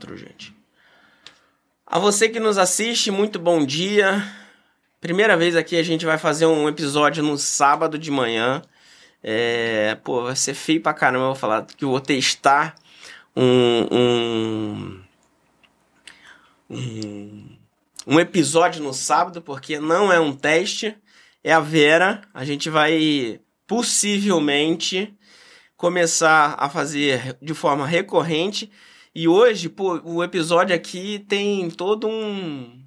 dentro, gente. A você que nos assiste, muito bom dia. Primeira vez aqui a gente vai fazer um episódio no sábado de manhã. É, pô, vai ser feio pra caramba. Eu vou falar que eu vou testar um, um, um, um episódio no sábado, porque não é um teste. É a Vera. A gente vai possivelmente começar a fazer de forma recorrente. E hoje, pô, o episódio aqui tem todo um.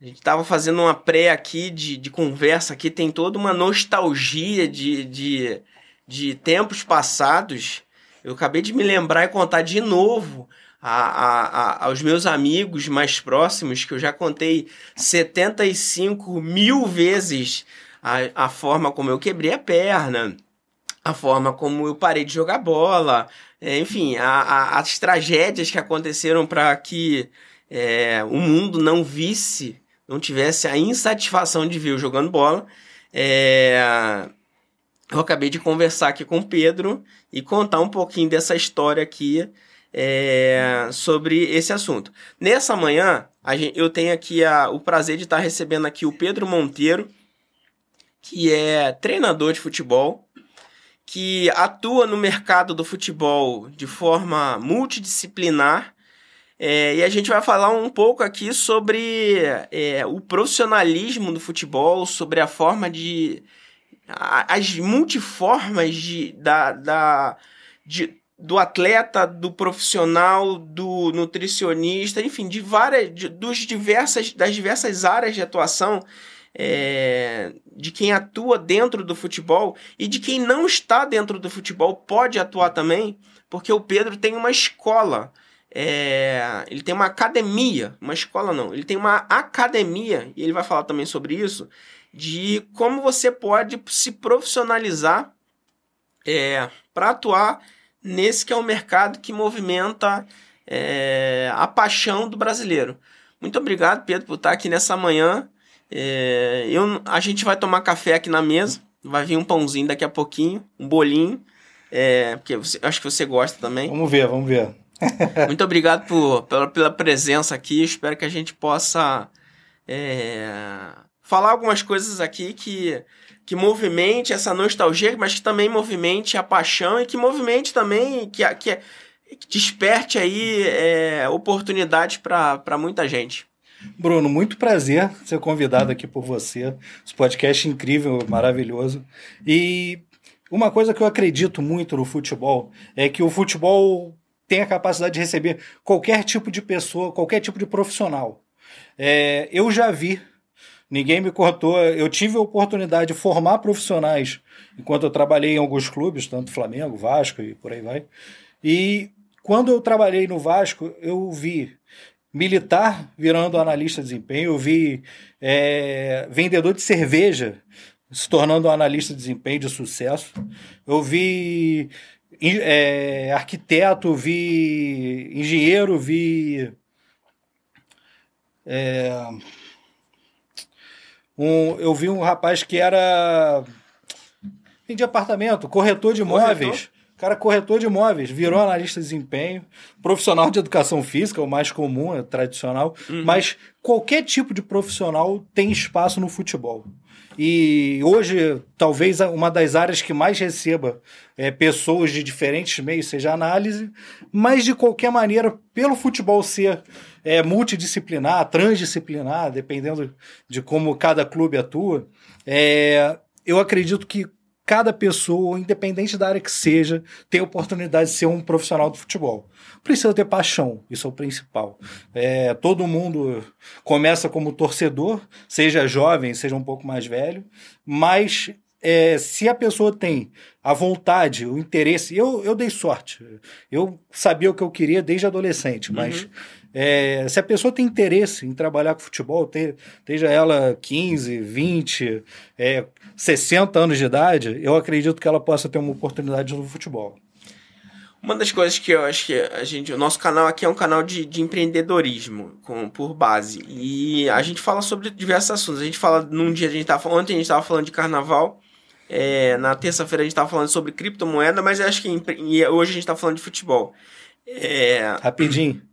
A gente tava fazendo uma pré aqui de, de conversa aqui, tem toda uma nostalgia de, de, de tempos passados. Eu acabei de me lembrar e contar de novo a, a, a, aos meus amigos mais próximos, que eu já contei 75 mil vezes a, a forma como eu quebrei a perna, a forma como eu parei de jogar bola, é, enfim, a, a, as tragédias que aconteceram para que é, o mundo não visse, não tivesse a insatisfação de ver eu jogando bola. É, eu acabei de conversar aqui com o Pedro e contar um pouquinho dessa história aqui é, sobre esse assunto. Nessa manhã, gente, eu tenho aqui a, o prazer de estar recebendo aqui o Pedro Monteiro, que é treinador de futebol, que atua no mercado do futebol de forma multidisciplinar. É, e a gente vai falar um pouco aqui sobre é, o profissionalismo do futebol, sobre a forma de. as multiformas de, da, da, de, do atleta, do profissional, do nutricionista, enfim, de várias, de, dos diversas, das diversas áreas de atuação é, de quem atua dentro do futebol e de quem não está dentro do futebol pode atuar também, porque o Pedro tem uma escola. É, ele tem uma academia, uma escola não, ele tem uma academia, e ele vai falar também sobre isso, de como você pode se profissionalizar é, para atuar nesse que é o mercado que movimenta é, a paixão do brasileiro. Muito obrigado, Pedro, por estar aqui nessa manhã. É, eu, a gente vai tomar café aqui na mesa. Vai vir um pãozinho daqui a pouquinho, um bolinho. É, porque você, acho que você gosta também. Vamos ver, vamos ver. Muito obrigado por, pela, pela presença aqui. Espero que a gente possa é, falar algumas coisas aqui que, que movimente essa nostalgia, mas que também movimente a paixão e que movimente também, que, que, que desperte aí é, oportunidades para muita gente. Bruno, muito prazer ser convidado aqui por você. Esse podcast incrível, maravilhoso. E uma coisa que eu acredito muito no futebol é que o futebol tem a capacidade de receber qualquer tipo de pessoa, qualquer tipo de profissional. É, eu já vi, ninguém me contou, eu tive a oportunidade de formar profissionais enquanto eu trabalhei em alguns clubes, tanto Flamengo, Vasco e por aí vai. E quando eu trabalhei no Vasco, eu vi militar virando analista de desempenho, eu vi é, vendedor de cerveja se tornando um analista de desempenho de sucesso, eu vi é, arquiteto, vi engenheiro, vi é, um, eu vi um rapaz que era de apartamento, corretor de imóveis. Cara corretor de imóveis, virou analista de desempenho, profissional de educação física, o mais comum, é tradicional, uhum. mas qualquer tipo de profissional tem espaço no futebol. E hoje, talvez uma das áreas que mais receba é, pessoas de diferentes meios seja análise, mas de qualquer maneira, pelo futebol ser é, multidisciplinar, transdisciplinar, dependendo de como cada clube atua, é, eu acredito que cada pessoa, independente da área que seja, tem a oportunidade de ser um profissional do futebol. Precisa ter paixão, isso é o principal. É, todo mundo começa como torcedor, seja jovem, seja um pouco mais velho, mas é, se a pessoa tem a vontade, o interesse, eu, eu dei sorte. Eu sabia o que eu queria desde adolescente, mas uhum. É, se a pessoa tem interesse em trabalhar com futebol, esteja ela 15, 20, é, 60 anos de idade, eu acredito que ela possa ter uma oportunidade no futebol. Uma das coisas que eu acho que a gente, o nosso canal aqui é um canal de, de empreendedorismo com, por base. E a gente fala sobre diversos assuntos. A gente fala num dia, a gente tava, ontem a gente estava falando de carnaval. É, na terça-feira a gente estava falando sobre criptomoeda, mas acho que em, hoje a gente está falando de futebol. É... Rapidinho.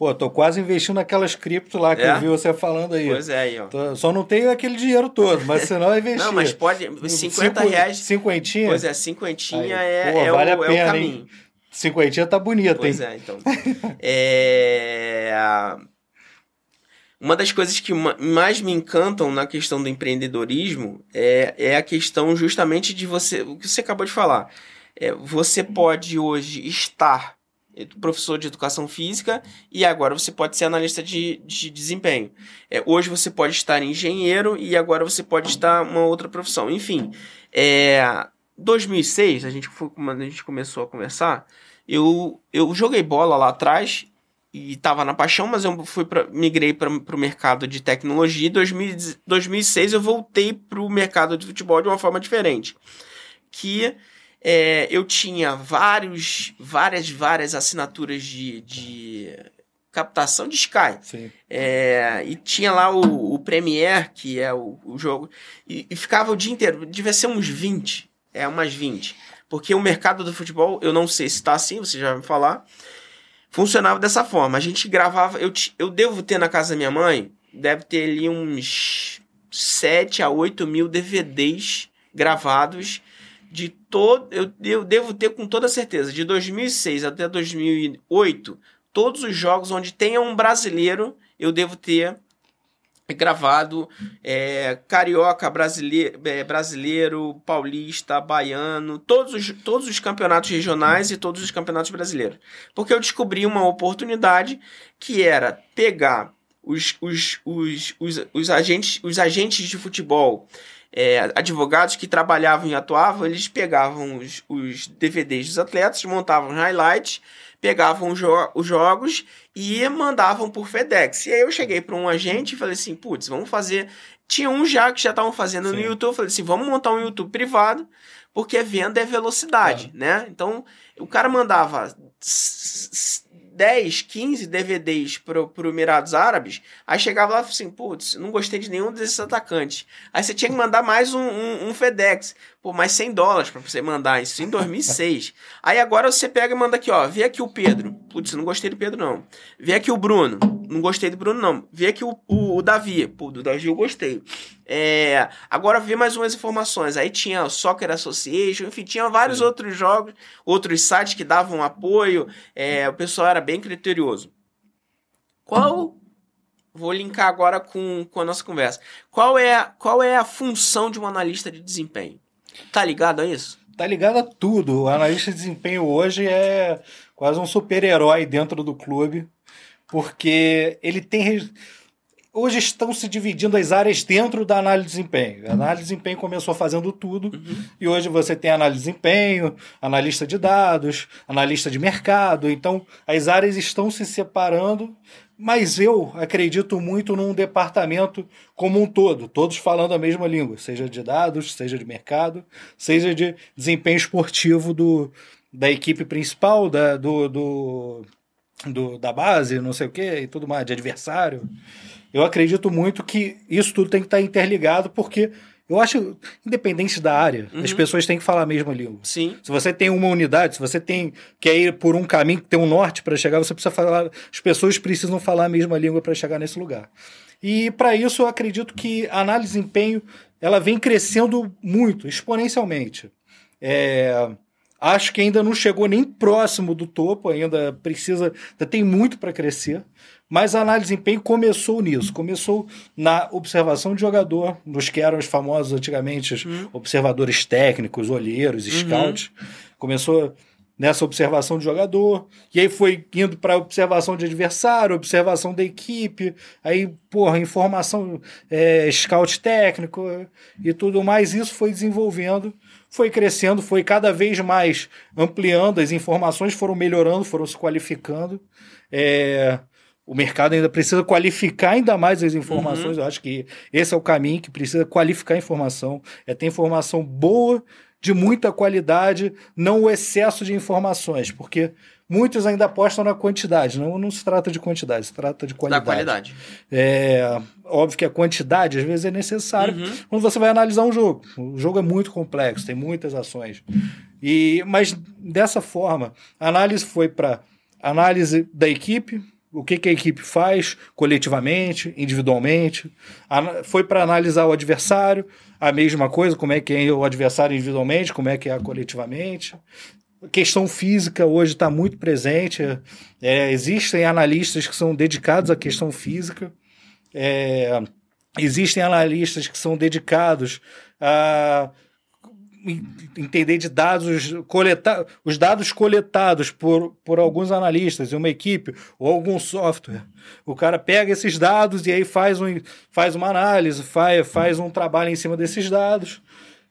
Pô, tô quase investindo naquelas cripto lá que É? eu vi você falando aí. Pois é, aí, ó. Tô- Só não tenho aquele dinheiro todo, mas senão eu investi. Não, mas pode. 50 Cinco- reais. Cinquentinha? Pois é, cinquentinha Aí, é, pô, é, vale o, a é o pena, caminho. hein? Cinquentinha tá bonita, Pois hein? é, então. É, Uma das coisas que ma- mais me encantam na questão do empreendedorismo é, é a questão justamente de você. O que você acabou de falar. É, você pode hoje estar professor de educação física e agora você pode ser analista de, de desempenho. É, hoje você pode estar engenheiro e agora você pode estar uma outra profissão. Enfim, é, 2006, a gente foi quando a gente começou a conversar, eu, eu joguei bola lá atrás e estava na paixão, mas eu fui pra, migrei para o mercado de tecnologia. Em 2000 2006 eu voltei para o mercado de futebol de uma forma diferente. Que é, eu tinha vários, várias, várias assinaturas de, de captação de Sky. Sim. É, e tinha lá o, o Premiere, que é o, o jogo, e, e ficava o dia inteiro, devia ser uns 20, é, umas 20. Porque o mercado do futebol, eu não sei se está assim, você já vai me falar, funcionava dessa forma. A gente gravava, eu, eu devo ter na casa da minha mãe, deve ter ali uns 7 a 8 mil DVDs gravados de todo. Eu, eu devo ter com toda certeza, de 2006 até 2008, todos os jogos onde tenha um brasileiro, eu devo ter gravado é, carioca, brasileiro, é, brasileiro, paulista, baiano, todos os, todos os campeonatos regionais e todos os campeonatos brasileiros. Porque eu descobri uma oportunidade que era pegar os, os, os, os, os, agentes, os agentes de futebol, é, advogados que trabalhavam e atuavam, eles pegavam os, os DVDs dos atletas, montavam highlights, pegavam os, jo os jogos e mandavam por FedEx. E aí eu cheguei para um agente e falei assim, putz, vamos fazer... Tinha um já que já estavam fazendo no Sim. YouTube, eu falei assim, vamos montar um YouTube privado, porque venda é velocidade, né? Então, o cara mandava 10, 15 DVDs pro, pro Emirados Árabes, aí chegava lá assim, putz, não gostei de nenhum desses atacantes. Aí você tinha que mandar mais um, um, um FedEx, pô, mais 100 dólares pra você mandar, isso em 2006. aí agora você pega e manda aqui, ó, vê aqui o Pedro, putz, não gostei do Pedro não. Vê aqui o Bruno, não gostei do Bruno não. Vê aqui o, o, o Davi, pô, do Davi eu gostei. É, agora vê mais umas informações. Aí tinha o Soccer Association, enfim, tinha vários Sim. outros jogos, outros sites que davam apoio. é, o pessoal era bem criterioso. Qual. Vou linkar agora com, com a nossa conversa. Qual é, qual é a função de um analista de desempenho? Tá ligado a isso? Tá ligado a tudo. O analista de desempenho hoje é quase um super-herói dentro do clube, porque ele tem. Hoje estão se dividindo as áreas dentro da análise de desempenho. A análise de desempenho começou fazendo tudo, e hoje você tem análise de desempenho, analista de dados, analista de mercado. Então, as áreas estão se separando, mas eu acredito muito num departamento como um todo, todos falando a mesma língua, seja de dados, seja de mercado, seja de desempenho esportivo do, da equipe principal, da, do, do, do- da base, não sei o que, e tudo mais, de adversário. Eu acredito muito que isso tudo tem que estar interligado, porque eu acho, independente da área, as Uhum. pessoas têm que falar a mesma língua. Sim. Se você tem uma unidade, se você tem quer ir por um caminho que tem um norte para chegar, você precisa falar. As pessoas precisam falar a mesma língua para chegar nesse lugar. E para isso eu acredito que a análise de desempenho ela vem crescendo muito, exponencialmente. É, acho que ainda não chegou nem próximo do topo, ainda precisa, ainda tem muito para crescer. Mas a análise de desempenho começou nisso, começou na observação de jogador, nos que eram os famosos antigamente os observadores técnicos, olheiros, scouts. Começou nessa observação de jogador, e aí foi indo para observação de adversário, observação da equipe, aí, porra, informação, é, scout técnico e tudo mais. Isso foi desenvolvendo, foi crescendo, foi cada vez mais ampliando, as informações foram melhorando, foram se qualificando. É, o mercado ainda precisa qualificar ainda mais as informações. Eu acho que esse é o caminho que precisa qualificar a informação. É ter informação boa, de muita qualidade, não o excesso de informações, porque muitos ainda apostam na quantidade. Não, não se trata de quantidade, se trata de Da qualidade. qualidade. É, óbvio que a quantidade às vezes é necessária Uhum. quando você vai analisar um jogo. O jogo é muito complexo, tem muitas ações. E, mas dessa forma, a análise foi para análise da equipe, o que, que a equipe faz coletivamente, individualmente. Foi para analisar o adversário, a mesma coisa, como é que é o adversário individualmente, como é que é coletivamente. A questão física hoje está muito presente. É, existem analistas que são dedicados à questão física. É, existem analistas que são dedicados a entender de dados coletados, os dados coletados por, por alguns analistas, uma equipe ou algum software. O cara pega esses dados e aí faz, um, faz uma análise, faz, faz um trabalho em cima desses dados.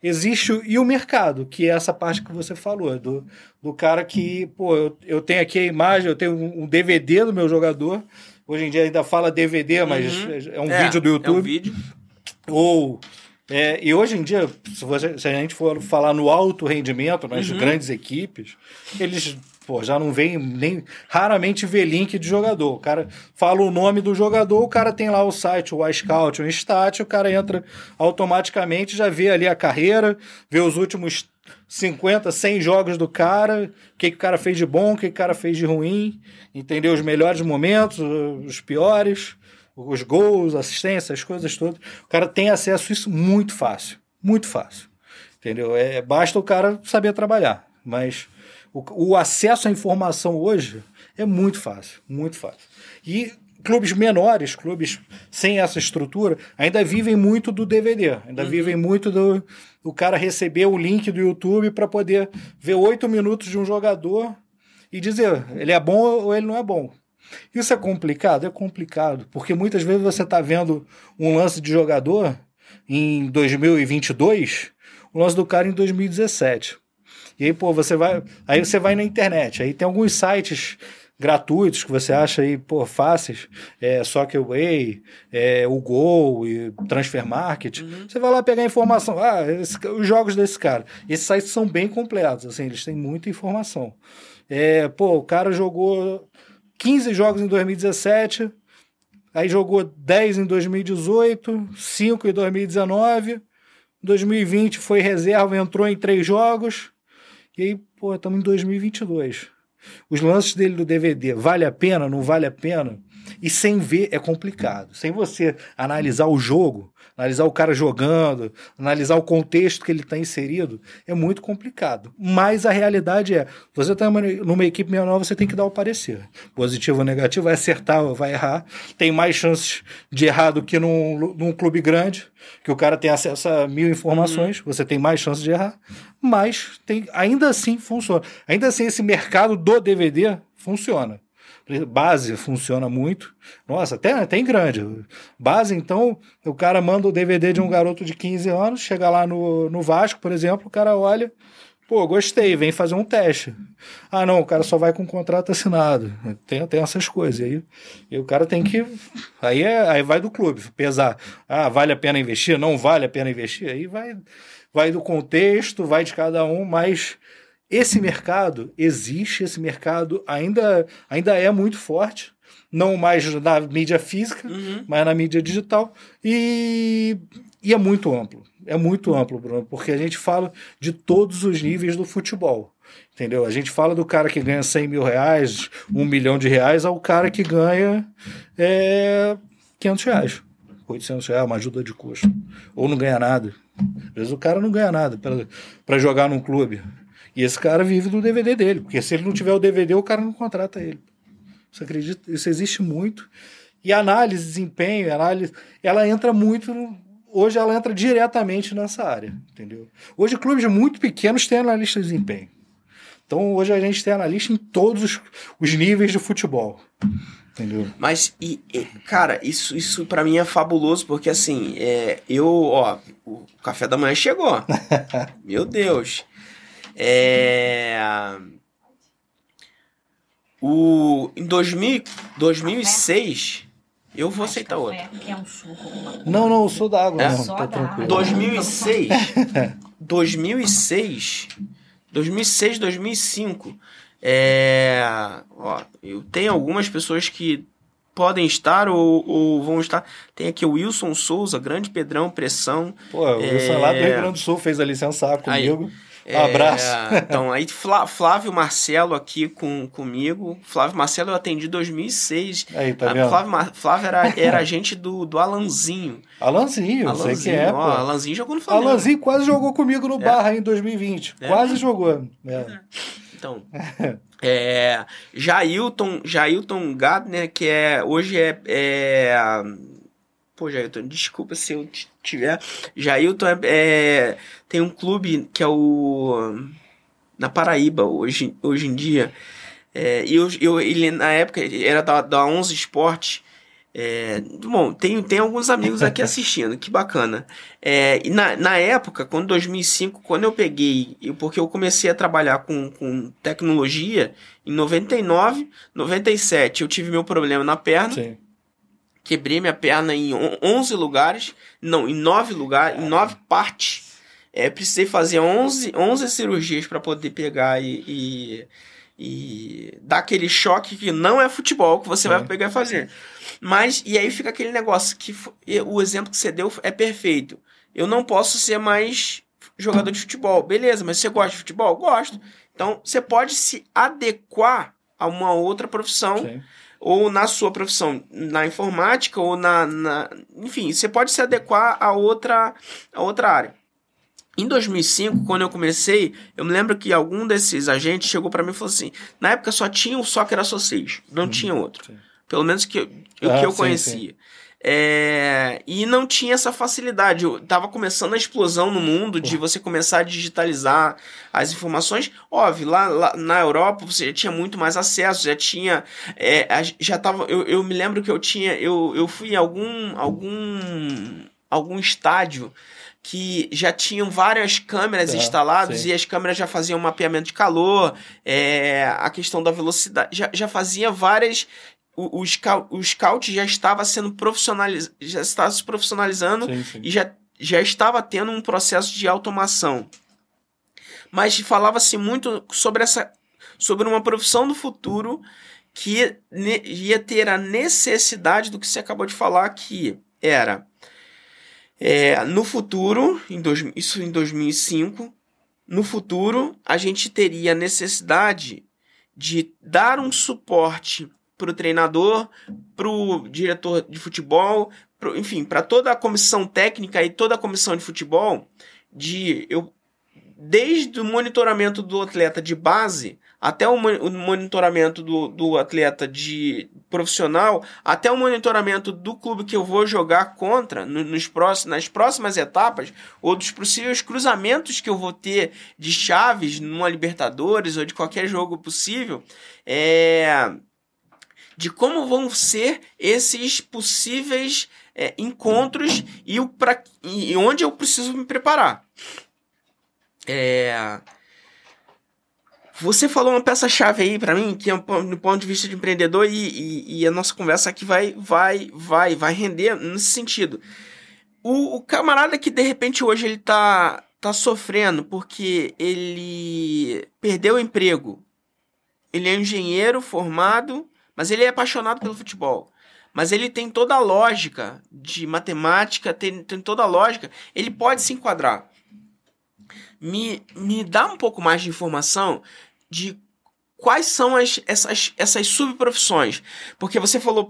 Existe e o mercado, que é essa parte que você falou, do, do cara que, pô, eu, eu tenho aqui a imagem, eu tenho um DVD do meu jogador. Hoje em dia ainda fala DVD, mas uhum. é um é, vídeo do YouTube. É um vídeo. Ou é, e hoje em dia, se, você, se, a gente for falar no alto rendimento, nas uhum. grandes equipes, eles pô, já não vem nem. Raramente vê link de jogador. O cara fala o nome do jogador, o cara tem lá o site, o iScout, o Stat, o cara entra automaticamente, já vê ali a carreira, vê os últimos 50, 100 jogos do cara, o que, que o cara fez de bom, o que, que o cara fez de ruim, entendeu? Os melhores momentos, os piores os gols, assistência, as coisas todas. O cara tem acesso a isso muito fácil. Muito fácil. Entendeu? É, basta o cara saber trabalhar. Mas o, o acesso à informação hoje é muito fácil. Muito fácil. E clubes menores, clubes sem essa estrutura, ainda vivem muito do DVD, ainda uhum. vivem muito do o cara receber o link do YouTube para poder ver oito minutos de um jogador e dizer ele é bom ou ele não é bom. Isso é complicado? É complicado, porque muitas vezes você está vendo um lance de jogador em 2022, o lance do cara em 2017. E aí, pô, você vai. Aí você vai na internet, aí tem alguns sites gratuitos que você acha aí, pô, fáceis, é, Soccerway, é, o Gol e Transfer Market. Uhum. Você vai lá pegar informação. Ah, esse, os jogos desse cara. Esses sites são bem completos, assim, eles têm muita informação. É, pô, o cara jogou 15 jogos em 2017, aí jogou 10 em 2018, 5 em 2019, 2020 foi reserva, entrou em 3 jogos, e aí, pô, estamos em 2022. Os lances dele do DVD, vale a pena, não vale a pena? E sem ver é complicado. Sem você analisar o jogo, analisar o cara jogando, analisar o contexto que ele está inserido, é muito complicado. Mas a realidade é, você está numa equipe menor, você tem que dar o parecer. Positivo ou negativo, vai acertar ou vai errar. Tem mais chances de errar do que num, num clube grande, que o cara tem acesso a mil informações, uhum. você tem mais chances de errar. Mas tem, ainda assim funciona. Ainda assim, esse mercado do DVD funciona. Base funciona muito. Nossa, até, até em grande. Base, então, o cara manda o DVD de um garoto de 15 anos, chega lá no, no Vasco, por exemplo, o cara olha, pô, gostei, vem fazer um teste. Ah, não, o cara só vai com contrato assinado. Tem, tem essas coisas. Aí e o cara tem que. Aí, é, aí vai do clube, pesar. Ah, vale a pena investir? Não vale a pena investir? Aí vai, vai do contexto, vai de cada um, mas esse mercado existe, esse mercado ainda, ainda é muito forte, não mais na mídia física, uhum. mas na mídia digital, e, e é muito amplo. É muito amplo, Bruno, porque a gente fala de todos os níveis do futebol. Entendeu? A gente fala do cara que ganha 100 mil reais, um milhão de reais, ao cara que ganha é, 500 reais, 800 reais, uma ajuda de custo. Ou não ganha nada. Às vezes o cara não ganha nada para jogar num clube. E esse cara vive do DVD dele, porque se ele não tiver o DVD, o cara não contrata ele. Você acredita? Isso existe muito. E análise, desempenho, análise, ela entra muito. Hoje ela entra diretamente nessa área, entendeu? Hoje clubes muito pequenos têm analista de desempenho. Então hoje a gente tem analista em todos os, os níveis de futebol. Entendeu? Mas, e, e, cara, isso, isso para mim é fabuloso, porque assim, é, eu, ó, o café da manhã chegou. Meu Deus. É... O, em 2000, 2006, eu vou aceitar outro. Não, não, eu sou da água, é? não, tá tranquilo. 2006, 2006, 2006, 2005, é, ó, eu tenho algumas pessoas que podem estar ou, ou, vão estar. Tem aqui o Wilson Souza, grande Pedrão, pressão. Pô, o Wilson é... lá do Rio Grande do Sul fez a licença comigo. Aí. Um abraço. É, então, aí Flá- Flávio Marcelo aqui com, comigo. Flávio Marcelo eu atendi em 2006. Aí, tá Ah, vendo? Flávio, Flávio era, era agente do, do Alanzinho. Alanzinho, sei que é, ó, pô. Alanzinho jogou no Flamengo. Alanzinho quase jogou comigo no Barra em 2020. É. Quase jogou. É. Então, é, Jailton, Jailton Gardner, que é, hoje é, é... Pô, Jailton, desculpa se eu tiver... Jailton é, é- tem um clube que é o... Na Paraíba, hoje, hoje em dia. É, e eu, eu, ele, na época, era da, da 11 Esporte. É, bom, tem, tem alguns amigos aqui assistindo, que bacana. É, e na, na época, quando 2005, quando eu peguei, eu- porque eu comecei a trabalhar com, com tecnologia, em 99, 97, eu tive meu problema na perna, Sim. Quebrei minha perna em on- 11 lugares, não, em 9 lugares, em 9 partes. É, precisei fazer 11, 11 cirurgias para poder pegar e, e, e dar aquele choque que não é futebol que você Sim. vai pegar e fazer. Mas, e aí fica aquele negócio que o exemplo que você deu é perfeito. Eu não posso ser mais jogador de futebol. Beleza, mas você gosta de futebol? Gosto. Então, você pode se adequar a uma outra profissão Sim. Ou na sua profissão, na informática ou na, na- enfim, você pode se adequar a outra a outra área. Em 2005, quando eu comecei, eu me lembro que algum desses agentes chegou para mim e falou assim: na época só tinha o Soccer Association, não tinha outro. sim. Pelo menos que, o Ah, que eu sim, conhecia. É, e não tinha essa facilidade. Eu tava começando a explosão no mundo de você começar a digitalizar as informações. Óbvio, lá, lá na Europa você já tinha muito mais acesso, já tinha. é, já tava. Eu, eu me lembro que eu tinha. Eu, eu fui em algum. algum. algum estádio que já tinham várias câmeras Tá, instaladas sim. e as câmeras já faziam mapeamento de calor, é, a questão da velocidade, já, já fazia várias. O, o, scout, o scout já estava sendo profissionalizado, já estava se profissionalizando Sim, sim. e já, já estava tendo um processo de automação. Mas falava-se muito sobre essa sobre uma profissão do futuro que ia ter a necessidade do que você acabou de falar que era é, no futuro, em dois, isso em 2005, no futuro a gente teria a necessidade de dar um suporte para o treinador, para o diretor de futebol, pro, enfim, para toda a comissão técnica e toda a comissão de futebol, de eu desde o monitoramento do atleta de base até o, mo- o monitoramento do, do atleta de profissional, até o monitoramento do clube que eu vou jogar contra no- nos próximos, nas próximas etapas, ou dos possíveis cruzamentos que eu vou ter de chaves numa Libertadores ou de qualquer jogo possível, é, de como vão ser esses possíveis é, encontros e, o pra, e onde eu preciso me preparar. É, você falou uma peça-chave aí pra mim, que é do ponto de vista de empreendedor, e, e- e a nossa conversa aqui vai, vai, vai, vai render nesse sentido. O, o camarada que de repente hoje ele tá, tá sofrendo porque ele perdeu o emprego. Ele é engenheiro formado, mas ele é apaixonado pelo futebol. Mas ele tem toda a lógica de matemática, tem, tem toda a lógica. Ele pode se enquadrar. Me, me dá um pouco mais de informação de quais são as, essas, essas subprofissões. Porque você falou,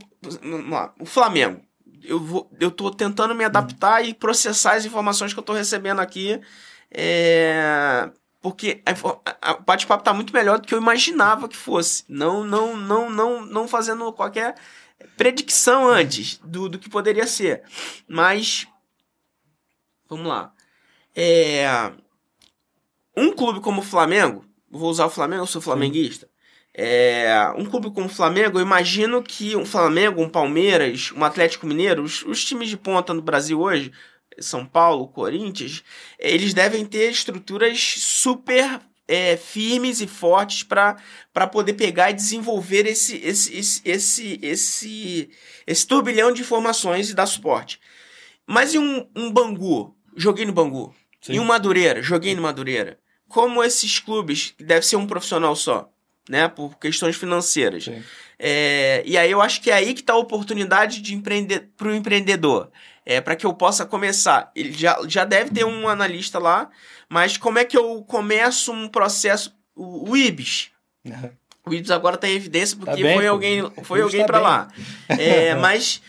lá, o Flamengo. Eu, vou, eu tentando me adaptar e processar as informações que eu tô recebendo aqui. É, porque o bate-papo tá muito melhor do que eu imaginava que fosse. Não, não, não, não, não fazendo qualquer predicção antes do, do que poderia ser. Mas, vamos lá. É, um clube como o Flamengo, vou usar o Flamengo, eu sou flamenguista. É, um clube como o Flamengo, eu imagino que um Flamengo, um Palmeiras, um Atlético Mineiro, os, os times de ponta no Brasil hoje, São Paulo, Corinthians, eles devem ter estruturas super é, firmes e fortes para poder pegar e desenvolver esse, esse, esse, esse, esse, esse turbilhão de informações e dar suporte. Mas e um, um Bangu? Joguei no Bangu. Sim. E um Madureira? Joguei no Madureira. Como esses clubes, deve ser um profissional só. né? Por questões financeiras. É, e aí eu acho que é aí que está a oportunidade de empreender para o empreendedor. É, para que eu possa começar. Ele já, já deve ter um analista lá, mas como é que eu começo um processo. O, o IBS. Uhum. O IBS agora está em evidência porque tá bem, foi alguém, foi alguém tá para lá. É, mas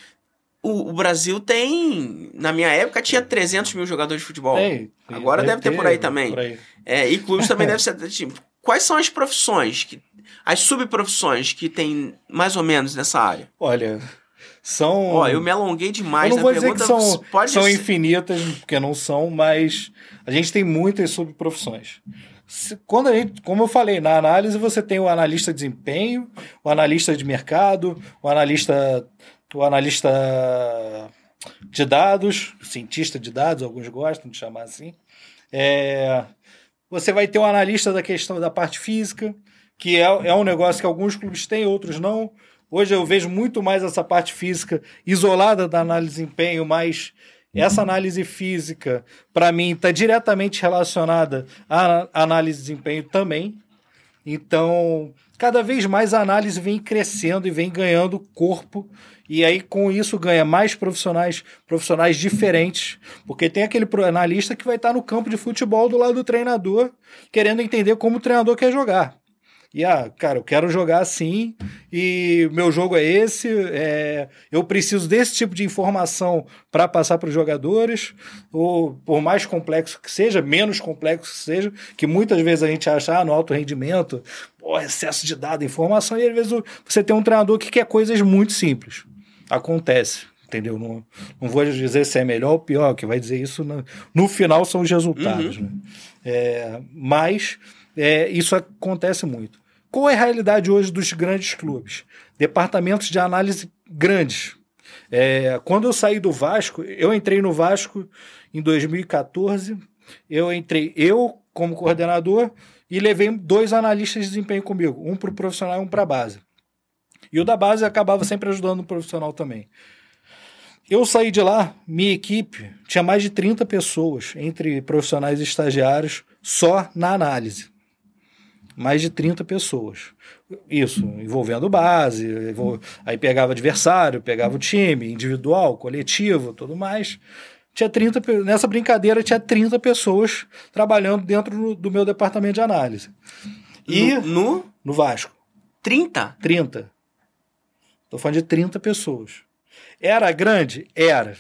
o, o, Brasil tem. Na minha época tinha 300 mil jogadores de futebol. Tem, agora deve, deve ter, ter por aí também. Por aí. É, e clubes também deve ser. Tipo, quais são as profissões, que, as subprofissões que tem mais ou menos nessa área? Olha, são. Ó, eu me alonguei demais. Eu não vou dizer que são, pode são ser... infinitas, porque não são, mas a gente tem muitas subprofissões. Quando a gente, como eu falei, na análise você tem o analista de desempenho, o analista de mercado, o analista, o analista de dados, cientista de dados, alguns gostam de chamar assim. É, você vai ter um analista da questão da parte física, que é, é um negócio que alguns clubes têm, outros não. Hoje eu vejo muito mais essa parte física isolada da análise de desempenho, mas essa análise física, para mim, está diretamente relacionada à análise de desempenho também. Então, cada vez mais a análise vem crescendo e vem ganhando corpo e aí com isso ganha mais profissionais, profissionais diferentes, porque tem aquele analista que vai estar no campo de futebol do lado do treinador, querendo entender como o treinador quer jogar. E ah, cara, eu quero jogar assim e meu jogo é esse. É, eu preciso desse tipo de informação para passar para os jogadores, ou por mais complexo que seja, menos complexo que seja, que muitas vezes a gente acha ah, no alto rendimento, pô, excesso de dados, informação, e às vezes você tem um treinador que quer coisas muito simples acontece. Entendeu? Não, não vou dizer se é melhor ou pior, que vai dizer isso no, no final são os resultados. Uhum. Né? É, mas é, isso acontece muito. Qual é a realidade hoje dos grandes clubes? Departamentos de análise grandes. É, quando eu saí do Vasco, eu entrei no Vasco em 2014. Eu entrei eu como coordenador e levei dois analistas de desempenho comigo, um para o profissional e um para a base. E o da base acabava sempre ajudando o profissional também. Eu saí de lá, minha equipe tinha mais de 30 pessoas, entre profissionais e estagiários, só na análise. Mais de 30 pessoas. Isso, envolvendo base, aí pegava adversário, pegava o time, individual, coletivo, tudo mais. Tinha 30, nessa brincadeira tinha 30 pessoas trabalhando dentro do meu departamento de análise. E no, no, no Vasco. 30? 30. Estou falando de 30 pessoas. Era grande? Era.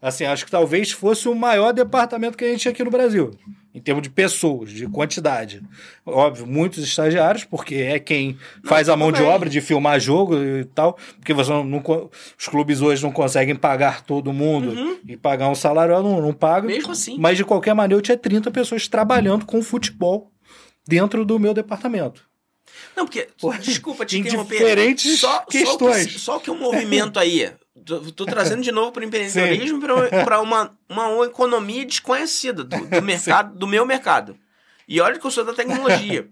Assim, acho que talvez fosse o maior departamento que a gente tinha aqui no Brasil, em termos de pessoas, de quantidade. Óbvio, muitos estagiários, porque é quem faz a mão de obra de filmar jogo e tal, porque você não, não, os clubes hoje não conseguem pagar todo mundo uhum. e pagar um salário, não, não pagam. Mesmo assim. Mas de qualquer maneira, eu tinha 30 pessoas trabalhando com futebol dentro do meu departamento. Não, porque, desculpa te interromper. Diferentes só, questões. Só que, só que o movimento aí, tô, trazendo de novo para o empreendedorismo para uma, uma economia desconhecida do, do mercado, Sim. do meu mercado. E olha que eu sou da tecnologia.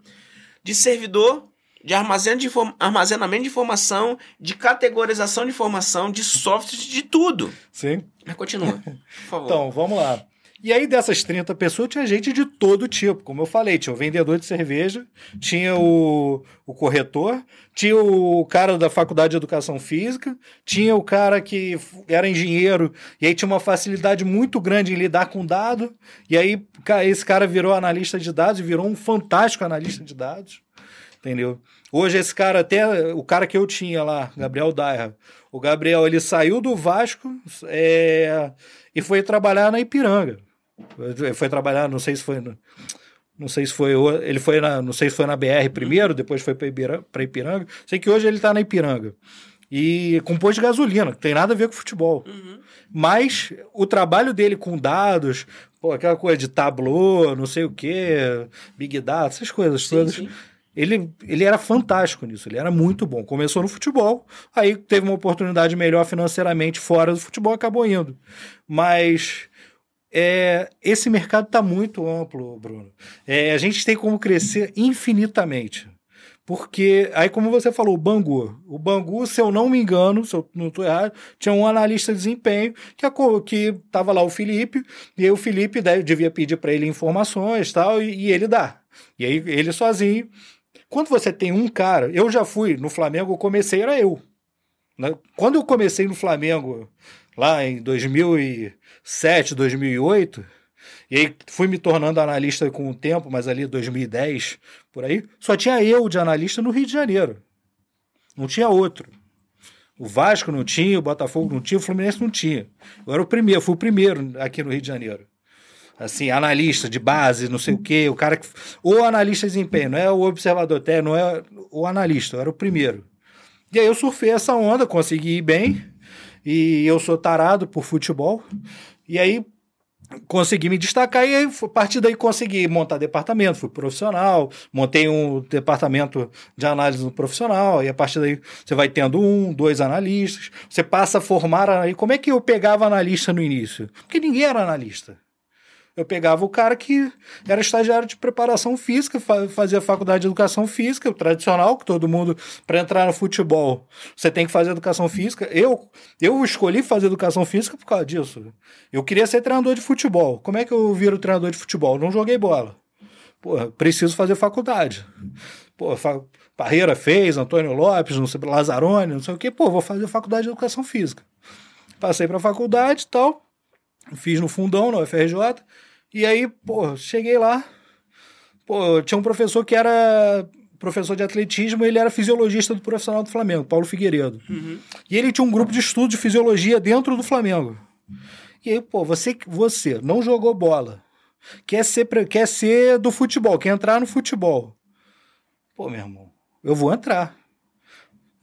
De servidor, de armazenamento de informação, de categorização de informação, de softwares, de tudo. Sim. Mas continua, por favor. Então, vamos lá. E aí, dessas 30 pessoas, tinha gente de todo tipo. Como eu falei, tinha o vendedor de cerveja, tinha o, o corretor, tinha o cara da faculdade de educação física, tinha o cara que era engenheiro e aí tinha uma facilidade muito grande em lidar com dado. E aí, esse cara virou analista de dados e virou um fantástico analista de dados. Entendeu? Hoje, esse cara, até o cara que eu tinha lá, Gabriel Daira, o Gabriel, ele saiu do Vasco é, e foi trabalhar na Ipiranga. Ele foi trabalhar, não sei se foi. Não sei se foi. Ele foi na. Não sei se foi na BR primeiro, depois foi para Ipiranga, Ipiranga. Sei que hoje ele está na Ipiranga. E com posto de gasolina, que tem nada a ver com futebol. Uhum. Mas o trabalho dele com dados, pô, aquela coisa de tableau, não sei o quê, Big Data, essas coisas sim, todas. Sim. Ele, ele era fantástico nisso, ele era muito bom. Começou no futebol, aí teve uma oportunidade melhor financeiramente fora do futebol, acabou indo. Mas é, esse mercado está muito amplo, Bruno. É, a gente tem como crescer infinitamente. Porque, aí como você falou, o Bangu. O Bangu, se eu não me engano, se eu não estou errado, tinha um analista de desempenho que estava lá o Felipe, e aí o Felipe deve, devia pedir para ele informações tal, e, e ele dá. E aí ele sozinho Quando você tem um cara, eu já fui no Flamengo, eu comecei, era eu. Né? Quando eu comecei no Flamengo, lá em 2007, 2008, e aí fui me tornando analista com o tempo, mas ali 2010, por aí, só tinha eu de analista no Rio de Janeiro. Não tinha outro. O Vasco não tinha, o Botafogo não tinha, o Fluminense não tinha. Eu era o primeiro, fui o primeiro aqui no Rio de Janeiro. Assim, analista de base, não sei o quê, o cara que. O analista de desempenho, não é o observador técnico, não é o analista, eu era o primeiro. E aí eu surfei essa onda, consegui ir bem, e eu sou tarado por futebol. E aí consegui me destacar e aí, a partir daí consegui montar departamento, fui profissional, montei um departamento de análise profissional, e a partir daí você vai tendo um, dois analistas, você passa a formar, e como é que eu pegava analista no início? Porque ninguém era analista. Eu pegava o cara que era estagiário de preparação física, fazia faculdade de educação física, o tradicional, que todo mundo, para entrar no futebol, você tem que fazer educação física. Eu, eu escolhi fazer educação física por causa disso. Eu queria ser treinador de futebol. Como é que eu viro treinador de futebol? Não joguei bola. Pô, preciso fazer faculdade. Pô, fa Parreira fez, Antônio Lopes, não sei, Lazarone, não sei o quê. Pô, vou fazer faculdade de educação física. Passei para faculdade e tal Fiz no fundão, no FRJ. E aí, pô, cheguei lá. Pô, tinha um professor que era professor de atletismo, ele era fisiologista do profissional do Flamengo, Paulo Figueiredo. Uhum. E ele tinha um grupo de estudo de fisiologia dentro do Flamengo. E aí, pô, você, você não jogou bola, quer ser, quer ser do futebol, quer entrar no futebol. Pô, meu irmão, eu vou entrar.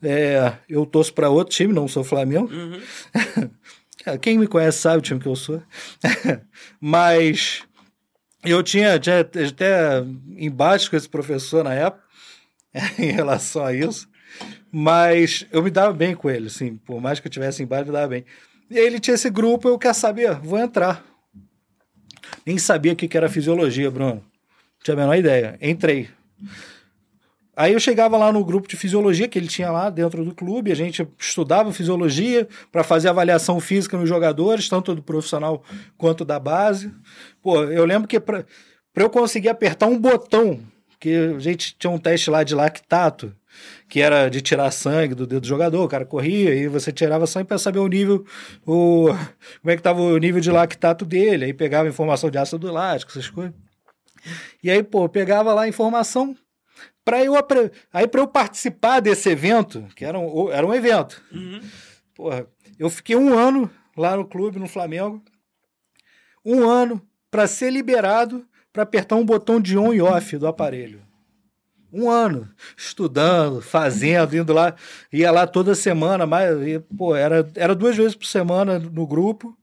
É, eu torço para outro time, não sou Flamengo. Uhum. Quem me conhece sabe o time que eu sou. Mas eu tinha, tinha até embate com esse professor na época em relação a isso. Mas eu me dava bem com ele, assim, por mais que eu tivesse embate, me dava bem. E aí ele tinha esse grupo, eu quero saber, vou entrar. Nem sabia o que era fisiologia, Bruno. Não tinha a menor ideia. Entrei. Aí eu chegava lá no grupo de fisiologia que ele tinha lá dentro do clube, a gente estudava fisiologia para fazer avaliação física nos jogadores, tanto do profissional quanto da base. Pô, eu lembro que para eu conseguir apertar um botão, que a gente tinha um teste lá de lactato, que era de tirar sangue do dedo do jogador, o cara corria e você tirava sangue para saber o nível, o, como é que estava o nível de lactato dele, aí pegava informação de ácido lático, essas coisas. E aí, pô, pegava lá a informação, para eu aí para eu participar desse evento, que era um, era um evento. Uhum. Porra, eu fiquei um ano lá no clube, no Flamengo. Um ano para ser liberado para apertar um botão de on e off do aparelho. Um ano estudando, fazendo, indo lá, ia lá toda semana, mas pô, era, era duas vezes por semana no grupo.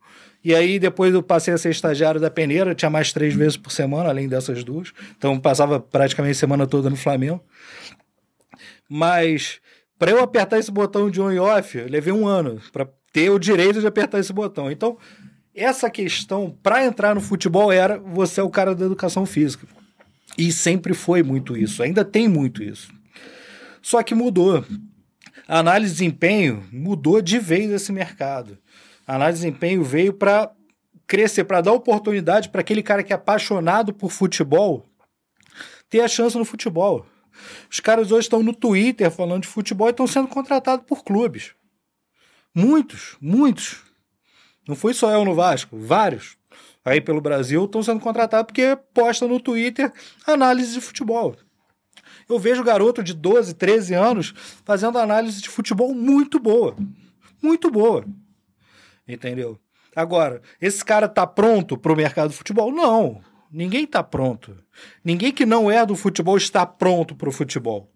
E aí depois eu passei a ser estagiário da peneira, tinha mais três vezes por semana, além dessas duas. Então passava praticamente a semana toda no Flamengo. Mas para eu apertar esse botão de on e off, levei um ano para ter o direito de apertar esse botão. Então, essa questão para entrar no futebol era você é o cara da educação física. E sempre foi muito isso, ainda tem muito isso. Só que mudou. A análise de desempenho mudou de vez esse mercado. Análise de desempenho veio para crescer, para dar oportunidade para aquele cara que é apaixonado por futebol ter a chance no futebol. Os caras hoje estão no Twitter falando de futebol e estão sendo contratados por clubes. Muitos, muitos. Não foi só eu no Vasco, vários aí pelo Brasil estão sendo contratados porque posta no Twitter análise de futebol. Eu vejo garoto de 12, 13 anos fazendo análise de futebol muito boa. Muito boa. Entendeu? Agora, esse cara tá pronto para o mercado do futebol? Não. Ninguém tá pronto. Ninguém que não é do futebol está pronto para o futebol.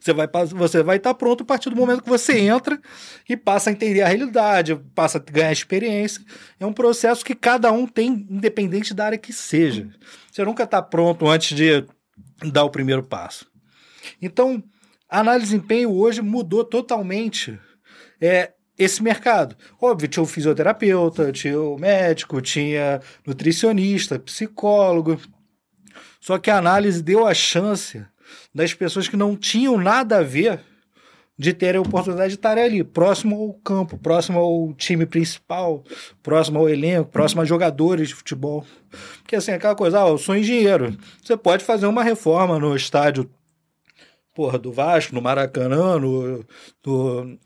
Você vai você vai estar tá pronto a partir do momento que você entra e passa a entender a realidade, passa a ganhar experiência. É um processo que cada um tem, independente da área que seja. Você nunca está pronto antes de dar o primeiro passo. Então, a análise de desempenho hoje mudou totalmente é, esse mercado. Óbvio, tinha o fisioterapeuta, tinha o médico, tinha nutricionista, psicólogo. Só que a análise deu a chance das pessoas que não tinham nada a ver de terem a oportunidade de estar ali, próximo ao campo, próximo ao time principal, próximo ao elenco, próximo a jogadores de futebol. Porque assim, aquela coisa, ah, eu sou engenheiro. Você pode fazer uma reforma no estádio porra, do Vasco, no Maracanã, no, no,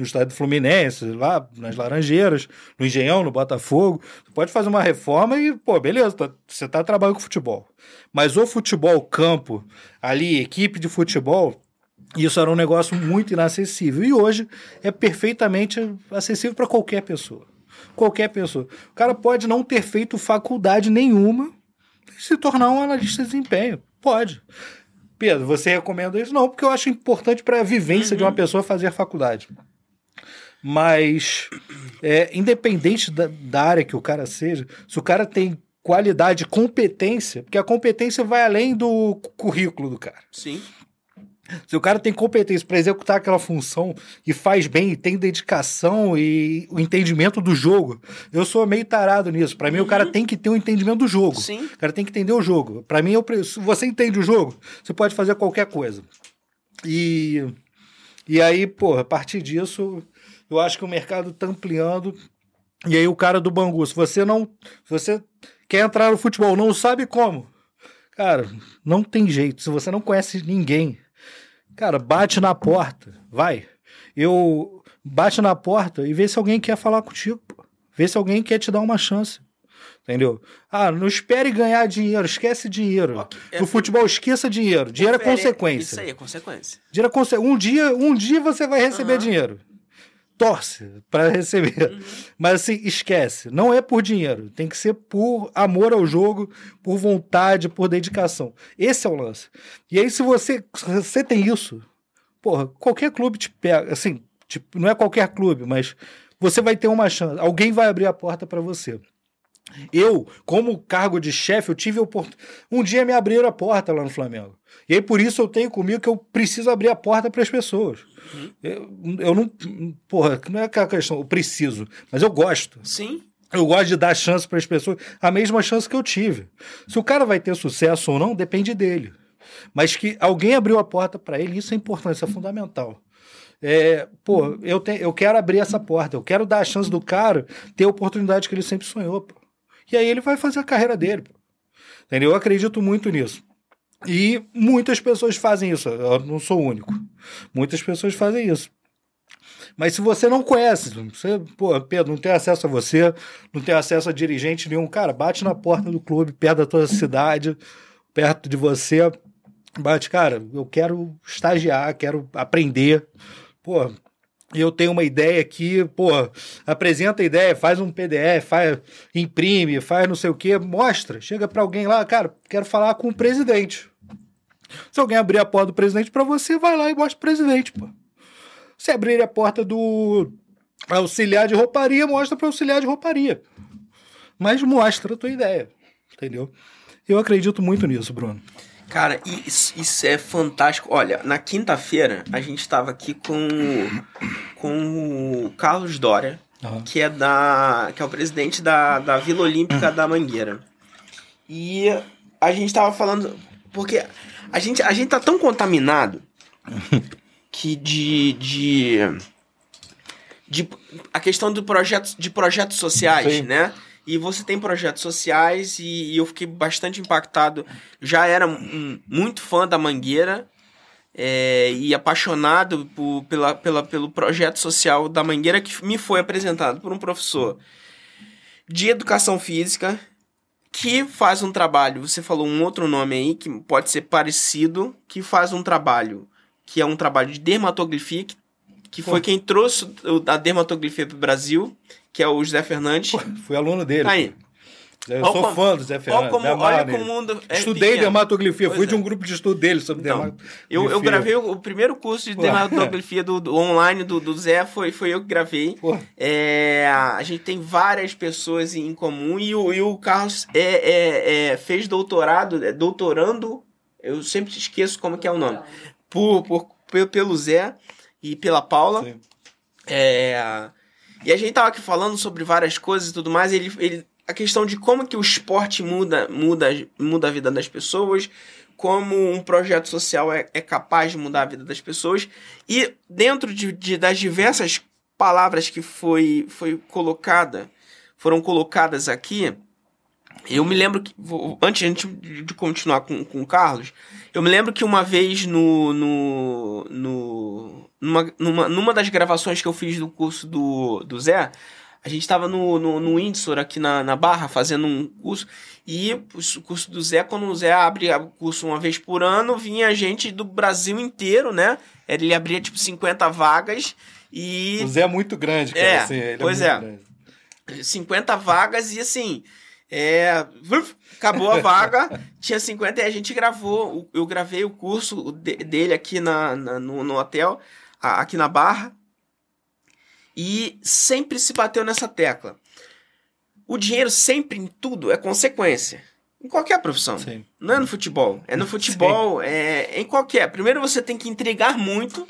no estádio do Fluminense, lá nas Laranjeiras, no Engenhão, no Botafogo. Você pode fazer uma reforma e, pô, beleza, tá, você tá trabalhando com futebol. Mas o futebol campo, ali, equipe de futebol, isso era um negócio muito inacessível. E hoje é perfeitamente acessível para qualquer pessoa. Qualquer pessoa. O cara pode não ter feito faculdade nenhuma e se tornar um analista de desempenho. Pode. Pedro, você recomenda isso? Não, porque eu acho importante para a vivência uhum. de uma uhum. pessoa fazer faculdade. Mas, é, independente da, da área que o cara seja, se o cara tem qualidade, competência, porque a competência vai além do currículo do cara. Sim. Se o cara tem competência para executar aquela função e faz bem, e tem dedicação e o entendimento do jogo, eu sou meio tarado nisso. Para mim, uhum. o cara uhum. tem que ter o um entendimento do jogo. Sim. O cara tem que entender o jogo. Para mim, eu, se você entende o jogo, você pode fazer qualquer coisa. E, e aí, pô, a partir disso, eu acho que o mercado tá ampliando. E aí, o cara do Bangu, se você não. Se você quer entrar no futebol, não sabe como. Cara, não tem jeito. Se você não conhece ninguém Cara, bate na porta, vai. Eu bate na porta e vê se alguém quer falar contigo. Pô. Vê se alguém quer te dar uma chance. Entendeu? Ah, não espere ganhar dinheiro, esquece dinheiro. É, no futebol, esqueça dinheiro. Dinheiro é consequência. Isso aí é consequência. Dinheiro é conse... um, dia, um dia você vai receber uhum. dinheiro torce para receber. Uhum. Mas assim, esquece. Não é por dinheiro. Tem que ser por amor ao jogo, por vontade, por dedicação. Esse é o lance. E aí, se você, você tem isso, porra, qualquer clube te pega. Assim, tipo, não é qualquer clube, mas você vai ter uma chance. Alguém vai abrir a porta para você. Eu, como cargo de chefe, eu tive a oportunidade. Um dia me abriram a porta lá no Flamengo. E aí, por isso, eu tenho comigo que eu preciso abrir a porta para as pessoas. Eu, eu não. Porra, não é aquela questão, eu preciso, mas eu gosto. Sim. Eu gosto de dar chance para as pessoas, a mesma chance que eu tive. Se o cara vai ter sucesso ou não, depende dele. Mas que alguém abriu a porta para ele, isso é importante, isso é fundamental. É, pô, eu, te, eu quero abrir essa porta, eu quero dar a chance do cara ter a oportunidade que ele sempre sonhou. Pô. E aí ele vai fazer a carreira dele. Pô. Entendeu? Eu acredito muito nisso. E muitas pessoas fazem isso. Eu não sou o único. Muitas pessoas fazem isso. Mas se você não conhece, você, pô, Pedro, não tem acesso a você, não tem acesso a dirigente nenhum, cara, bate na porta do clube, perto da tua cidade, perto de você, bate, cara, eu quero estagiar, quero aprender. Pô, eu tenho uma ideia aqui, pô, apresenta a ideia, faz um PDF, faz, imprime, faz não sei o que, mostra, chega para alguém lá, cara, quero falar com o presidente. Se alguém abrir a porta do presidente para você, vai lá e mostra o presidente, pô. Se abrir a porta do auxiliar de rouparia, mostra para auxiliar de rouparia. Mas mostra a tua ideia, entendeu? Eu acredito muito nisso, Bruno. Cara, isso, isso é fantástico. Olha, na quinta-feira a gente estava aqui com, com o Carlos Dória, uhum. que é da que é o presidente da, da Vila Olímpica da Mangueira. E a gente estava falando porque a gente, a gente tá tão contaminado que de, de, de a questão do projeto, de projetos sociais, Sim. né? E você tem projetos sociais e, e, eu fiquei bastante impactado. Já era um, muito fã da Mangueira é, e apaixonado por, pela, pela, pelo projeto social da Mangueira que me foi apresentado por um professor de educação física que faz um trabalho, você falou um outro nome aí que pode ser parecido, que faz um trabalho que é um trabalho de dermatografia, que, que foi quem trouxe a dermatografia para o Brasil, que é o José Fernandes. Pô, fui aluno dele. Aí. Eu olha sou como, fã do Zé Fernandes. Olha como, olha como o mundo é Estudei pequeno. dermatografia, pois fui é. de um grupo de estudo dele sobre então, dermatografia. Eu, eu gravei o, o primeiro curso de dermatografia do, do, online do, do Zé, foi, foi eu que gravei. É, a gente tem várias pessoas em comum e o, e o Carlos é, é, é, fez doutorado, é doutorando, eu sempre esqueço como que é o nome, por, por, pelo Zé e pela Paula. Sim. É, e a gente tava aqui falando sobre várias coisas e tudo mais, ele, ele a questão de como que o esporte muda, muda, muda a vida das pessoas, como um projeto social é, é capaz de mudar a vida das pessoas. E dentro de, de, das diversas palavras que foi, foi colocada, foram colocadas aqui, Eu me lembro que, antes de, de continuar com, com o Carlos, eu me lembro que uma vez no, no, no numa, numa, numa das gravações que eu fiz do curso do, do Zé, a gente estava no, no, no Windsor aqui na, na Barra fazendo um curso, e o curso do Zé, quando o Zé abre o curso uma vez por ano, vinha gente do Brasil inteiro, né? Ele abria tipo 50 vagas e O Zé é muito grande, cara. É, assim, ele pois muito é. grande. 50 vagas e assim. É, acabou a vaga, tinha 50 e a gente gravou. Eu gravei o curso de- dele aqui na, na- no, no hotel, aqui na Barra. E sempre se bateu nessa tecla. O dinheiro sempre em tudo é consequência. Em qualquer profissão. Sim. Não é no futebol. É no futebol, é, é em qualquer. Primeiro você tem que entregar muito,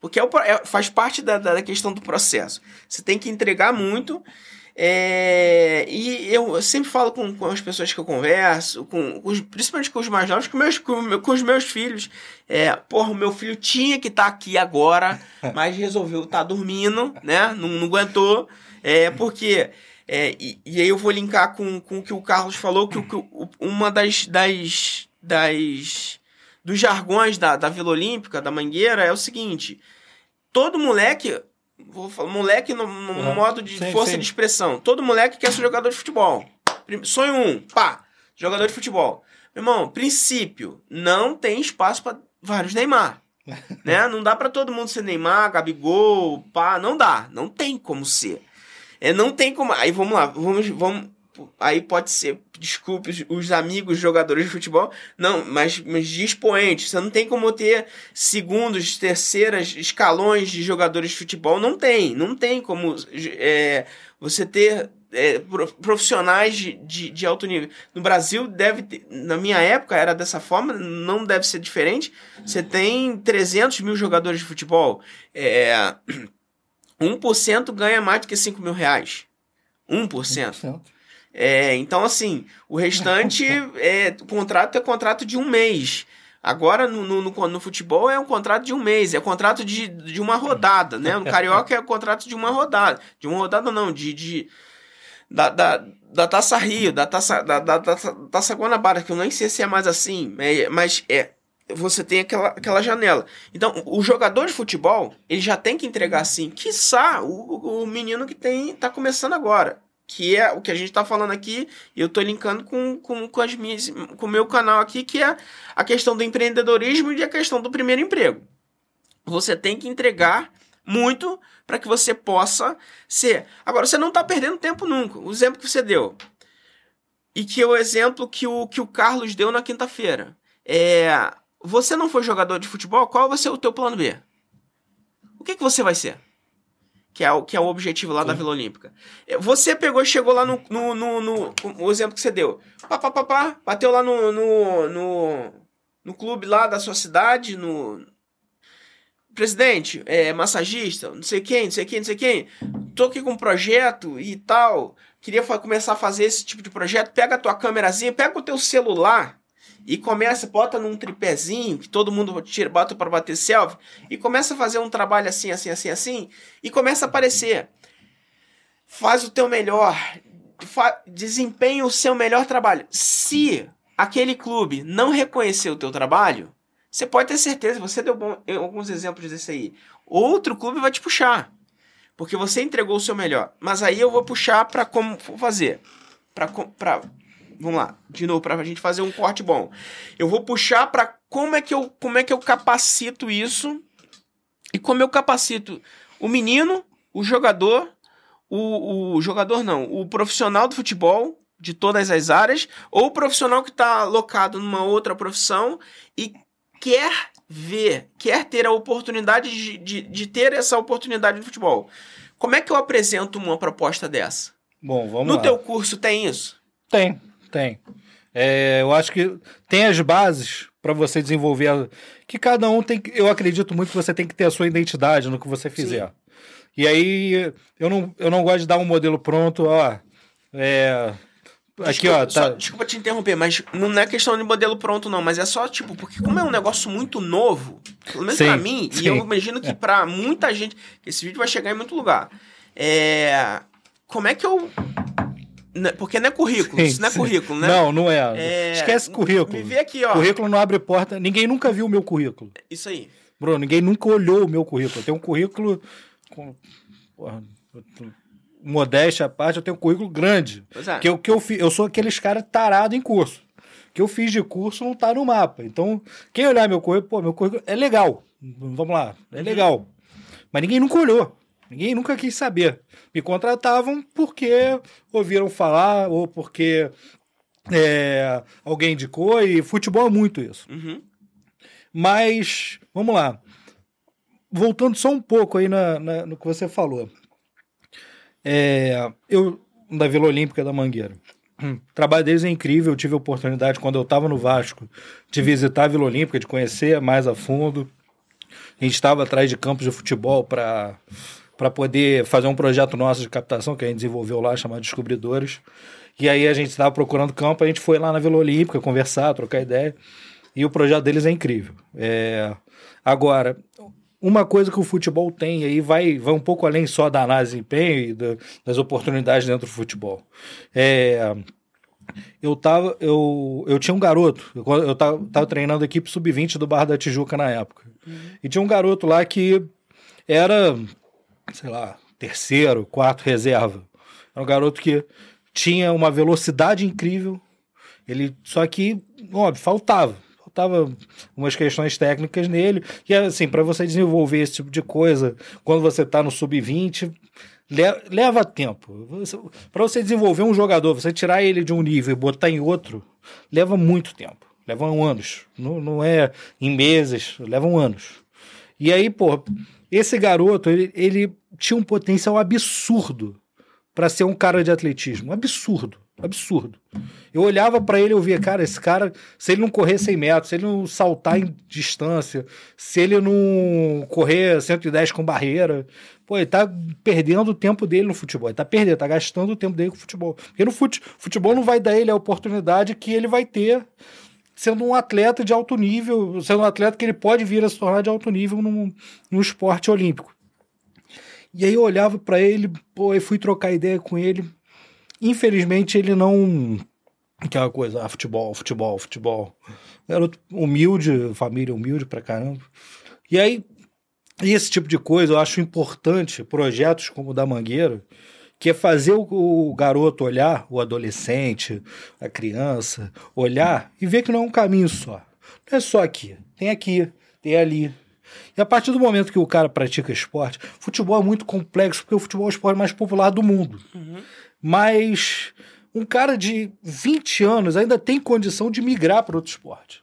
porque é o é- faz parte da, da questão do processo. Você tem que entregar muito. É, e eu sempre falo com, com as pessoas que eu converso, com, com os- principalmente com os mais novos, com, meus, com, com os meus filhos. É, porra, o meu filho tinha que estar aqui agora, mas resolveu estar dormindo, né? Não, não aguentou. É, porque. é, e, e aí eu vou linkar com, com o que o Carlos falou, que, o- que o- uma das, das, das dos jargões da, da Vila Olímpica, da Mangueira, é o seguinte: todo moleque, vou falar, moleque no, no Uhum. modo de Sim, força sim. de expressão, todo moleque quer ser jogador de futebol. Sonho um, pá, jogador de futebol. Meu irmão, princípio, não tem espaço para vários Neymar. né? Não dá para todo mundo ser Neymar, Gabigol, pá, não dá, não tem como ser. É, não tem como. Aí vamos lá, vamos, vamos. Aí pode ser, desculpe os, os amigos jogadores de futebol, não, mas, mas de expoentes. Você não tem como ter segundos, terceiras escalões de jogadores de futebol. Não tem, não tem como é, você ter é, pro- profissionais de, de, de alto nível. No Brasil, deve ter, na minha época era dessa forma, não deve ser diferente. Você tem 300 mil jogadores de futebol. É, 1% ganha mais do que 5 mil reais. 1%. É, então, assim, o restante é o contrato é contrato de um mês. Agora, no, no, no, no futebol, é um contrato de um mês, é contrato de, de uma rodada, né? No Carioca é o contrato de uma rodada. De uma rodada, não, de. de da, da, da Taça Rio, da Taça, da, da, da Taça Guanabara, que eu nem sei se é mais assim, é, mas é. Você tem aquela, aquela janela. Então, o jogador de futebol, ele já tem que entregar assim. Quiçá o, o menino que tem tá começando agora que é o que a gente está falando aqui, e eu estou linkando com, com, com, as minhas, com o meu canal aqui, que é a questão do empreendedorismo e a questão do primeiro emprego. Você tem que entregar muito para que você possa ser. Agora, você não está perdendo tempo nunca. O exemplo que você deu. E que é o exemplo que o, que o Carlos deu na quinta-feira. É, você não foi jogador de futebol, qual vai ser o teu plano B? O que, que você vai ser? Que é o, que é o objetivo lá Sim. da Vila Olímpica. Você pegou chegou lá no, no, no, no, o exemplo que você deu. Pá, pá, pá, pá, bateu lá no, no, no, no clube lá da sua cidade, no... Presidente, é, massagista, não sei quem, não sei quem, não sei quem. Tô aqui com um projeto e tal. Queria começar a fazer esse tipo de projeto. Pega a tua câmerazinha, pega o teu celular e começa, bota num tripézinho, que todo mundo tira, bota para bater selfie, e começa a fazer um trabalho assim, assim, assim, assim, e começa a aparecer. Faz o teu melhor, desempenha o seu melhor trabalho. Se aquele clube não reconhecer o teu trabalho, você pode ter certeza, você deu bom, alguns exemplos desse aí. Outro clube vai te puxar, porque você entregou o seu melhor. Mas aí eu vou puxar para como fazer, para vamos lá, de novo, para a gente fazer um corte bom. Eu vou puxar para como é que eu como é que eu capacito isso e como eu capacito o menino, o jogador, o, o jogador não, o profissional do futebol de todas as áreas ou o profissional que está alocado numa outra profissão e quer ver, quer ter a oportunidade de, de, de ter essa oportunidade no futebol. Como é que eu apresento uma proposta dessa? Bom, vamos no lá. teu curso tem isso? Tem, tem. É, eu acho que tem as bases para você desenvolver. A, que cada um tem. que- Eu acredito muito que você tem que ter a sua identidade no que você fizer. E aí, eu não, eu não gosto de dar um modelo pronto, ó. É, aqui, Desculpa, ó. Tá, só- desculpa te interromper, mas não é questão de modelo pronto, não. Mas é só, tipo, porque como é um negócio muito novo, pelo menos Sim, pra mim, sim. e eu imagino que pra muita gente, esse vídeo vai chegar em muito lugar. É. Como é que eu Porque não é currículo, Sim, isso não é sim. currículo, né? Não, não é. É, Esquece currículo. Me vê aqui, ó. Currículo não abre porta. Ninguém nunca viu o meu currículo. Isso aí. Bruno, ninguém nunca olhou o meu currículo. Eu tenho um currículo. Com, porra, modéstia à parte, eu tenho um currículo grande. É. Que eu, que eu, fi- eu sou aqueles caras tarado em curso. Que eu fiz de curso não tá no mapa. Então, quem olhar meu currículo, pô, meu currículo é legal. Vamos lá, é legal. Mas ninguém nunca olhou. Ninguém nunca quis saber. Me contratavam porque ouviram falar ou porque é, alguém indicou e futebol é muito isso. Uhum. Mas, vamos lá. Voltando só um pouco aí na, na- no que você falou. É, eu, da Vila Olímpica da Mangueira. Hum, O trabalho deles é incrível. Eu tive a oportunidade, quando eu estava no Vasco, de visitar a Vila Olímpica, de conhecer mais a fundo. A gente estava atrás de campos de futebol para para poder fazer um projeto nosso de captação que a gente desenvolveu lá, chamado Descobridores. E aí a gente estava procurando campo, a gente foi lá na Vila Olímpica conversar, trocar ideia. E o projeto deles é incrível. É... Agora, uma coisa que o futebol tem aí vai, vai um pouco além só da análise de desempenho e da- das oportunidades dentro do futebol. É, eu tava eu, eu tinha um garoto eu, eu tava, tava treinando a equipe sub-20 do Barra da Tijuca na época e tinha um garoto lá que era sei lá terceiro quarto reserva. Era um garoto que tinha uma velocidade incrível. Ele só que óbvio faltava. Faltava umas questões técnicas nele. E assim para você desenvolver esse tipo de coisa quando você tá no sub-20 le- leva tempo. Para você desenvolver um jogador você tirar ele de um nível e botar em outro leva muito tempo. Levam anos. Não, não é em meses levam anos. E aí pô esse garoto ele, ele tinha um potencial absurdo para ser um cara de atletismo. Absurdo, absurdo. Eu olhava para ele e eu via, cara, esse cara, se ele não correr 100 metros, se ele não saltar em distância, se ele não correr 110 com barreira, pô, ele tá perdendo o tempo dele no futebol. Ele tá perdendo, tá gastando o tempo dele com o futebol. Porque no fute, futebol não vai dar ele a oportunidade que ele vai ter sendo um atleta de alto nível, sendo um atleta que ele pode vir a se tornar de alto nível num, num esporte olímpico. E aí eu olhava para ele, pô, eu fui trocar ideia com ele. Infelizmente ele não. Aquela coisa, ah, futebol, futebol, futebol. Garoto humilde, família humilde pra caramba. E aí, esse tipo de coisa eu acho importante, projetos como o da Mangueira, que é fazer o, o garoto olhar, o adolescente, a criança, olhar e ver que não é um caminho só. Não é só aqui, tem aqui, tem ali. E a partir do momento que o cara pratica esporte, futebol é muito complexo, porque o futebol é o esporte mais popular do mundo. Mas um cara de 20 anos ainda tem condição de migrar para outro esporte.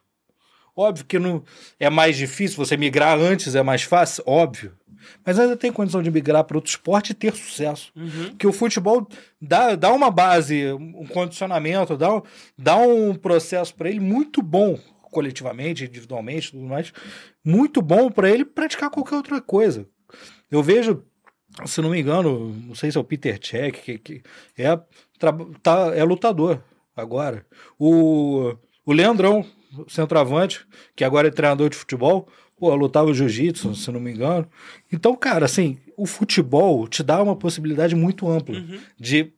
Óbvio que não é mais difícil, você migrar antes é mais fácil, óbvio. Mas ainda tem condição de migrar para outro esporte e ter sucesso. Porque o futebol dá, dá uma base, um condicionamento, dá, dá um processo para ele muito bom, coletivamente, individualmente, tudo mais, muito bom para ele praticar qualquer outra coisa. Eu vejo, se não me engano, não sei se é o Peter Cech, que, que é, tá, é lutador agora. O, o Leandrão, centroavante, que agora é treinador de futebol, pô, lutava jiu-jitsu, se não me engano. Então, cara, assim, o futebol te dá uma possibilidade muito ampla de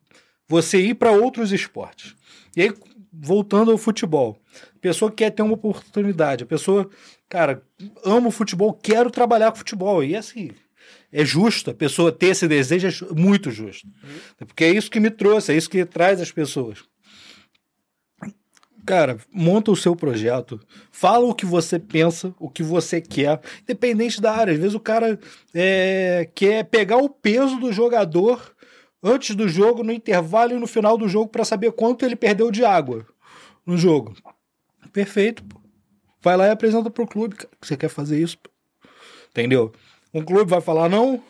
você ir para outros esportes. E aí, voltando ao futebol, pessoa quer ter uma oportunidade, a pessoa, cara, amo o futebol, quero trabalhar com futebol. E assim, é justo a pessoa ter esse desejo, é muito justo. Porque é isso que me trouxe, é isso que traz as pessoas. Cara, monta o seu projeto, fala o que você pensa, o que você quer, independente da área. Às vezes o cara é, quer pegar o peso do jogador antes do jogo, no intervalo e no final do jogo para saber quanto ele perdeu de água no jogo. Perfeito. Pô. Vai lá e apresenta pro clube cara, que você quer fazer isso. Entendeu? Um clube vai falar não,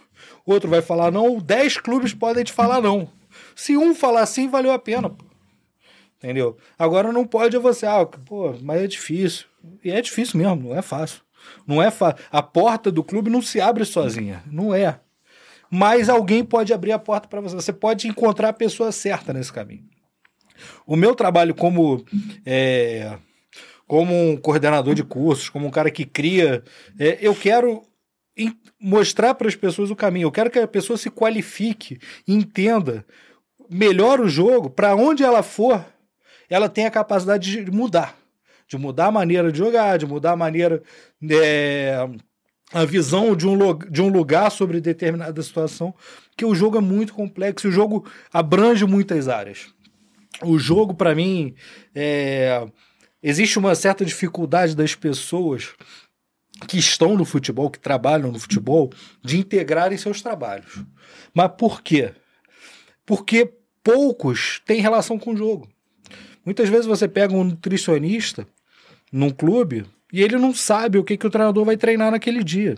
outro vai falar não, dez clubes podem te falar não. Se um falar sim, valeu a pena. Pô. Entendeu? Agora não pode você, ah, pô, mas é difícil. E é difícil mesmo, não é fácil. Não é fácil. A porta do clube não se abre sozinha. Não é. Mas alguém pode abrir a porta para você. Você pode encontrar a pessoa certa nesse caminho. O meu trabalho como é, como um coordenador de cursos, como um cara que cria, é, eu quero mostrar para as pessoas o caminho. Eu quero que a pessoa se qualifique, entenda melhora o jogo, para onde ela for, ela tem a capacidade de mudar. De mudar a maneira de jogar, de mudar a maneira. É, a visão de um, de um lugar sobre determinada situação, que o jogo é muito complexo, o jogo abrange muitas áreas. O jogo, para mim, é... existe uma certa dificuldade das pessoas que estão no futebol, que trabalham no futebol, de integrarem seus trabalhos. Mas por quê? Porque poucos têm relação com o jogo. Muitas vezes você pega um nutricionista num clube e ele não sabe o que, que o treinador vai treinar naquele dia.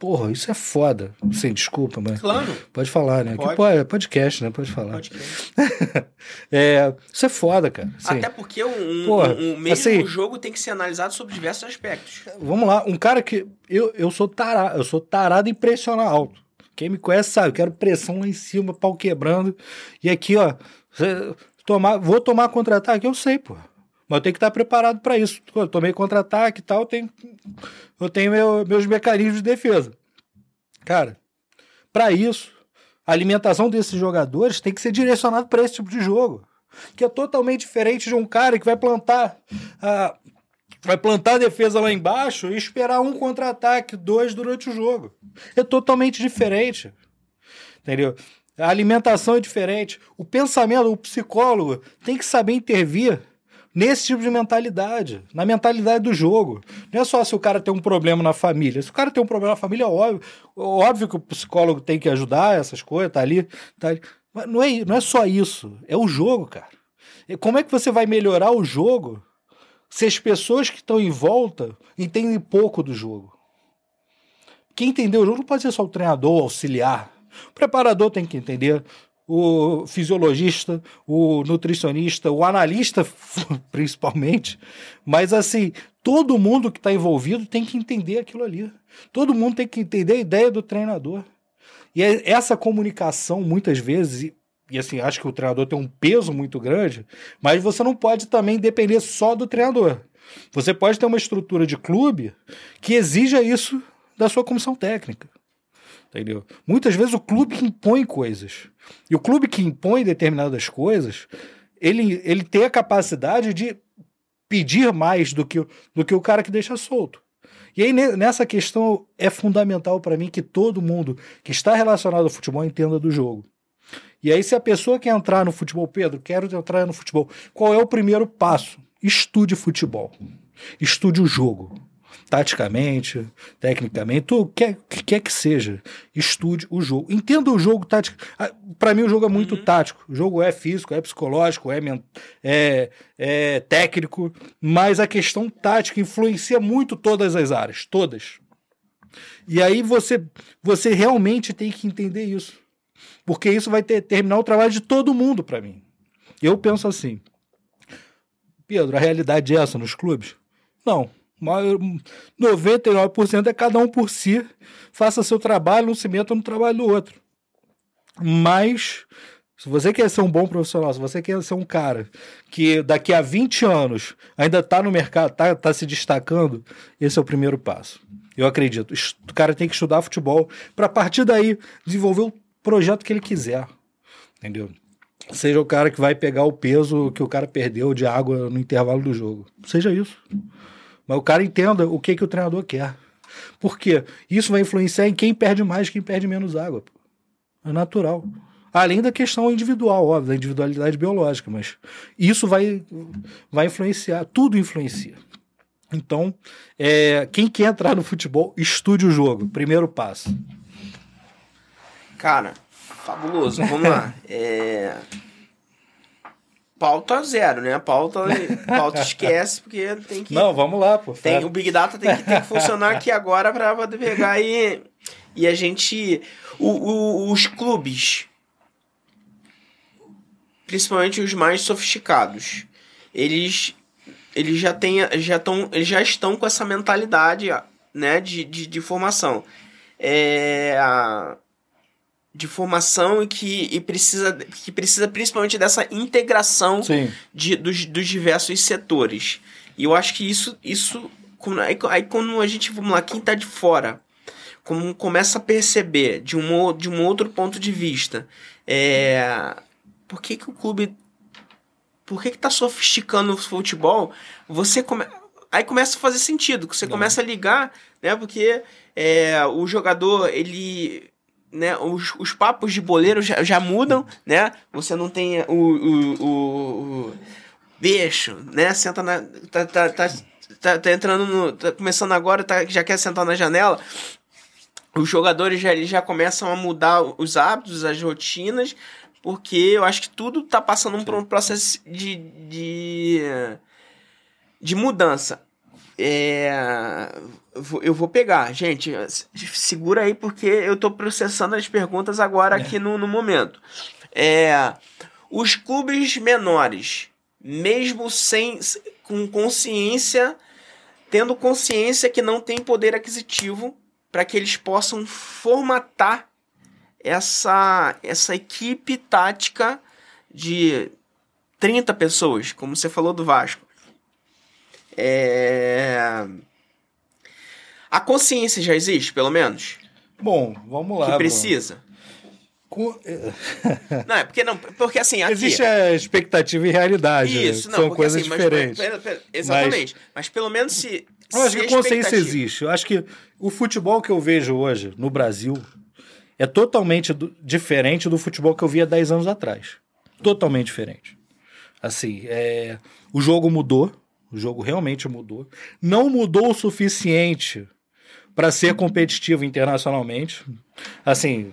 Porra, isso é foda. Sim, desculpa, mas. Claro. Pode falar, né? Pode. Aqui, é podcast, né? Pode falar. Podcast. é, isso é foda, cara. Assim, Até porque um, porra, um, um mesmo assim, jogo tem que ser analisado sobre diversos aspectos. Vamos lá, um cara que. Eu, eu sou tarado, eu sou tarado em pressionar alto. Quem me conhece sabe, eu quero pressão lá em cima, pau quebrando. E aqui, ó, tomar, vou tomar contra-ataque, eu sei, pô. Mas eu tenho que estar preparado para isso. Eu tomei contra-ataque e tal, eu tenho, eu tenho meu, meus mecanismos de defesa. Cara, para isso, a alimentação desses jogadores tem que ser direcionada para esse tipo de jogo. Que é totalmente diferente de um cara que vai plantar. vai plantar a defesa lá embaixo e esperar um contra-ataque, dois durante o jogo. É totalmente diferente. Entendeu? A alimentação é diferente. O pensamento, o psicólogo tem que saber intervir nesse tipo de mentalidade, na mentalidade do jogo. Não é só se o cara tem um problema na família. Se o cara tem um problema na família, é óbvio, óbvio que o psicólogo tem que ajudar essas coisas, tá ali, tá ali. Mas não é, não é só isso, é o jogo, cara. Como é que você vai melhorar o jogo se as pessoas que estão em volta entendem pouco do jogo? Quem entendeu o jogo não pode ser só o treinador, o auxiliar. O preparador tem que entender, o fisiologista, o nutricionista, o analista, principalmente. Mas, assim, todo mundo que está envolvido tem que entender aquilo ali. Todo mundo tem que entender a ideia do treinador. E é essa comunicação, muitas vezes, e assim, acho que o treinador tem um peso muito grande, mas você não pode também depender só do treinador. Você pode ter uma estrutura de clube que exija isso da sua comissão técnica. Entendeu? Muitas vezes o clube impõe coisas. E o clube que impõe determinadas coisas, ele, ele tem a capacidade de pedir mais do que, do que o cara que deixa solto. E aí, nessa questão, é fundamental para mim que todo mundo que está relacionado ao futebol entenda do jogo. E aí, se a pessoa quer entrar no futebol, Pedro, quero entrar no futebol, qual é o primeiro passo? Estude futebol. Estude o jogo taticamente, tecnicamente, o que quer que seja. Estude o jogo. Entenda o jogo tático. Ah, Para mim, o jogo é muito uhum. tático. O jogo é físico, é psicológico, é, é, é técnico, mas a questão tática influencia muito todas as áreas, todas. E aí você, você realmente tem que entender isso. Porque isso vai ter, terminar o trabalho de todo mundo para mim. Eu penso assim. Pedro, a realidade é essa nos clubes? Não. 99% é cada um por si, faça seu trabalho, não se meta no trabalho do outro. Mas, se você quer ser um bom profissional, se você quer ser um cara que daqui a 20 anos ainda está no mercado, está tá se destacando, esse é o primeiro passo. Eu acredito. O cara tem que estudar futebol para a partir daí desenvolver o projeto que ele quiser. Entendeu? Seja o cara que vai pegar o peso que o cara perdeu de água no intervalo do jogo. Seja isso. Mas o cara entenda o que, que o treinador quer. Por quê? Isso vai influenciar em quem perde mais quem perde menos água. É natural. Além da questão individual, óbvio, da individualidade biológica, mas isso vai, vai influenciar, tudo influencia. Então, é, quem quer entrar no futebol, estude o jogo. Primeiro passo. Cara, fabuloso. Vamos lá. É pauta zero, né? Pauta, pauta esquece, porque tem que. Não, vamos lá, pô. Tem, o Big Data tem que, tem que funcionar aqui agora para poder pegar e, e a gente. O, o, os clubes, principalmente os mais sofisticados, eles, eles já têm, já estão, eles já estão com essa mentalidade, né, de, de, de formação. É, a, de formação e que e precisa, que precisa principalmente dessa integração de, dos, dos diversos setores. E eu acho que isso. isso aí, aí quando a gente, vamos lá, quem está de fora, como começa a perceber de um, de um outro ponto de vista é, por que, que o clube. Por que, que tá sofisticando o futebol? Você come... Aí começa a fazer sentido, você começa a ligar, né? Porque é, o jogador, ele. Né, os, os papos de boleiro já, já mudam, né? Você não tem o, o, o, o bicho, né? Senta na. Tá, tá, tá, tá, tá entrando no. Tá começando agora, tá, já quer sentar na janela. Os jogadores já, já começam a mudar os hábitos, as rotinas, porque eu acho que tudo tá passando por um processo de, de, de mudança. É, eu vou- pegar, gente. Segura aí, porque eu tô processando as perguntas agora aqui no, no momento. É, os clubes menores, mesmo sem com consciência, tendo consciência que não tem poder aquisitivo para que eles possam formatar essa essa equipe tática de 30 pessoas, como você falou do Vasco. É... A consciência já existe, pelo menos? Bom, vamos lá. que precisa? Com- eh, Não, é porque não, porque assim, aqui Existe a expectativa e realidade. né? Isso, não, São porque, coisas assim, mas- diferentes. pera- pera- exatamente. Mas, pelo menos se. Eu acho se que a consciência existe. Eu acho que o futebol que eu vejo hoje no Brasil é totalmente do- diferente do futebol que eu via 10 anos atrás. Totalmente diferente. Assim, é, o jogo mudou. O jogo realmente mudou. Não mudou o suficiente para ser competitivo internacionalmente. Assim,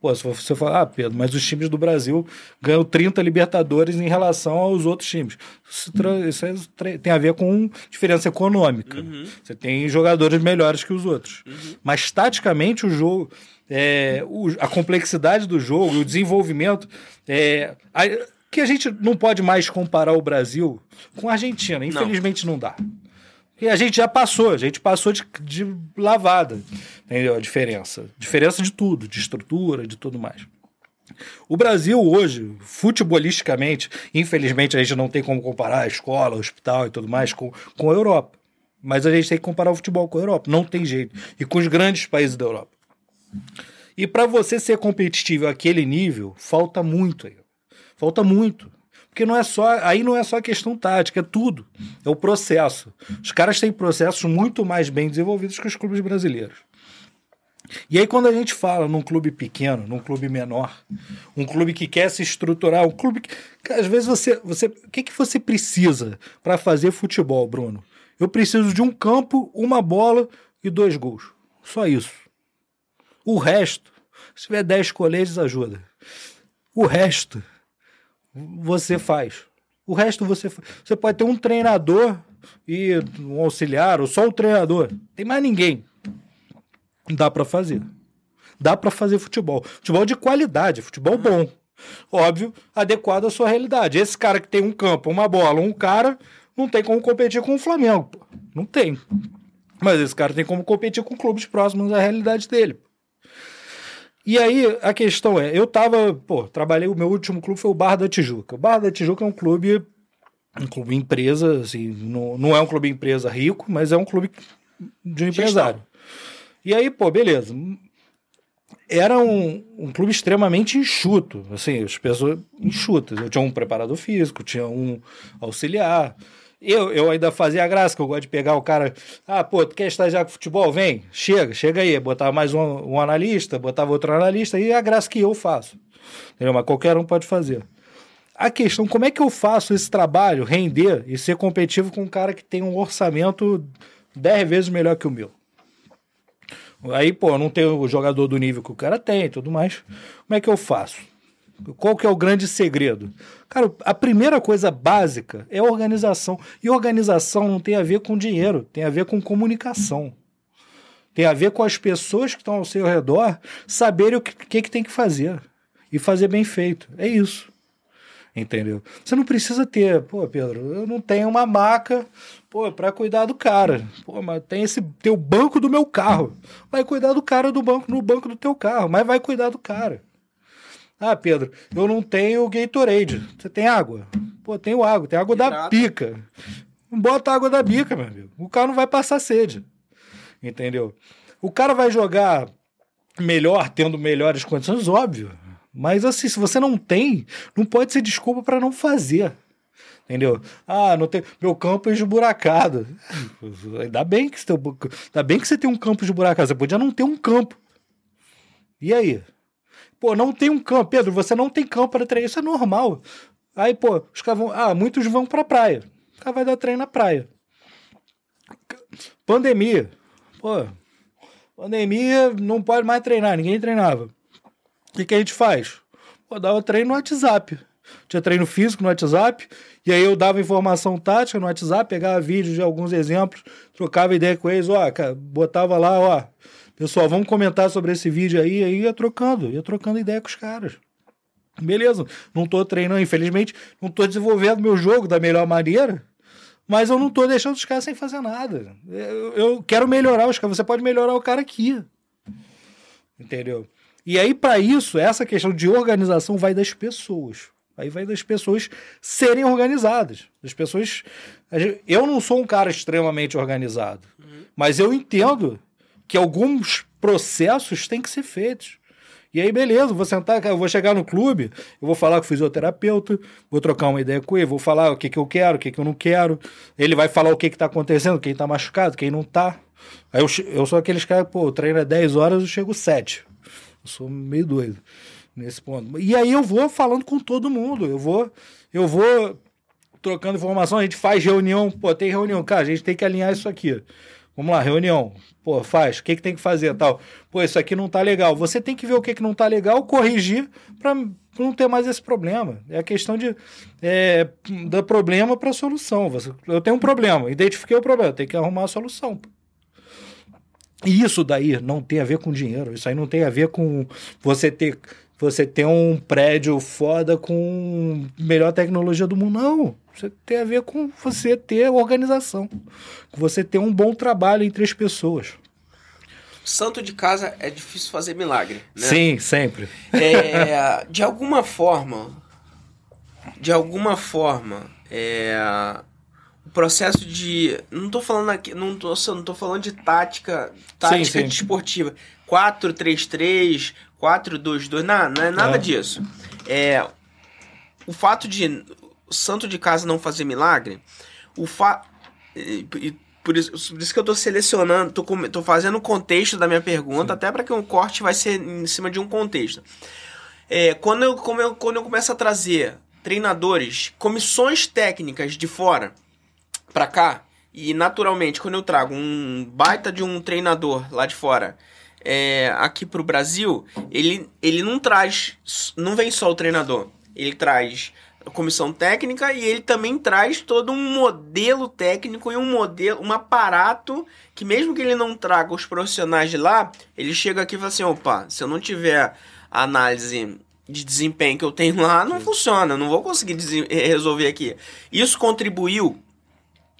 pô, se você falar, ah, Pedro, mas os times do Brasil ganham 30 Libertadores em relação aos outros times. Isso, isso é tem a ver com diferença econômica. Você tem jogadores melhores que os outros. Mas, taticamente, o jogo. é, o- a complexidade do jogo, o desenvolvimento. É, a- que a gente não pode mais comparar o Brasil com a Argentina. Infelizmente não dá. E a gente já passou, a gente passou de, de lavada. Entendeu? A diferença. Diferença de tudo, de estrutura, de tudo mais. O Brasil hoje, futebolisticamente, infelizmente a gente não tem como comparar a escola, o hospital e tudo mais com, com a Europa. Mas a gente tem que comparar o futebol com a Europa. Não tem jeito. E com os grandes países da Europa. E para você ser competitivo àquele nível, falta muito aí. Falta muito. Porque não é só, aí não é só questão tática, é tudo. É o processo. Os caras têm processos muito mais bem desenvolvidos que os clubes brasileiros. E aí, quando a gente fala num clube pequeno, num clube menor, um clube que quer se estruturar, um clube que. às vezes você. você o que, que você precisa para fazer futebol, Bruno? Eu preciso de um campo, uma bola e dois gols. Só isso. O resto, se tiver 10 coletes, ajuda. O resto, você faz. O resto você. Você pode ter um treinador e um auxiliar, ou só o treinador. Tem mais ninguém. Dá pra fazer. Dá pra fazer futebol. Futebol de qualidade, futebol bom. Óbvio, adequado à sua realidade. Esse cara que tem um campo, uma bola, um cara, não tem como competir com o Flamengo. Não tem. Mas esse cara tem como competir com clubes próximos à realidade dele. E aí a questão é, eu tava, pô, trabalhei, o meu último clube foi o Barra da Tijuca. O Barra da Tijuca é um clube, um clube empresa, assim, não, não é um clube empresa rico, mas é um clube de um empresário. E aí, pô, beleza. Era um, um clube extremamente enxuto, assim, as pessoas enxutas. Eu tinha um preparador físico, tinha um auxiliar. Eu, eu ainda fazia a graça, que eu gosto de pegar o cara. Ah, pô, tu quer estagiar com futebol? Vem, chega, chega aí. Botava mais um, um analista, botava outro analista, e a graça que eu faço. Entendeu? Mas qualquer um pode fazer. A questão, como é que eu faço esse trabalho render e ser competitivo com um cara que tem um orçamento 10 vezes melhor que o meu? Aí, pô, não tem o jogador do nível que o cara tem e tudo mais. Como é que eu faço? Qual que é o grande segredo? Cara, a primeira coisa básica é organização. E organização não tem a ver com dinheiro, tem a ver com comunicação. Tem a ver com as pessoas que estão ao seu redor saberem o que, que, que tem que fazer. E fazer bem feito. É isso. Entendeu? Você não precisa ter, pô, Pedro, eu não tenho uma maca, pô, para cuidar do cara. Pô, mas tem esse teu banco do meu carro. Vai cuidar do cara do banco no banco do teu carro, mas vai cuidar do cara. Ah, Pedro, eu não tenho Gatorade. Você tem água? Pô, tenho água, tem água da pica. Bota água da bica, meu amigo. O cara não vai passar sede. Entendeu? O cara vai jogar melhor, tendo melhores condições, óbvio. Mas assim, se você não tem, não pode ser desculpa para não fazer. Entendeu? Ah, não tem. Meu campo é esburacado. Ainda bem que você tem, ainda bem que você tem um campo esburacado. Você podia não ter um campo. E aí? Pô, não tem um campo. Pedro, você não tem campo para treinar. Isso é normal. Aí, pô, os caras vão. Ah, muitos vão pra praia. O cara vai dar treino na praia. Pandemia. Pô, pandemia não pode mais treinar, ninguém treinava. O que, que a gente faz? Pô, dava treino no WhatsApp. Tinha treino físico no WhatsApp, e aí eu dava informação tática no WhatsApp, pegava vídeos de alguns exemplos, trocava ideia com eles, ó, botava lá, ó, pessoal, vamos comentar sobre esse vídeo aí, aí ia trocando, ia trocando ideia com os caras. Beleza, não tô treinando, infelizmente, não tô desenvolvendo meu jogo da melhor maneira, mas eu não tô deixando os caras sem fazer nada. Eu, eu quero melhorar os caras, você pode melhorar o cara aqui. Entendeu? E aí, para isso, essa questão de organização vai das pessoas. Aí vai das pessoas serem organizadas. Das pessoas. Eu não sou um cara extremamente organizado, uhum. mas eu entendo que alguns processos têm que ser feitos. E aí, beleza, vou sentar, eu vou chegar no clube, eu vou falar com o fisioterapeuta, vou trocar uma ideia com ele, vou falar o que, que eu quero, o que, que eu não quero. Ele vai falar o que está acontecendo, quem está machucado, quem não está. Aí eu, eu sou aqueles caras, pô, o treino é 10 horas, eu chego 7. Eu sou meio doido nesse ponto. E aí eu vou falando com todo mundo, eu vou, eu vou trocando informação, a gente faz reunião, pô, tem reunião, cara, a gente tem que alinhar isso aqui. Vamos lá, reunião. Pô, faz, o que, que tem que fazer tal? Pô, isso aqui não tá legal. Você tem que ver o que, que não tá legal, corrigir para não ter mais esse problema. É a questão de é, dar problema para solução. Você, eu tenho um problema, identifiquei o problema, tem que arrumar a solução. E isso daí não tem a ver com dinheiro, isso aí não tem a ver com você ter você ter um prédio foda com melhor tecnologia do mundo. Não. Isso tem a ver com você ter organização. Com você ter um bom trabalho entre as pessoas. Santo de casa é difícil fazer milagre. Né? Sim, sempre. É, de alguma forma. De alguma forma. É, o processo de. Não tô falando aqui. Não tô, não tô falando de tática. Tática sim, sim. desportiva. 4-3-3, 4-2-2, não, não é nada é. disso. É, o fato de o santo de casa não fazer milagre, o fa... por isso, por isso que eu tô selecionando, tô, tô fazendo o contexto da minha pergunta, Sim. até para que um corte vai ser em cima de um contexto. É, quando, eu, como eu, quando eu começo a trazer treinadores, comissões técnicas de fora para cá, e naturalmente, quando eu trago um baita de um treinador lá de fora é, aqui pro Brasil, ele, ele não traz. Não vem só o treinador. Ele traz a comissão técnica e ele também traz todo um modelo técnico e um modelo, um aparato que mesmo que ele não traga os profissionais de lá, ele chega aqui e fala assim, opa, se eu não tiver a análise de desempenho que eu tenho lá, não funciona, não vou conseguir resolver aqui. Isso contribuiu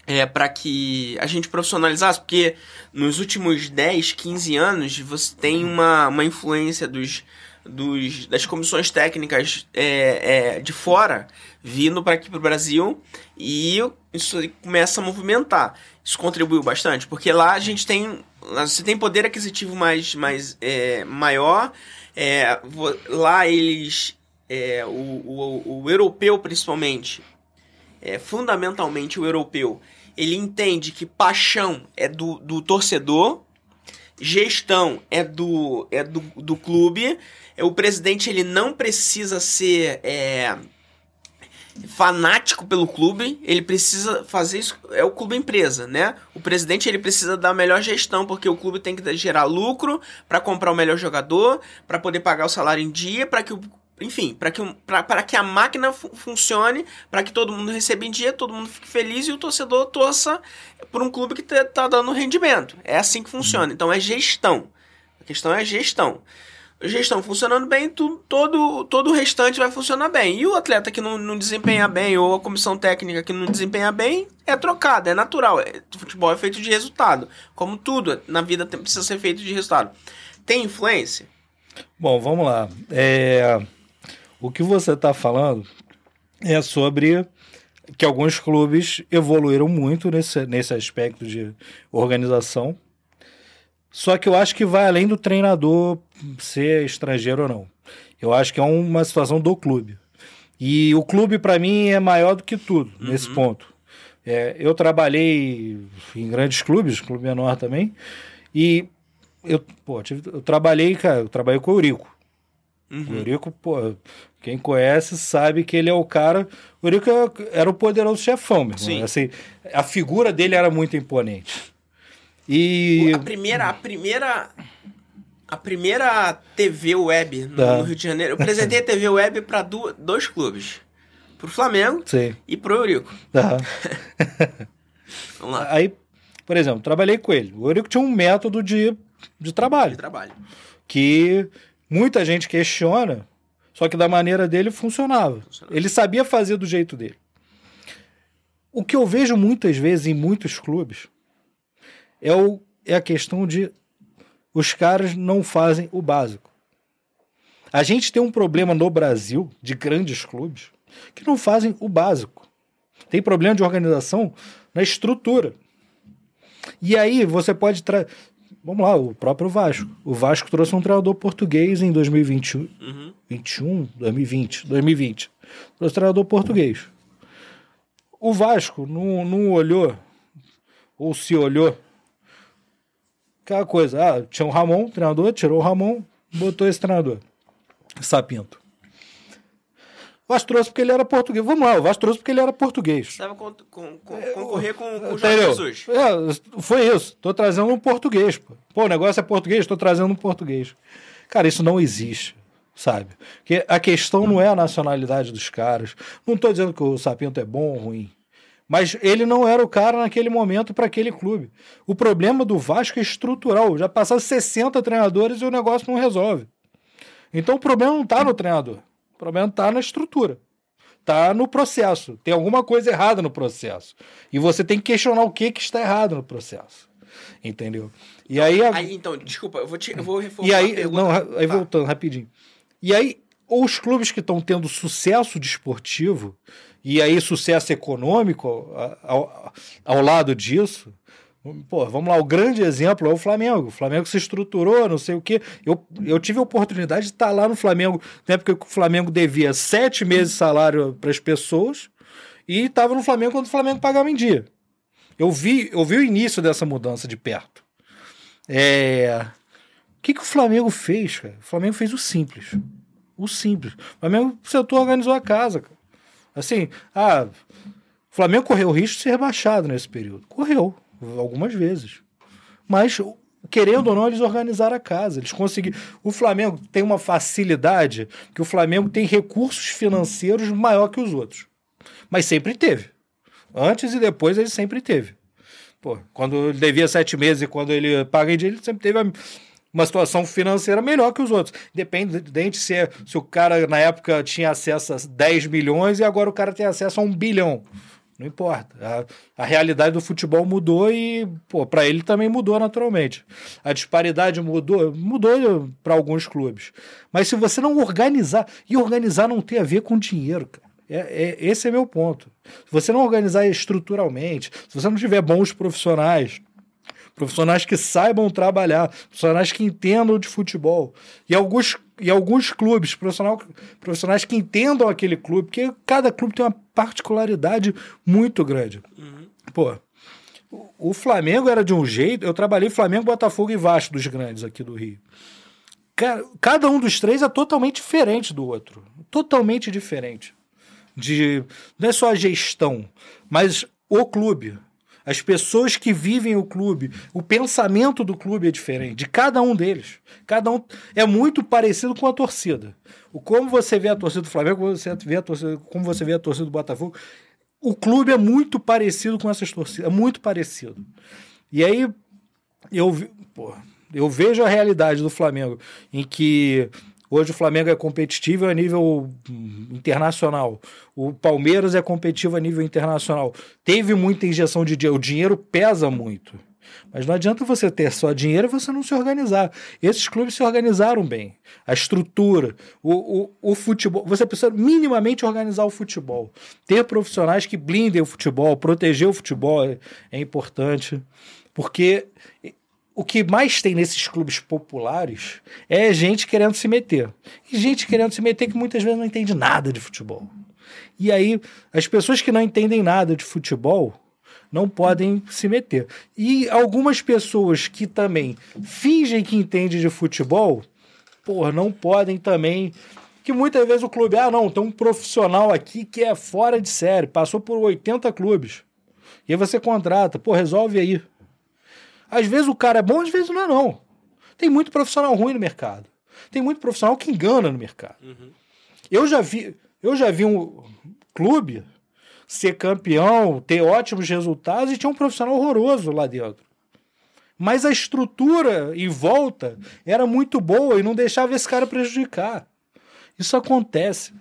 é, para que a gente profissionalizasse, porque nos últimos 10, 15 anos você tem uma, uma influência dos, dos, das comissões técnicas é, é, de fora vindo para aqui para o Brasil e isso começa a movimentar. Isso contribuiu bastante, porque lá a gente tem. Você tem poder aquisitivo mais, mais é, maior. É, lá eles. É, o, o, o europeu, principalmente, é, fundamentalmente o europeu, ele entende que paixão é do, do torcedor, gestão é do, é do, do clube, o presidente ele não precisa ser é, fanático pelo clube, ele precisa fazer isso, é o clube empresa, né? O presidente ele precisa dar a melhor gestão, porque o clube tem que gerar lucro para comprar o melhor jogador, para poder pagar o salário em dia, para que o enfim, para que, pra, que a máquina fu funcione, para que todo mundo receba em dia, todo mundo fique feliz e o torcedor torça por um clube que tá, tá dando rendimento. É assim que funciona. Uhum. Então é gestão. A questão é gestão. Gestão funcionando bem, tu, todo, todo o restante vai funcionar bem. E o atleta que não, não desempenha bem, ou a comissão técnica que não desempenha bem, é trocado, é natural. É, o futebol é feito de resultado. Como tudo na vida tem, precisa ser feito de resultado. Tem influência? Bom, vamos lá. É o que você está falando é sobre que alguns clubes evoluíram muito nesse, nesse aspecto de organização. Só que eu acho que vai além do treinador ser estrangeiro ou não. Eu acho que é uma situação do clube. E o clube, para mim, é maior do que tudo uhum. nesse ponto. É, eu trabalhei em grandes clubes, clube menor também, e eu, pô, eu trabalhei, cara, eu trabalhei com o Eurico. Uhum. O Eurico, pô, quem conhece sabe que ele é o cara. O Eurico era o poderoso chefão, meu irmão. Assim, a figura dele era muito imponente. E. A primeira, a primeira. A primeira TV web no, tá. no Rio de Janeiro. Eu apresentei a TV web para dois clubes. Pro Flamengo Sim. e pro Eurico. Tá. Vamos lá. Aí, por exemplo, trabalhei com ele. O Eurico tinha um método de, de trabalho. De trabalho. Que muita gente questiona, só que da maneira dele funcionava. funcionava. Ele sabia fazer do jeito dele. O que eu vejo muitas vezes em muitos clubes é, o, é a questão de os caras não fazem o básico. A gente tem um problema no Brasil de grandes clubes que não fazem o básico. Tem problema de organização na estrutura. E aí você pode trazer. Vamos lá, o próprio Vasco. O Vasco trouxe um treinador português em 2021, uhum. 21, 2020, 2020. Trouxe um treinador português. O Vasco não, não olhou, ou se olhou, aquela coisa. Ah, tinha o Ramon, treinador, tirou o Ramon, botou esse treinador. Sapinto. Vasco trouxe porque ele era português. Vamos lá, o Vasco trouxe porque ele era português. Estava com, concorrer com, com o Jorge Jesus. É, foi isso. Estou trazendo um português. Pô. pô, o negócio é português, estou trazendo um português. Cara, isso não existe, sabe? Porque a questão não é a nacionalidade dos caras. Não estou dizendo que o Sapinto é bom ou ruim. Mas ele não era o cara naquele momento para aquele clube. O problema do Vasco é estrutural. Já passaram 60 treinadores e o negócio não resolve. Então o problema não está no treinador. O problema está na estrutura. Está no processo. Tem alguma coisa errada no processo. E você tem que questionar o que, que está errado no processo. Entendeu? E aí, a... aí então, desculpa, eu vou, te, eu vou reformular e aí, Não, aí tá. voltando rapidinho. E aí, os clubes que estão tendo sucesso desportivo, e aí sucesso econômico ao, ao lado disso, Pô, vamos lá, o grande exemplo é o Flamengo. O Flamengo se estruturou, não sei o quê. Eu, eu tive a oportunidade de estar lá no Flamengo, na época que o Flamengo devia sete meses de salário para as pessoas, e estava no Flamengo quando o Flamengo pagava em dia. Eu vi, eu vi o início dessa mudança de perto. É... O que, que o Flamengo fez, cara? O Flamengo fez o simples. O simples. O Flamengo sentou organizou a casa, cara. Assim, ah, o Flamengo correu o risco de ser rebaixado nesse período. Correu algumas vezes. Mas, querendo ou não, eles organizaram a casa. Eles conseguiram. O Flamengo tem uma facilidade que o Flamengo tem recursos financeiros maior que os outros. Mas sempre teve. Antes e depois ele sempre teve. Pô, quando ele devia sete meses e quando ele paga em dia, ele sempre teve uma situação financeira melhor que os outros. Independente se, é, se o cara na época tinha acesso a 10 milhões e agora o cara tem acesso a um bilhão. Não importa. A, a realidade do futebol mudou e, pô, para ele também mudou naturalmente. A disparidade mudou, mudou para alguns clubes. Mas se você não organizar, e organizar não tem a ver com dinheiro, cara. É, é, esse é meu ponto. Se você não organizar estruturalmente, se você não tiver bons profissionais, profissionais que saibam trabalhar, profissionais que entendam de futebol, e alguns e alguns clubes, profissional, profissionais que entendam aquele clube, porque cada clube tem uma particularidade muito grande. Uhum. Pô, o Flamengo era de um jeito. Eu trabalhei Flamengo, Botafogo e Vasco dos grandes aqui do Rio. Cada um dos três é totalmente diferente do outro. Totalmente diferente. De, não é só a gestão, mas o clube as pessoas que vivem o clube, o pensamento do clube é diferente, de cada um deles. Cada um é muito parecido com a torcida. O como você vê a torcida do Flamengo, como você vê a torcida, como você vê a torcida do Botafogo, o clube é muito parecido com essas torcidas, é muito parecido. E aí eu, pô, eu vejo a realidade do Flamengo em que Hoje o Flamengo é competitivo a nível internacional. O Palmeiras é competitivo a nível internacional. Teve muita injeção de dinheiro. O dinheiro pesa muito. Mas não adianta você ter só dinheiro e você não se organizar. Esses clubes se organizaram bem. A estrutura, o, o, o futebol. Você precisa minimamente organizar o futebol. Ter profissionais que blindem o futebol, proteger o futebol é, é importante. Porque o que mais tem nesses clubes populares é gente querendo se meter. E gente querendo se meter que muitas vezes não entende nada de futebol. E aí, as pessoas que não entendem nada de futebol não podem se meter. E algumas pessoas que também fingem que entendem de futebol, porra, não podem também. Que muitas vezes o clube, ah, não, tem um profissional aqui que é fora de série, passou por 80 clubes. E aí você contrata, pô, resolve aí. Às vezes o cara é bom, às vezes não é não. Tem muito profissional ruim no mercado. Tem muito profissional que engana no mercado. Uhum. Eu já vi, eu já vi um clube ser campeão, ter ótimos resultados e tinha um profissional horroroso lá dentro. Mas a estrutura em volta era muito boa e não deixava esse cara prejudicar. Isso acontece.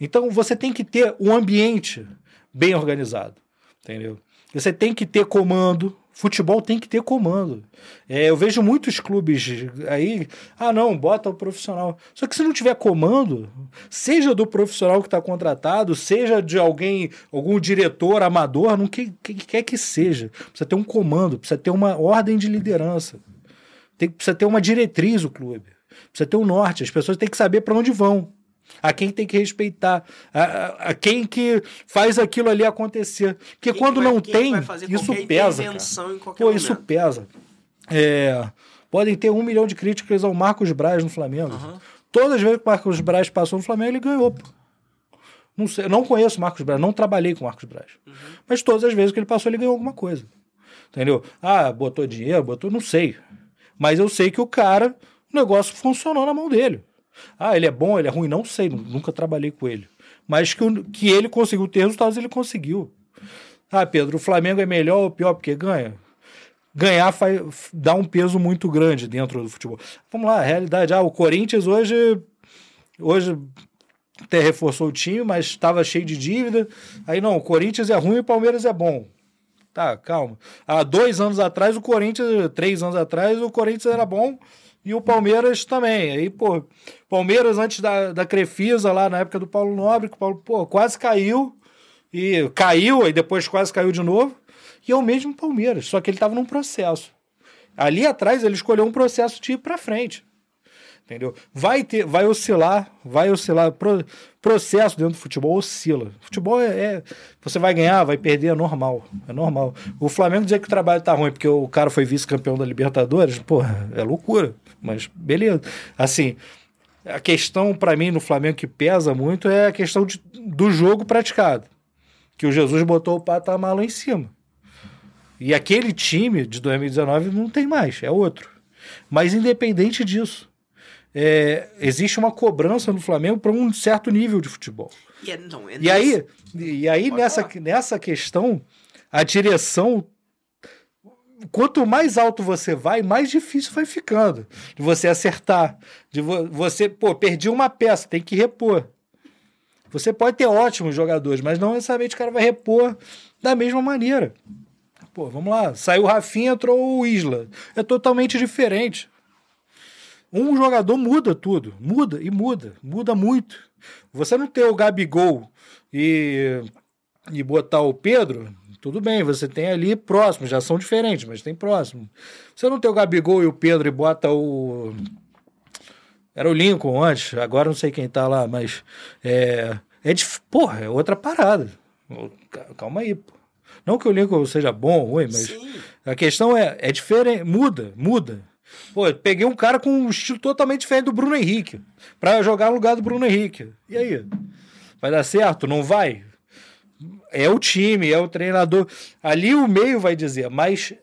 Então você tem que ter um ambiente bem organizado, entendeu? Você tem que ter comando, Futebol tem que ter comando. É, eu vejo muitos clubes aí, ah, não, bota o profissional. Só que se não tiver comando, seja do profissional que está contratado, seja de alguém, algum diretor amador, não que, que, quer que seja, precisa ter um comando, precisa ter uma ordem de liderança, tem, precisa ter uma diretriz o clube, precisa ter um norte. As pessoas têm que saber para onde vão a quem tem que respeitar, a, a, quem que faz aquilo ali acontecer. Porque quem quando vai, não tem, isso pesa. Pô, momento. isso pesa. É, podem ter um milhão de críticas ao Marcos Braz no Flamengo. Uhum. Todas as vezes que o Marcos Braz passou no Flamengo, ele ganhou. Pô. Não, sei, não conheço o Marcos Braz, não trabalhei com o Marcos Braz. Uhum. Mas todas as vezes que ele passou, ele ganhou alguma coisa. Entendeu? Ah, botou dinheiro, botou, não sei. Mas eu sei que o cara, o negócio funcionou na mão dele. Ah, ele é bom, ele é ruim, não sei, nunca trabalhei com ele. Mas que, que ele conseguiu ter resultados, ele conseguiu. Ah, Pedro, o Flamengo é melhor ou pior porque ganha? Ganhar faz, dá um peso muito grande dentro do futebol. Vamos lá, a realidade. Ah, o Corinthians hoje, hoje até reforçou o time, mas estava cheio de dívida. Aí não, o Corinthians é ruim e o Palmeiras é bom. Tá, calma. Há dois anos atrás, o Corinthians, três anos atrás, o Corinthians era bom e o Palmeiras também. Aí, pô, Palmeiras antes da, da Crefisa, lá na época do Paulo Nobre, que o Paulo, pô, quase caiu. E caiu, aí depois quase caiu de novo. E é o mesmo Palmeiras, só que ele estava num processo. Ali atrás ele escolheu um processo de ir para frente entendeu? Vai ter, vai oscilar, vai oscilar. Pro, processo dentro do futebol oscila. Futebol é, é, você vai ganhar, vai perder, é normal, é normal. O Flamengo dizer que o trabalho tá ruim porque o cara foi vice-campeão da Libertadores, porra, é loucura. Mas beleza. Assim, a questão para mim no Flamengo que pesa muito é a questão de, do jogo praticado. Que o Jesus botou o patamar lá em cima. E aquele time de 2019 não tem mais, é outro. Mas independente disso, é, existe uma cobrança no Flamengo para um certo nível de futebol. E, é, não, é e aí, e aí nessa, nessa questão, a direção. Quanto mais alto você vai, mais difícil vai ficando de você acertar. De vo você, pô, perdi uma peça, tem que repor. Você pode ter ótimos jogadores, mas não necessariamente o cara vai repor da mesma maneira. Pô, vamos lá. Saiu o Rafinha, entrou o Isla. É totalmente diferente. Um jogador muda tudo, muda e muda, muda muito. Você não ter o Gabigol e, e botar o Pedro, tudo bem, você tem ali próximo, já são diferentes, mas tem próximo. Você não ter o Gabigol e o Pedro e bota o. Era o Lincoln antes, agora não sei quem tá lá, mas. É, é de, porra, é outra parada. Calma aí, pô. Não que o Lincoln seja bom ou ruim, mas Sim. a questão é, é diferente, muda, muda. Pô, peguei um cara com um estilo totalmente diferente do Bruno Henrique para jogar no lugar do Bruno Henrique. E aí? Vai dar certo? Não vai? É o time, é o treinador. Ali o meio vai dizer, mas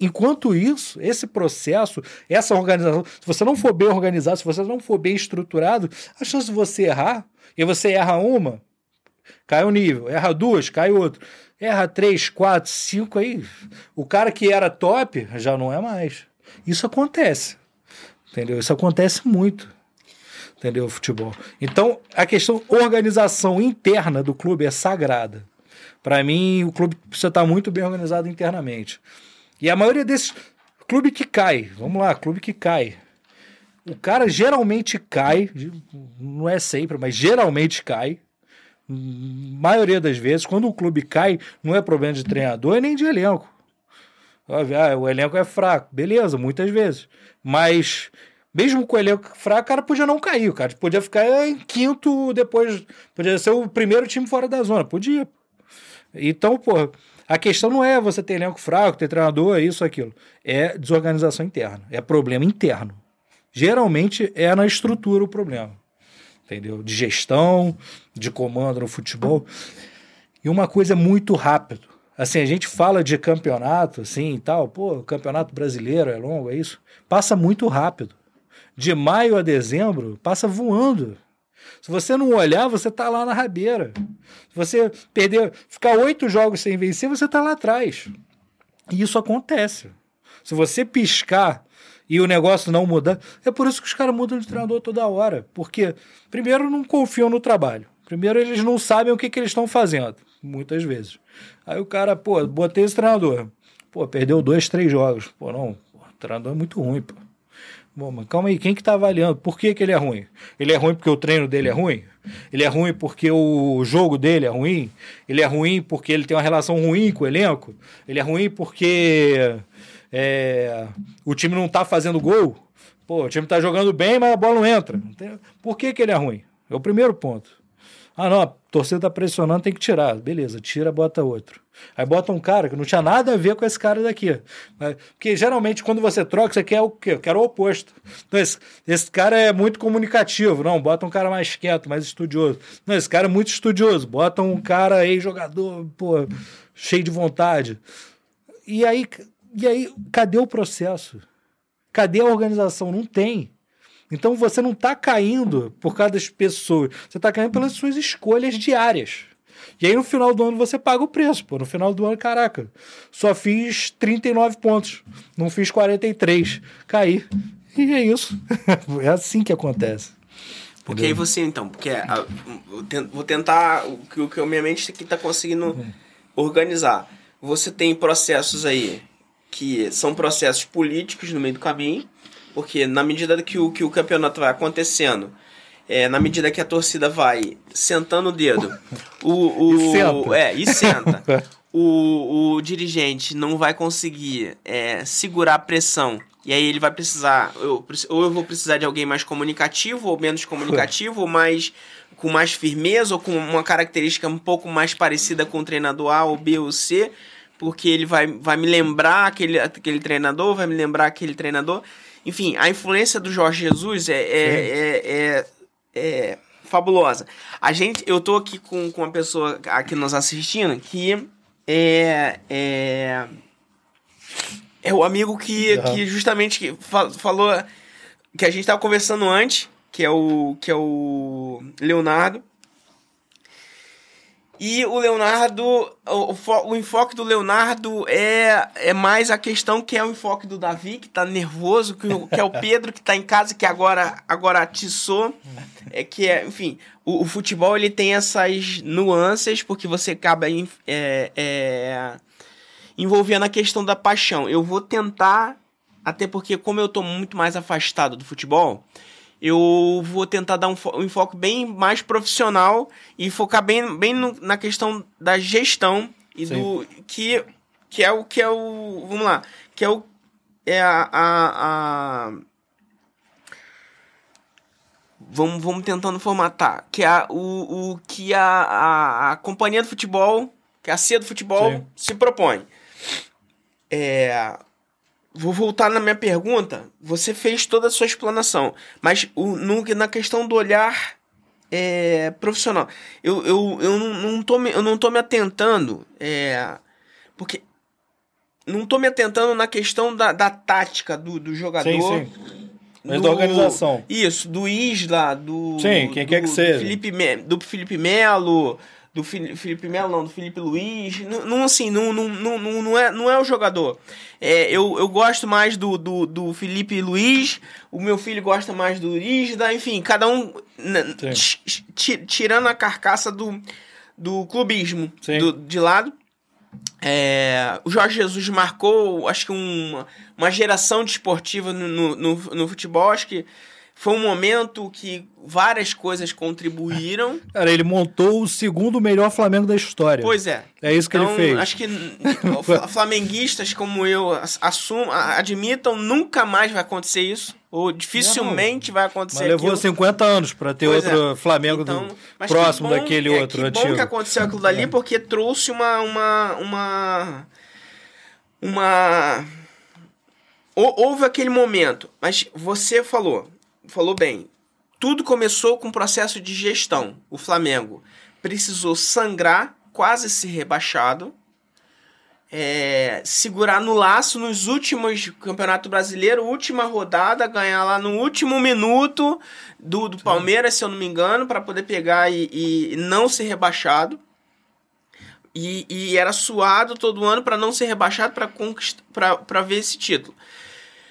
enquanto isso, esse processo, essa organização, se você não for bem organizado, se você não for bem estruturado, a chance de você errar, e você erra uma, cai um nível, erra duas, cai outro. Erra três, quatro, cinco aí. O cara que era top já não é mais. Isso acontece. Entendeu? Isso acontece muito. Entendeu? Futebol. Então, a questão organização interna do clube é sagrada. Para mim, o clube precisa estar muito bem organizado internamente. E a maioria desses. Clube que cai, vamos lá, clube que cai. O cara geralmente cai, não é sempre, mas geralmente cai. Maioria das vezes, quando o clube cai, não é problema de treinador nem de elenco. Ah, o elenco é fraco. Beleza, muitas vezes. Mas mesmo com o elenco fraco, o cara podia não cair. O cara podia ficar em quinto depois. Podia ser o primeiro time fora da zona. Podia. Então, pô, a questão não é você ter elenco fraco, ter treinador, isso, aquilo. É desorganização interna. É problema interno. Geralmente é na estrutura o problema. Entendeu? De gestão, de comando no futebol. E uma coisa muito rápido. Assim, a gente fala de campeonato, assim e tal. Pô, campeonato brasileiro é longo, é isso. Passa muito rápido. De maio a dezembro, passa voando. Se você não olhar, você tá lá na rabeira. Se você perder, ficar oito jogos sem vencer, você tá lá atrás. E isso acontece. Se você piscar e o negócio não mudar, é por isso que os caras mudam de treinador toda hora. Porque, primeiro, não confiam no trabalho. Primeiro, eles não sabem o que, que eles estão fazendo, muitas vezes. Aí o cara, pô, botei esse treinador. Pô, perdeu dois, três jogos. Pô, não, o treinador é muito ruim, pô. Bom, mas calma aí, quem que tá avaliando? Por que, que ele é ruim? Ele é ruim porque o treino dele é ruim? Ele é ruim porque o jogo dele é ruim? Ele é ruim porque ele tem uma relação ruim com o elenco? Ele é ruim porque é, o time não tá fazendo gol? Pô, o time tá jogando bem, mas a bola não entra. Por que, que ele é ruim? É o primeiro ponto. Ah, não, a torcida tá pressionando, tem que tirar. Beleza, tira, bota outro. Aí bota um cara que não tinha nada a ver com esse cara daqui. Porque geralmente quando você troca, você quer o quê? Eu quero o oposto. Então, esse, esse cara é muito comunicativo. Não, bota um cara mais quieto, mais estudioso. Não, esse cara é muito estudioso. Bota um cara aí, jogador, pô, cheio de vontade. E aí, e aí, cadê o processo? Cadê a organização? Não tem. Então você não está caindo por causa das pessoas, você está caindo pelas suas escolhas diárias. E aí no final do ano você paga o preço, pô. No final do ano, caraca, só fiz 39 pontos, não fiz 43, caí. E é isso. é assim que acontece. Porque Entendeu? aí você, então, porque a, vou tentar o que, o que a minha mente aqui está conseguindo uhum. organizar. Você tem processos aí que são processos políticos no meio do caminho, porque na medida que o, que o campeonato vai acontecendo, é, na medida que a torcida vai sentando o dedo, o, o, e senta. É, e senta. o, o dirigente não vai conseguir é, segurar a pressão. E aí ele vai precisar. Eu, ou eu vou precisar de alguém mais comunicativo, ou menos comunicativo, ou mais com mais firmeza, ou com uma característica um pouco mais parecida com o treinador A ou B ou C, porque ele vai, vai me lembrar aquele, aquele treinador, vai me lembrar aquele treinador. Enfim, a influência do Jorge Jesus é, é, é, é, é, fabulosa. A gente, eu tô aqui com, com uma pessoa aqui nos assistindo que é, é, é o amigo que, uhum. que justamente que falou que a gente tava conversando antes, que é o, que é o Leonardo. E o Leonardo, o, o, enfoque do Leonardo é, é mais a questão que é o enfoque do Davi, que tá nervoso, que, que é o Pedro, que tá em casa, que agora, agora atiçou. É que é, enfim, o, o futebol ele tem essas nuances, porque você acaba é, é, envolvendo a questão da paixão. Eu vou tentar, até porque como eu tô muito mais afastado do futebol, eu vou tentar dar um, um enfoque bem mais profissional e focar bem, bem no, na questão da gestão e Sim. do que que é o que é o vamos lá que é o é a, a, a vamos, vamos tentando formatar que é o, o que a, a, a companhia do futebol que a CIA do futebol Sim. se propõe é Vou voltar na minha pergunta. Você fez toda a sua explanação, mas o, no, na questão do olhar é, profissional, eu, eu, eu, não, não tô me, eu não tô me atentando, é, porque não tô me atentando na questão da, da tática do, do jogador. Sim, sim. Mas do, da organização. Isso, do Isla, do. Sim, quem do, quer que seja. Felipe, do Felipe Melo, do Felipe Melo, não, do Felipe Luiz. Não, não assim, não, não, não, não, é, não é o jogador. É, eu, eu gosto mais do, do, do Felipe Luiz, o meu filho gosta mais do Isda, enfim, cada um tirando a carcaça do, do clubismo do, de lado. É, o Jorge Jesus marcou, acho que uma, uma geração desportiva no, no, no, no futebol, acho que foi um momento que várias coisas contribuíram. Cara, ele montou o segundo melhor Flamengo da história. Pois é. É isso que então, ele fez. Acho que flamenguistas como eu assum, admitam, nunca mais vai acontecer isso. Ou dificilmente Não, vai acontecer Mas levou aquilo. 50 anos para ter Pois outro é. Flamengo Então, que próximo bom- daquele é, outro que antigo. bom que aconteceu aquilo dali, porque trouxe uma. uma. uma. uma... Hou- Houve aquele momento, mas você falou, falou bem. Tudo começou com um processo de gestão. O Flamengo precisou sangrar, quase ser rebaixado, é, segurar no laço nos últimos Campeonato Brasileiro, última rodada, ganhar lá no último minuto do, do Palmeiras, se eu não me engano, para poder pegar e, e não ser rebaixado. E, e era suado todo ano para não ser rebaixado para ver esse título.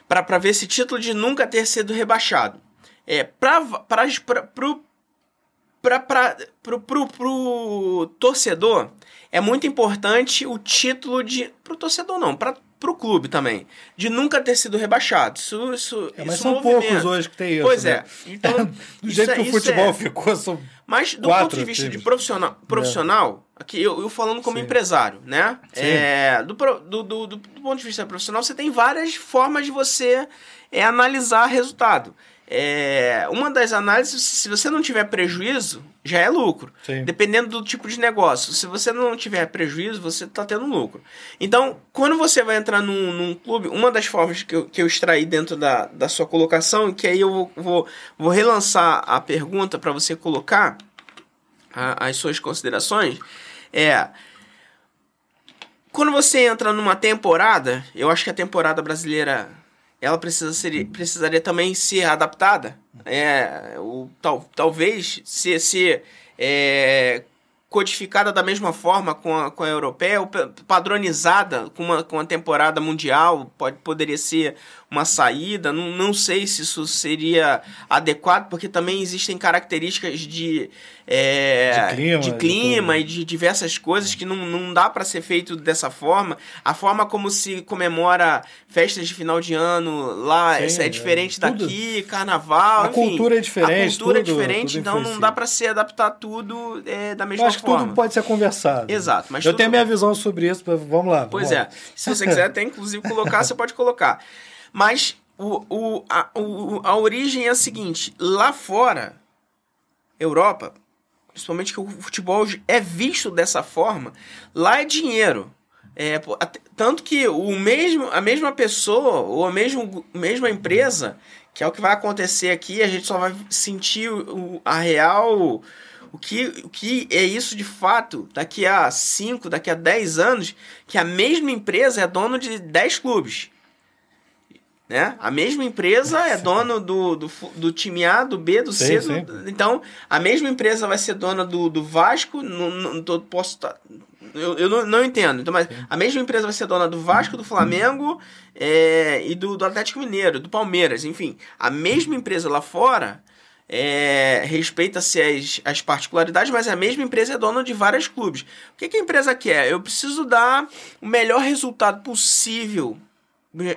Para ver esse título de nunca ter sido rebaixado. É, para pro torcedor, é muito importante o título de. Pro torcedor não, para pro clube também. De nunca ter sido rebaixado. Isso, isso, É, mas isso são movimenta. poucos hoje que tem isso. Pois né? é. Então, Do jeito é- que o futebol é. ficou, são Mas do ponto de vista de times. profissional, profissional aqui eu, eu falando como Sim. empresário, né? É, do, do, do, do, ponto de vista profissional, você tem várias formas de você é, analisar resultado. É, uma das análises, se você não tiver prejuízo, já é lucro. Sim. Dependendo do tipo de negócio. Se você não tiver prejuízo, você está tendo lucro. Então, quando você vai entrar num, num clube, uma das formas que eu, que eu extraí dentro da, da sua colocação, e que aí eu vou, vou, vou relançar a pergunta para você colocar a- as suas considerações, é. Quando você entra numa temporada, eu acho que a temporada brasileira ela precisa ser, precisaria também ser adaptada. É, o, tal, talvez ser, ser é, codificada da mesma forma com a, com a europeia, ou pa- padronizada com uma, com a temporada mundial, pode, poderia ser uma saída. Não, não sei se isso seria adequado, porque também existem características de, é, De clima, de de clima tudo. e de diversas coisas que não, não dá para ser feito dessa forma. A forma como se comemora festas de final de ano lá Sim, essa é é, diferente tudo. daqui, carnaval, A enfim. cultura é diferente, A cultura é tudo- diferente, tudo então não dá para se adaptar tudo é, da mesma Eu acho que forma. tudo pode ser conversado. Exato, mas eu tudo- tenho a minha visão sobre isso. Vamos lá. Pois vamos é. Se você quiser até inclusive colocar, você pode colocar. Mas o, o, a, o, a origem é a seguinte: lá fora, Europa, principalmente que o futebol é visto dessa forma, lá é dinheiro. É, tanto que o mesmo, a mesma pessoa ou a mesmo, mesma empresa, que é o que vai acontecer aqui, a gente só vai sentir o, a real. O que, o que é isso de fato daqui a 5, daqui a 10 anos, que a mesma empresa é dono de 10 clubes. Né? A mesma empresa é dono do, do, do time A, do B, do C. Sim, do- então, a mesma empresa vai ser dona do, do Vasco. Não, não, tô- posso tá- eu eu não, não entendo. Então, mas a mesma empresa vai ser dona do Vasco, do Flamengo é, e do, do Atlético Mineiro, do Palmeiras, enfim. A mesma empresa lá fora é, respeita-se as, as particularidades, mas a mesma empresa é dona de vários clubes. O que, que a empresa quer? Eu preciso dar o melhor resultado possível,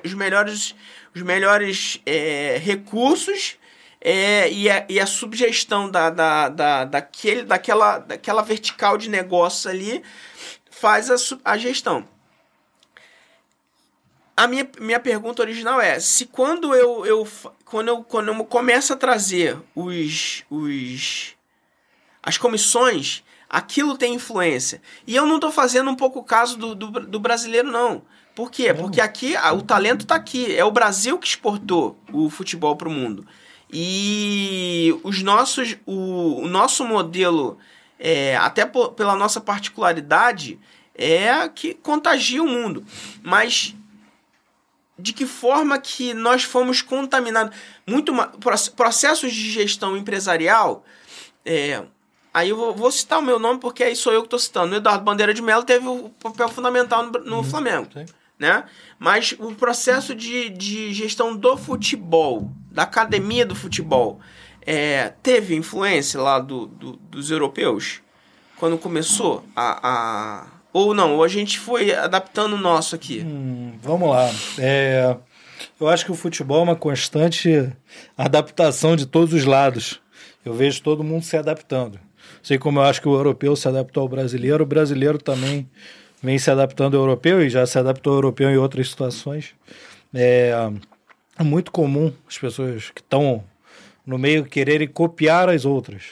os melhores, os melhores é, recursos é, e, a, e a sugestão da, da, da, daquele, daquela, daquela vertical de negócio ali faz a, a gestão. A minha, minha pergunta original é: se quando eu, eu, quando eu, quando eu começo a trazer os, os, as comissões, aquilo tem influência. E eu não estou fazendo um pouco caso do, do, do brasileiro, não. Por quê? Porque aqui o talento está aqui. É o Brasil que exportou o futebol para o mundo. E os nossos, o, o nosso modelo, é, até po- pela nossa particularidade, é que contagia o mundo. Mas de que forma que nós fomos contaminados. Muito processos de gestão empresarial. é, aí eu vou, citar o meu nome porque aí sou eu que estou citando. O Eduardo Bandeira de Mello teve o papel fundamental no, no Flamengo. Sim. Né? Mas o processo de, de gestão do futebol, da academia do futebol, é, teve influência lá do, do- dos europeus? Quando começou a, a- Ou não, ou a gente foi adaptando o nosso aqui. Hum, vamos lá. É, Eu acho que o futebol é uma constante adaptação de todos os lados. Eu vejo todo mundo se adaptando. Sei como eu acho que o europeu se adaptou ao brasileiro, o brasileiro também vem se adaptando ao europeu e já se adaptou ao europeu em outras situações. É, é muito comum as pessoas que estão no meio quererem copiar as outras.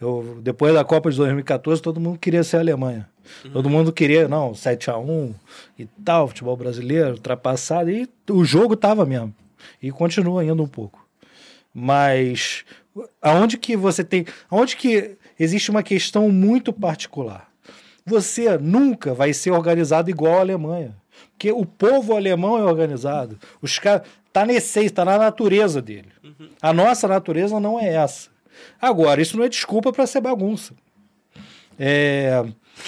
Eu, depois da Copa de 2014, todo mundo queria ser a Alemanha. Uhum. Todo mundo queria, não, 7 a 1 e tal, futebol brasileiro, ultrapassado, e o jogo tava mesmo. E continua ainda um pouco. Mas aonde que você tem. Aonde que existe uma questão muito particular. Você nunca vai ser organizado igual a Alemanha. Porque o povo alemão é organizado. Os caras. Tá na essência, tá na natureza dele. Uhum. A nossa natureza não é essa. Agora, isso não é desculpa para ser bagunça. É,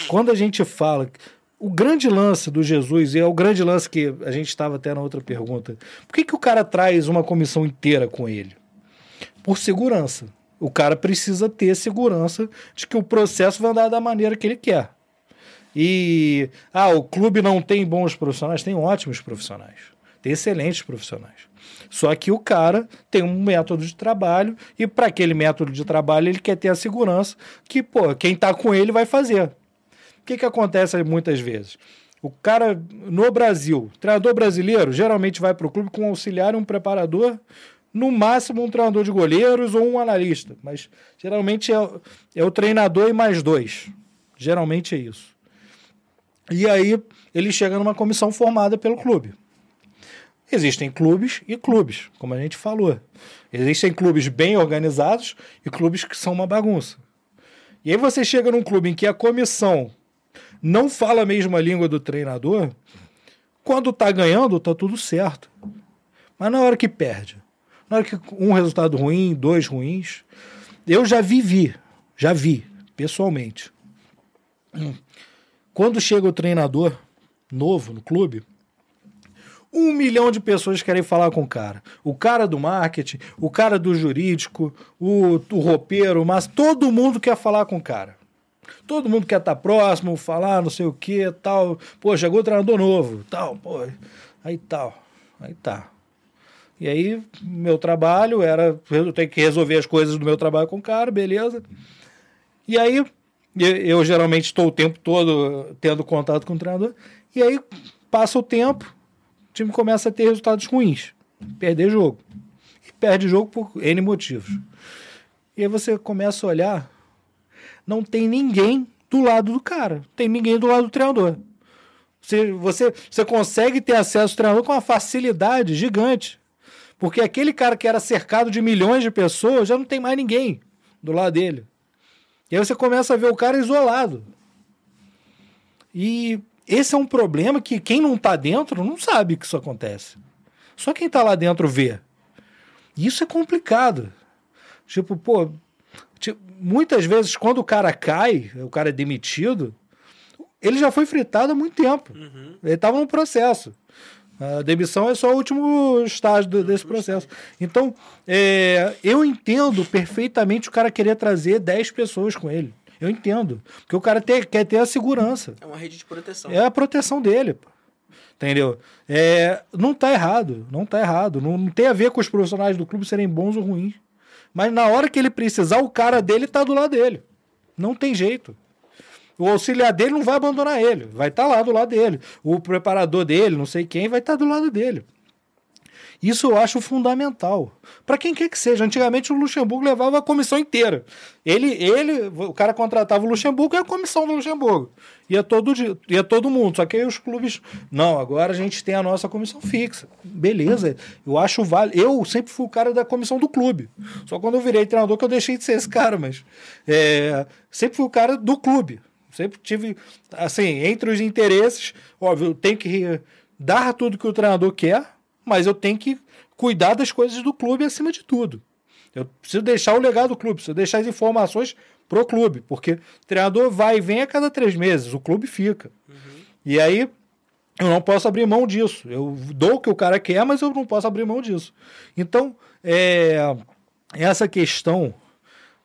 quando a gente fala. O grande lance do Jesus, e é o grande lance que a gente estava até na outra pergunta, por que, que o cara traz uma comissão inteira com ele? Por segurança. O cara precisa ter segurança de que o processo vai andar da maneira que ele quer. E ah, o clube não tem bons profissionais, tem ótimos profissionais, tem excelentes profissionais. Só que o cara tem um método de trabalho e para aquele método de trabalho ele quer ter a segurança que pô, quem está com ele vai fazer. O que, que acontece muitas vezes? O cara no Brasil, treinador brasileiro, geralmente vai para o clube com um auxiliar e um preparador no máximo um treinador de goleiros ou um analista, mas geralmente é, é o treinador e mais dois. Geralmente é isso. E aí ele chega numa comissão formada pelo clube. Existem clubes e clubes, como a gente falou. Existem clubes bem organizados e clubes que são uma bagunça. E aí você chega num clube em que a comissão não fala a mesma língua do treinador, quando tá ganhando, tá tudo certo. Mas na hora que perde, na hora que um resultado ruim, dois ruins, eu já vivi, já vi, pessoalmente. Quando chega o treinador novo no clube, um milhão de pessoas querem falar com o cara. O cara do marketing, o cara do jurídico, o, o roupeiro, mas todo mundo quer falar com o cara. Todo mundo quer estar próximo, falar não sei o que, tal. Pô, chegou o treinador novo, tal, pô. Aí tal, aí tá. E aí, meu trabalho era. Eu tenho que resolver as coisas do meu trabalho com o cara, beleza. E aí, eu, eu geralmente estou o tempo todo tendo contato com o treinador. E aí, passa o tempo, o time começa a ter resultados ruins. Perder jogo. E perde jogo por N motivos. E aí você começa a olhar, não tem ninguém do lado do cara. Tem ninguém do lado do treinador. Você, você, você consegue ter acesso ao treinador com uma facilidade gigante. Porque aquele cara que era cercado de milhões de pessoas já não tem mais ninguém do lado dele. E aí você começa a ver o cara isolado. E esse é um problema que quem não está dentro não sabe que isso acontece. Só quem está lá dentro vê. E isso é complicado. Tipo, pô, tipo, muitas vezes quando o cara cai, o cara é demitido, ele já foi fritado há muito tempo. Uhum. Ele estava no processo. A demissão é só o último estágio do, desse processo. Então, é, eu entendo perfeitamente o cara querer trazer 10 pessoas com ele. Eu entendo. Porque o cara ter, quer ter a segurança. É uma rede de proteção. É a proteção dele. Pô. Entendeu? É, não tá errado. Não tá errado. Não, não tem a ver com os profissionais do clube serem bons ou ruins. Mas na hora que ele precisar, o cara dele tá do lado dele. Não tem jeito. O auxiliar dele não vai abandonar ele, vai estar tá lá do lado dele. O preparador dele, não sei quem, vai estar tá do lado dele. Isso eu acho fundamental. Para quem quer que seja. Antigamente o Luxemburgo levava a comissão inteira. Ele, ele, o cara contratava o Luxemburgo e a comissão do Luxemburgo. Ia todo, ia todo mundo. Só que aí os clubes. Não, agora a gente tem a nossa comissão fixa. Beleza. Eu acho válido. Eu sempre fui o cara da comissão do clube. Só quando eu virei treinador que eu deixei de ser esse cara, mas. É, sempre fui o cara do clube. Sempre tive, assim, entre os interesses, óbvio, eu tenho que dar tudo que o treinador quer, mas eu tenho que cuidar das coisas do clube acima de tudo. Eu preciso deixar o legado do clube, preciso deixar as informações pro clube, porque o treinador vai e vem a cada três meses, o clube fica. Uhum. E aí eu não posso abrir mão disso. Eu dou o que o cara quer, mas eu não posso abrir mão disso. Então, é, essa questão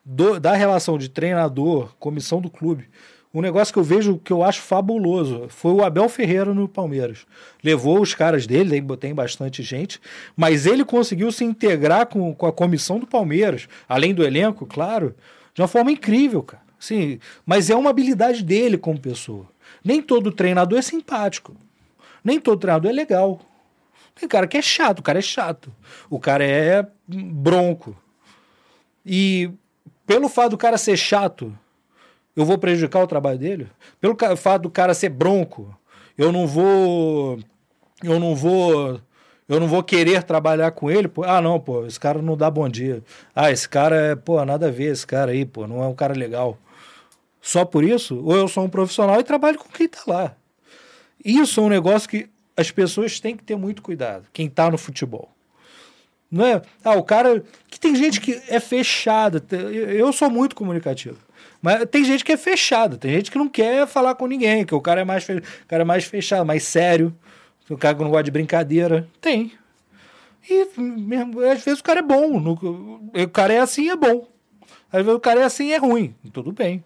do, da relação de treinador, comissão do clube, um negócio que eu vejo que eu acho fabuloso foi o Abel Ferreira no Palmeiras. Levou os caras dele, tem bastante gente, mas ele conseguiu se integrar com, com a comissão do Palmeiras, além do elenco, claro, de uma forma incrível, cara. Sim, mas é uma habilidade dele como pessoa. Nem todo treinador é simpático. Nem todo treinador é legal. Tem cara que é chato, o cara é chato. O cara é bronco. E pelo fato do cara ser chato, eu vou prejudicar o trabalho dele? Pelo fato do cara ser bronco, eu não vou. Eu não vou. Eu não vou querer trabalhar com ele. Pô. Ah, não, pô, esse cara não dá bom dia. Ah, esse cara é, pô, nada a ver, esse cara aí, pô, não é um cara legal. Só por isso? Ou eu sou um profissional e trabalho com quem tá lá. Isso é um negócio que as pessoas têm que ter muito cuidado, quem tá no futebol. Não é? Ah, o cara. Que tem gente que é fechada. Eu sou muito comunicativo. Mas tem gente que é fechada, tem gente que não quer falar com ninguém, que o cara é mais, fe... o cara é mais fechado, mais sério, o cara que não gosta de brincadeira. Tem. E mesmo, às vezes o cara é bom. No... O cara é assim é bom. Às vezes o cara é assim é ruim. Tudo bem.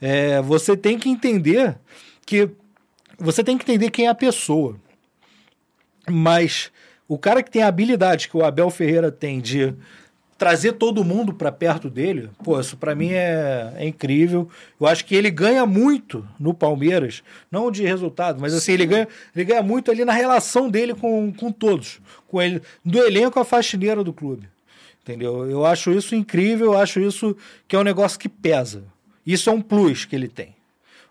É, você tem que entender que. Você tem que entender quem é a pessoa. Mas o cara que tem a habilidade que o Abel Ferreira tem de trazer todo mundo para perto dele, pô, isso para mim é, é, incrível. Eu acho que ele ganha muito no Palmeiras, não de resultado, mas assim, ele ganha, ele ganha muito ali na relação dele com, com todos, com ele, do elenco à faxineira do clube. Entendeu? Eu acho isso incrível, eu acho isso que é um negócio que pesa. Isso é um plus que ele tem.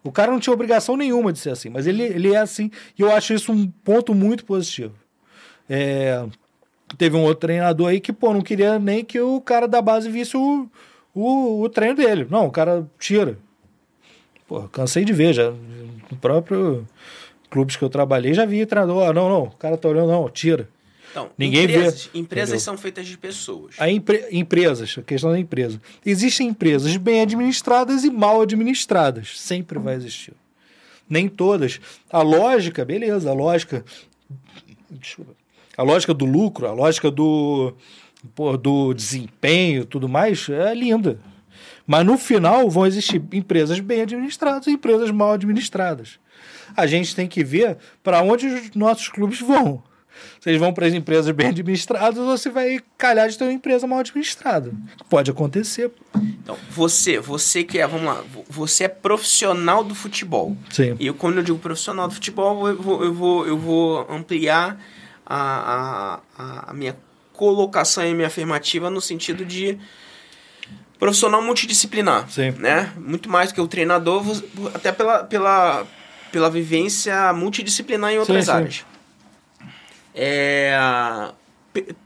O cara não tinha obrigação nenhuma de ser assim, mas ele, ele é assim, e eu acho isso um ponto muito positivo. É, teve um outro treinador aí que, pô, não queria nem que o cara da base visse o, o, o treino dele. Não, o cara tira. Pô, cansei de ver já. No próprio clubes que eu trabalhei, já vi treinador. Ah, não, não, o cara tá olhando, não, tira. Então, Ninguém empresas, vê. Empresas entendeu? são feitas de pessoas. A empre, empresas, a questão da empresa. Existem empresas bem administradas e mal administradas. Sempre vai existir. Nem todas. A lógica, beleza, a lógica. Desculpa a lógica do lucro, a lógica do, pô, do desempenho tudo mais é linda. Mas no final vão existir empresas bem administradas e empresas mal administradas. A gente tem que ver para onde os nossos clubes vão. Eles vão para as empresas bem administradas ou se vai calhar de ter uma empresa mal administrada. Pode acontecer. Então, você, você que é, vamos lá, você é profissional do futebol. Sim. E eu, quando eu digo profissional do futebol, eu vou, eu vou, eu vou ampliar a, a, a minha colocação e minha afirmativa no sentido de profissional multidisciplinar, Sim. né? Muito mais do que o treinador, até pela, pela, pela vivência multidisciplinar em outras sim, áreas. Sim. É,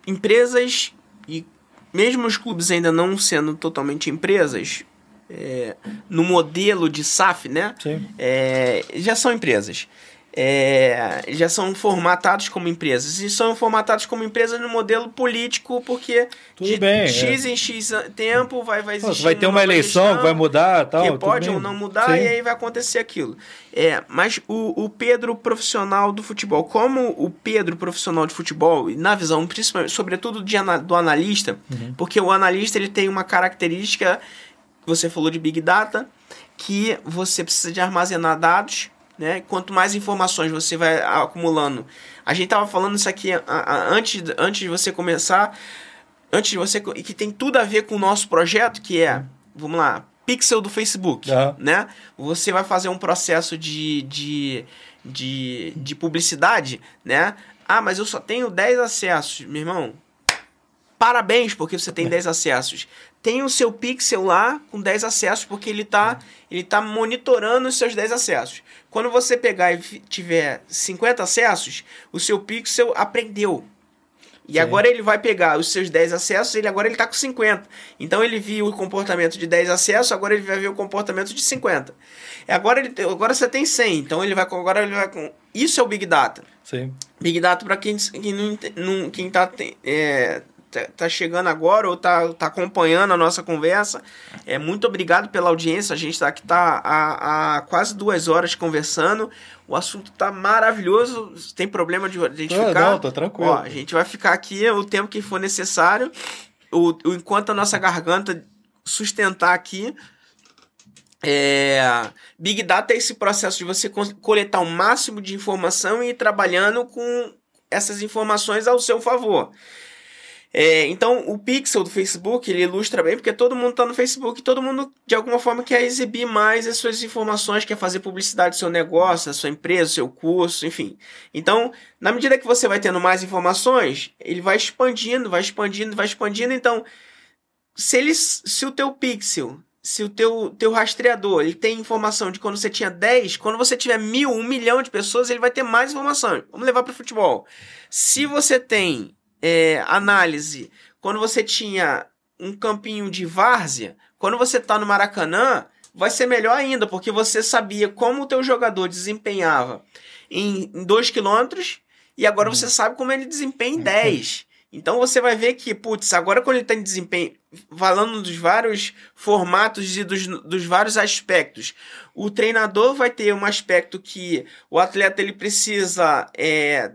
empresas e mesmo os clubes ainda não sendo totalmente empresas, é, no modelo de SAF, né? É, já são empresas é, já são formatados como empresas. E são formatados como empresas no modelo político, porque tudo de bem, X é. em X tempo vai, vai existir. vai ter uma, uma eleição que vai mudar tal. Que pode ou não mudar, Sim. e aí vai acontecer aquilo. É, mas o, o Pedro profissional do futebol, como o Pedro profissional de futebol, na visão, principalmente, sobretudo de, do analista, uhum. porque o analista ele tem uma característica, você falou de Big Data, que você precisa de armazenar dados né? Quanto mais informações você vai acumulando. A gente tava falando isso aqui a, a, antes, antes de você começar, antes de você e que tem tudo a ver com o nosso projeto, que é, vamos lá, pixel do Facebook, uhum. né? Você vai fazer um processo de, de, de, de publicidade, né? Ah, mas eu só tenho 10 acessos, meu irmão. Parabéns, porque você tem 10 acessos tem o seu pixel lá com 10 acessos, porque ele está ele tá monitorando os seus 10 acessos. Quando você pegar e tiver 50 acessos, o seu pixel aprendeu. E Sim. agora ele vai pegar os seus 10 acessos, ele agora ele está com 50. Então ele viu o comportamento de 10 acessos, agora ele vai ver o comportamento de 50. Agora, ele, agora você tem 100, então ele vai agora ele vai com isso é o Big Data. Sim. Big Data para quem, quem não, não quem tá é, Tá, tá chegando agora ou tá, tá acompanhando a nossa conversa, é muito obrigado pela audiência. A gente tá aqui tá há, há quase duas horas conversando. O assunto tá maravilhoso. Tem problema de identificar? Não, tô tranquilo. Ó, a gente vai ficar aqui o tempo que for necessário. O, o, enquanto a nossa garganta sustentar aqui, É, Big Data é esse processo de você coletar o máximo de informação e ir trabalhando com essas informações ao seu favor. É, então, o pixel do Facebook, ele ilustra bem, porque todo mundo está no Facebook, todo mundo, de alguma forma, quer exibir mais as suas informações, quer fazer publicidade do seu negócio, da sua empresa, do seu curso, enfim. Então, na medida que você vai tendo mais informações, ele vai expandindo, vai expandindo, vai expandindo. Então, se, ele, se o teu pixel, se o teu, teu rastreador, ele tem informação de quando você tinha 10, quando você tiver mil, um milhão de pessoas, ele vai ter mais informação. Vamos levar para o futebol. Se você tem é, análise, quando você tinha um campinho de várzea, quando você está no Maracanã, vai ser melhor ainda, porque você sabia como o teu jogador desempenhava em 2 km e agora uhum. você sabe como ele desempenha em 10. Então você vai ver que, putz, agora quando ele está em desempenho, falando dos vários formatos e dos, dos vários aspectos, o treinador vai ter um aspecto que o atleta ele precisa é,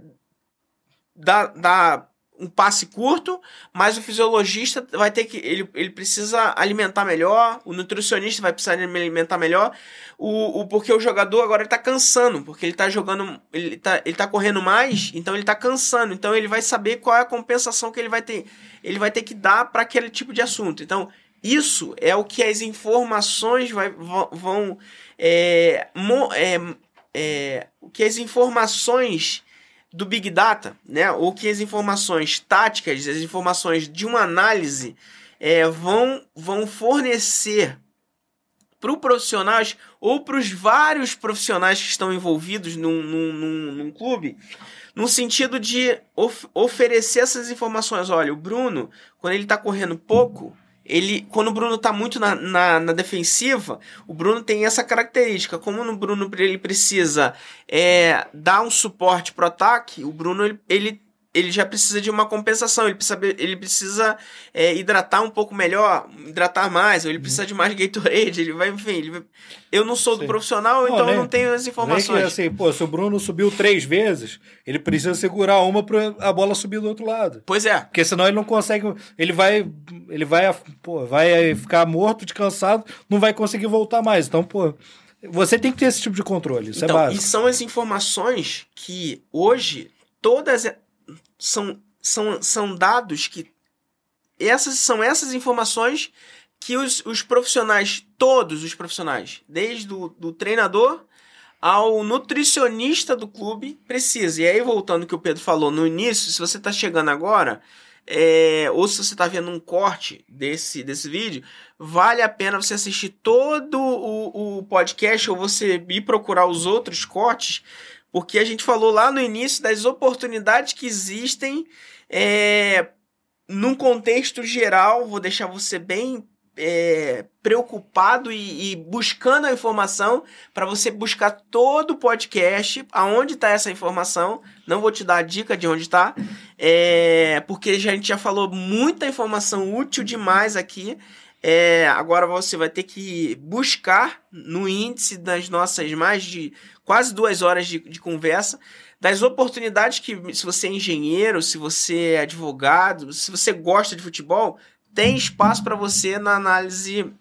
dar, dar um passe curto, mas o fisiologista vai ter que. Ele, ele precisa alimentar melhor, o nutricionista vai precisar alimentar melhor, o, o, porque o jogador agora está cansando, porque ele está jogando. Ele está ele tá correndo mais, então ele está cansando. Então ele vai saber qual é a compensação que ele vai ter. Ele vai ter que dar para aquele tipo de assunto. Então, isso é o que as informações vai, vão. é, mo, é, é, o que as informações do Big Data, né? Ou que as informações táticas, as informações de uma análise é, vão, vão fornecer para o profissionais ou para os vários profissionais que estão envolvidos num, num, num, num clube, no sentido de of oferecer essas informações. Olha, o Bruno, quando ele está correndo pouco, ele, quando o Bruno está muito na, na, na, defensiva, o Bruno tem essa característica. Como o Bruno ele precisa é, dar um suporte para o ataque, o Bruno ele, ele ele já precisa de uma compensação, ele precisa, ele precisa é, hidratar um pouco melhor, hidratar mais, ou ele precisa de mais Gatorade, ele vai, enfim, ele, eu não sou do profissional, não, então nem, eu não tenho as informações. Que, assim, pô, se o Bruno subiu três vezes, ele precisa segurar uma para a bola subir do outro lado. Pois é. Porque senão ele não consegue, ele vai, ele vai, pô, vai ficar morto, descansado, não vai conseguir voltar mais. Então, pô, você tem que ter esse tipo de controle, isso é então, é básico. E são as informações que hoje todas são, são, são dados que. Essas são essas informações que os, os profissionais, todos os profissionais, desde o do treinador ao nutricionista do clube, precisa. E aí, voltando ao que o Pedro falou no início, se você está chegando agora, é, ou se você está vendo um corte desse, desse vídeo, vale a pena você assistir todo o, o podcast ou você ir procurar os outros cortes, porque a gente falou lá no início das oportunidades que existem é, num contexto geral. Vou deixar você bem é, preocupado e, e, buscando a informação para você buscar todo o podcast, aonde está essa informação. Não vou te dar a dica de onde está, é, porque a gente já falou muita informação útil demais aqui. É, agora você vai ter que buscar no índice das nossas mais de quase duas horas de, de conversa das oportunidades que, se você é engenheiro, se você é advogado, se você gosta de futebol, tem espaço para você na análise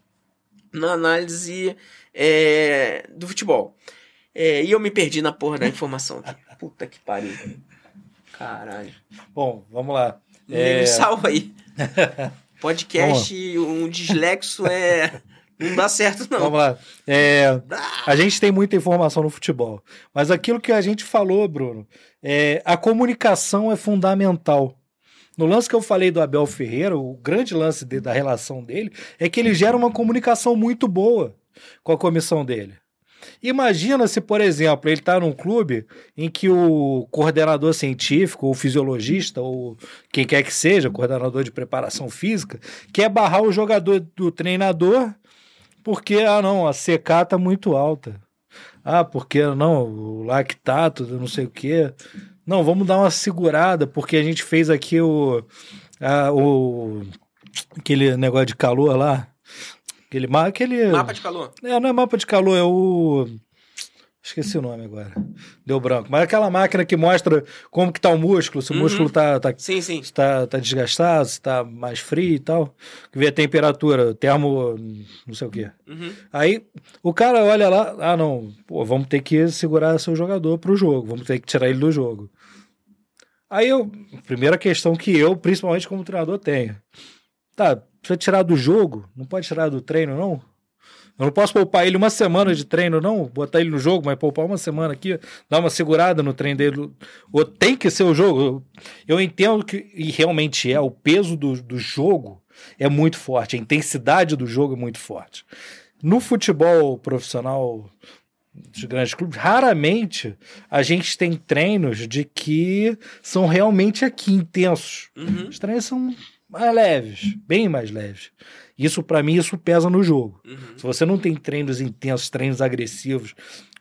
na análise é, do futebol. É, e eu me perdi na porra da informação. Puta que pariu. Caralho. Bom, vamos lá. É... Me salva aí. Podcast, um dislexo é. Não dá certo, não. Vamos lá. É, a gente tem muita informação no futebol. Mas aquilo que a gente falou, Bruno, é, a comunicação é fundamental. No lance que eu falei do Abel Ferreira, o grande lance de, da relação dele é que ele gera uma comunicação muito boa com a comissão dele. Imagina se, por exemplo, ele está num clube em que o coordenador científico, ou fisiologista, ou quem quer que seja, coordenador de preparação física, quer barrar o jogador do treinador porque, ah, não, a CK está muito alta. Ah, porque não, o lactato, não sei o quê. Não, vamos dar uma segurada, porque a gente fez aqui o. A, o aquele negócio de calor lá. Aquele, aquele... Mapa de calor. É, não é mapa de calor, é o. Esqueci o nome agora. Deu branco. Mas aquela máquina que mostra como que tá o músculo, se o Uhum. músculo tá, tá, Sim, sim. tá, tá desgastado, se tá mais frio e tal. Que vê a temperatura, termo, não sei o quê. Uhum. Aí o cara olha lá, ah não, pô, vamos ter que segurar seu jogador pro jogo, vamos ter que tirar ele do jogo. Aí eu, primeira questão que eu, principalmente como treinador, tenho. Tá, precisa tirar do jogo? Não pode tirar do treino, não? Eu não posso poupar ele uma semana de treino, não? Botar ele no jogo, mas poupar uma semana aqui, dar uma segurada no treino dele. Ou tem que ser o jogo. Eu, entendo que, e realmente é, o peso do, do jogo é muito forte, a intensidade do jogo é muito forte. No futebol profissional dos grandes clubes, raramente a gente tem treinos de que são realmente aqui intensos. Uhum. Os treinos são mais leves, bem mais leves. Isso, para mim, isso pesa no jogo. Uhum. Se você não tem treinos intensos, treinos agressivos,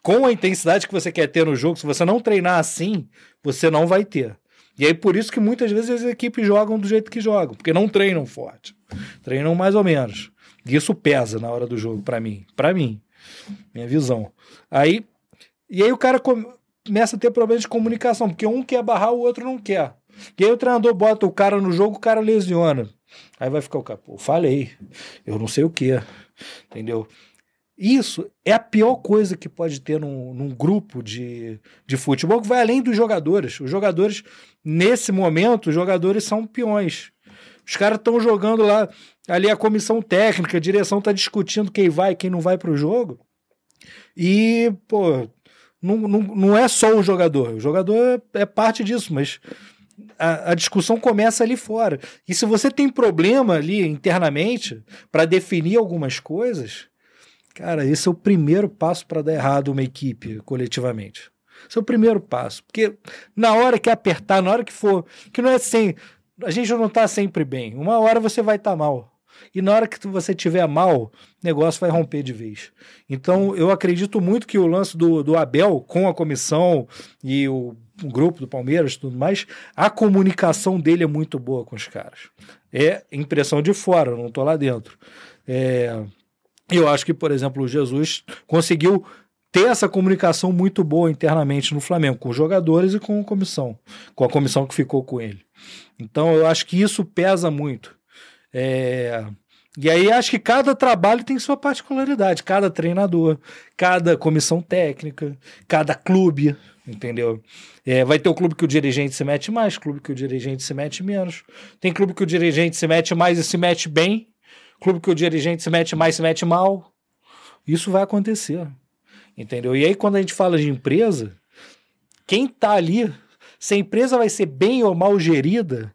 com a intensidade que você quer ter no jogo, se você não treinar assim, você não vai ter. E aí, por isso que muitas vezes as equipes jogam do jeito que jogam, porque não treinam forte. Treinam mais ou menos. E isso pesa na hora do jogo, para mim. Para mim. Minha visão. Aí, e aí o cara come- começa a ter problemas de comunicação, porque um quer barrar, o outro não quer. E aí o treinador bota o cara no jogo, o cara lesiona. Aí vai ficar o cara, pô, falei, eu não sei o que, entendeu? Isso é a pior coisa que pode ter num, num grupo de, de futebol, que vai além dos jogadores. Os jogadores, nesse momento, os jogadores são peões. Os caras estão jogando lá, ali a comissão técnica, a direção está discutindo quem vai e quem não vai para o jogo. E, pô, não, não, não é só o jogador. O jogador é, é parte disso, mas a, a discussão começa ali fora. E se você tem problema ali internamente para definir algumas coisas, cara, esse é o primeiro passo para dar errado uma equipe coletivamente. Esse é o primeiro passo. Porque na hora que apertar, na hora que for. Que não é assim. A gente não tá sempre bem. Uma hora você vai estar mal. E na hora que você tiver mal, o negócio vai romper de vez. Então, eu acredito muito que o lance do, do Abel com a comissão e o, o grupo do Palmeiras e tudo mais, a comunicação dele é muito boa com os caras. É impressão de fora, não tô lá dentro. É, eu acho que, por exemplo, o Jesus conseguiu ter essa comunicação muito boa internamente no Flamengo, com os jogadores e com a comissão, com a comissão que ficou com ele. Então, eu acho que isso pesa muito. É, E aí acho que cada trabalho tem sua particularidade, cada treinador, cada comissão técnica, cada clube, entendeu? É, vai ter o clube que o dirigente se mete mais, clube que o dirigente se mete menos. Tem clube que o dirigente se mete mais e se mete bem, clube que o dirigente se mete mais e se mete mal. Isso vai acontecer, entendeu? E aí quando a gente fala de empresa, quem tá ali, se a empresa vai ser bem ou mal gerida,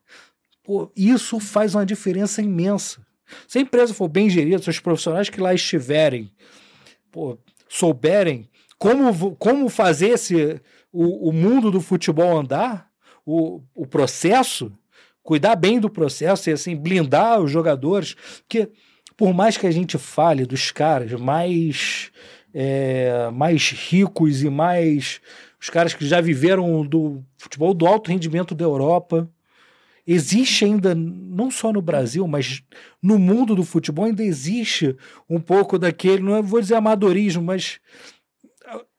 pô, isso faz uma diferença imensa. Se a empresa for bem gerida, se os profissionais que lá estiverem pô, souberem como, como fazer esse, o, o mundo do futebol andar, o, o processo, cuidar bem do processo e assim blindar os jogadores, porque por mais que a gente fale dos caras mais é, mais ricos e mais os caras que já viveram do futebol do alto rendimento da Europa, existe ainda, não só no Brasil, mas no mundo do futebol, ainda existe um pouco daquele, não vou dizer amadorismo, mas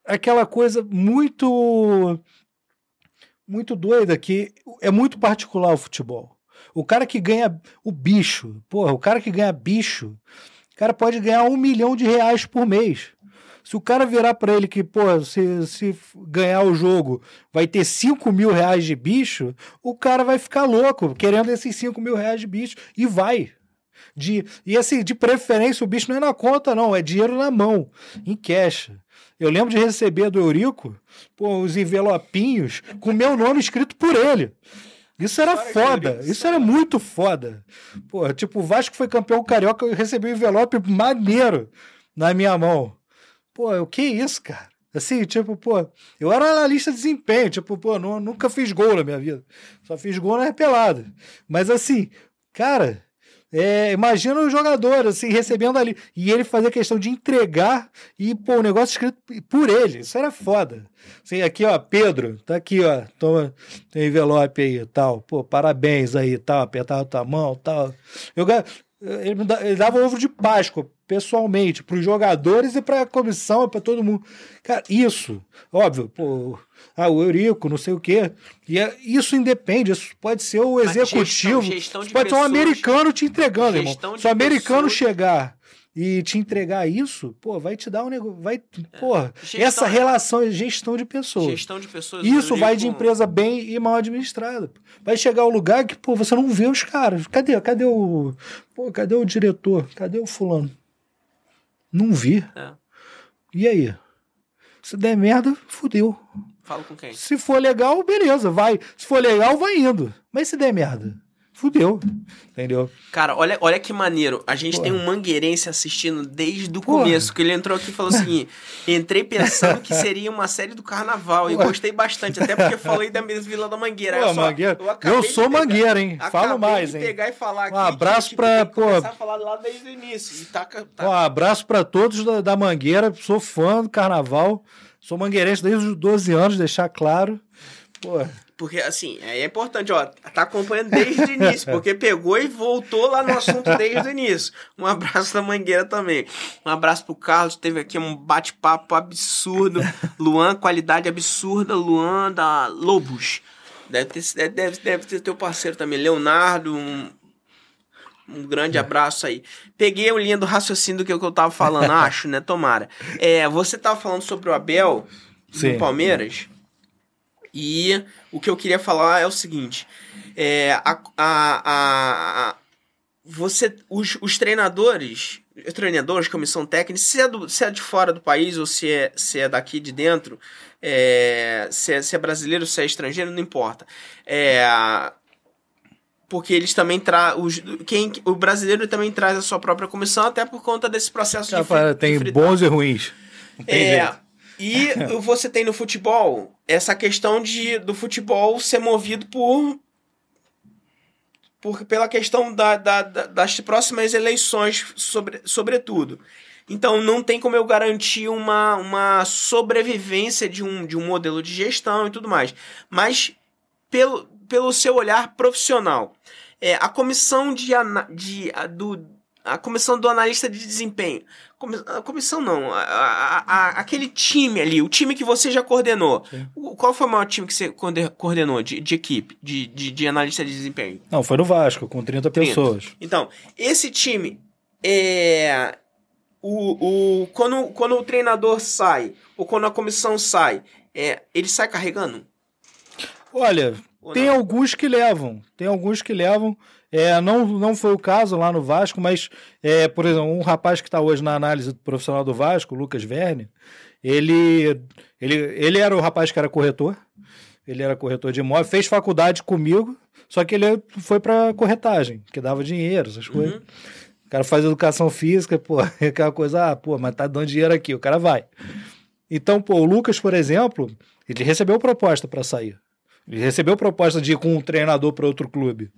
aquela coisa muito muito doida que é muito particular o futebol. O cara que ganha o bicho, porra, o cara que ganha bicho, o cara pode ganhar um milhão de reais por mês. Se o cara virar para ele que, pô, se, se ganhar o jogo vai ter 5 mil reais de bicho, o cara vai ficar louco, querendo esses 5 mil reais de bicho, e vai. De, e assim, de preferência, o bicho não é na conta, não, é dinheiro na mão, em cash. Eu lembro de receber do Eurico pô, os envelopinhos com meu nome escrito por ele. Isso era foda, isso era muito foda. Pô, tipo, o Vasco foi campeão carioca, eu recebi um envelope maneiro na minha mão. Pô, o que isso, cara? Assim, tipo, pô, eu era analista de desempenho, tipo, pô, nu- nunca fiz gol na minha vida. Só fiz gol na pelada. Mas assim, cara, é, imagina o jogador, assim, recebendo ali. E ele fazer questão de entregar e, pô, o negócio escrito por ele. Isso era foda. Assim, aqui, ó, Pedro, tá aqui, ó, toma, envelope aí e tal. Pô, parabéns aí tal, apertar a tua mão tal. Eu, Ele, ele dava ovo de Páscoa, pessoalmente, para os jogadores e para a comissão, para todo mundo. Cara, isso, óbvio, pô, ah, o Eurico, não sei o quê. E é, isso independe, isso pode ser o executivo. Gestão, gestão pode pessoas, ser um americano te entregando, irmão. Se o americano pessoas. chegar e te entregar isso, pô, vai te dar um negócio. Vai, é. porra, essa é relação é gestão de pessoas. Gestão de pessoas. Isso vai de empresa bem e mal administrada. Vai chegar ao lugar que, pô, você não vê os caras. Cadê? Cadê o. Pô, cadê o diretor? Cadê o fulano? Não vi. É. E aí? Se der merda, fudeu. Falo com quem? Se for legal, beleza, vai. Se for legal, vai indo. Mas se der merda, fudeu. Entendeu? Cara, olha, olha que maneiro. A gente Porra. tem um mangueirense assistindo desde o começo, que ele entrou aqui e falou assim: entrei pensando que seria uma série do carnaval e gostei bastante, até porque falei da Vila da Mangueira. Pô, só, Mangueira. Eu, eu sou pegar, Mangueira, hein? Falo mais, hein? pegar e falar aqui. Um abraço que, pra. Pô, começar a falar lá desde o início. Tá, tá. Um abraço pra todos da, da Mangueira. Sou fã do carnaval. Sou mangueirense desde os 12 anos, deixar claro. Pô. Porque, assim, é importante, ó, tá acompanhando desde o início, porque pegou e voltou lá no assunto desde o início. Um abraço da Mangueira também. Um abraço pro Carlos, teve aqui um bate-papo absurdo. Luan, qualidade absurda. Luan da Lobos. Deve ter, deve, deve ter teu parceiro também, Leonardo, um, um grande abraço aí. Peguei o linha do raciocínio do que eu tava falando, acho, né? Tomara. É, você tava falando sobre o Abel Sim. Palmeiras. E o que eu queria falar é o seguinte: é, a, a, a, você, os, os treinadores, treinadores, comissão técnica, se é, do, se é de fora do país ou se é, se é daqui de dentro, é, se, é, se é brasileiro, se é estrangeiro, não importa. É, porque eles também trazem. Quem, o brasileiro também traz a sua própria comissão, até por conta desse processo Já, de, Tem de bons e ruins. é, jeito. E você tem no futebol essa questão de do futebol ser movido por. por pela questão da, da, da, das próximas eleições, sobre, sobretudo. Então não tem como eu garantir uma, uma sobrevivência de um, de um modelo de gestão e tudo mais. Mas pelo, pelo seu olhar profissional. É, a comissão de, de a, do a comissão do analista de desempenho. A comissão não, a, a, aquele time ali, o time que você já coordenou. Qual foi o maior time que você coordenou de, de equipe, de, de, de, analista de desempenho? Não, foi no Vasco, com 30, 30. pessoas. Então, esse time é. O, o, quando, quando o treinador sai, ou quando a comissão sai, é, ele sai carregando? Olha, tem não? alguns que levam. Tem alguns que levam. É, não, não foi o caso lá no Vasco, mas, é, por exemplo, um rapaz que está hoje na análise do profissional do Vasco, Lucas Verne, ele, ele, ele era o rapaz que era corretor. Ele era corretor de imóvel, fez faculdade comigo, só que ele foi para corretagem, que dava dinheiro, essas uhum. coisas. O cara faz educação física, pô, aquela coisa, ah, pô, mas tá dando dinheiro aqui, o cara vai. Então, pô, o Lucas, por exemplo, ele recebeu proposta para sair. Ele recebeu proposta de ir com um treinador para outro clube.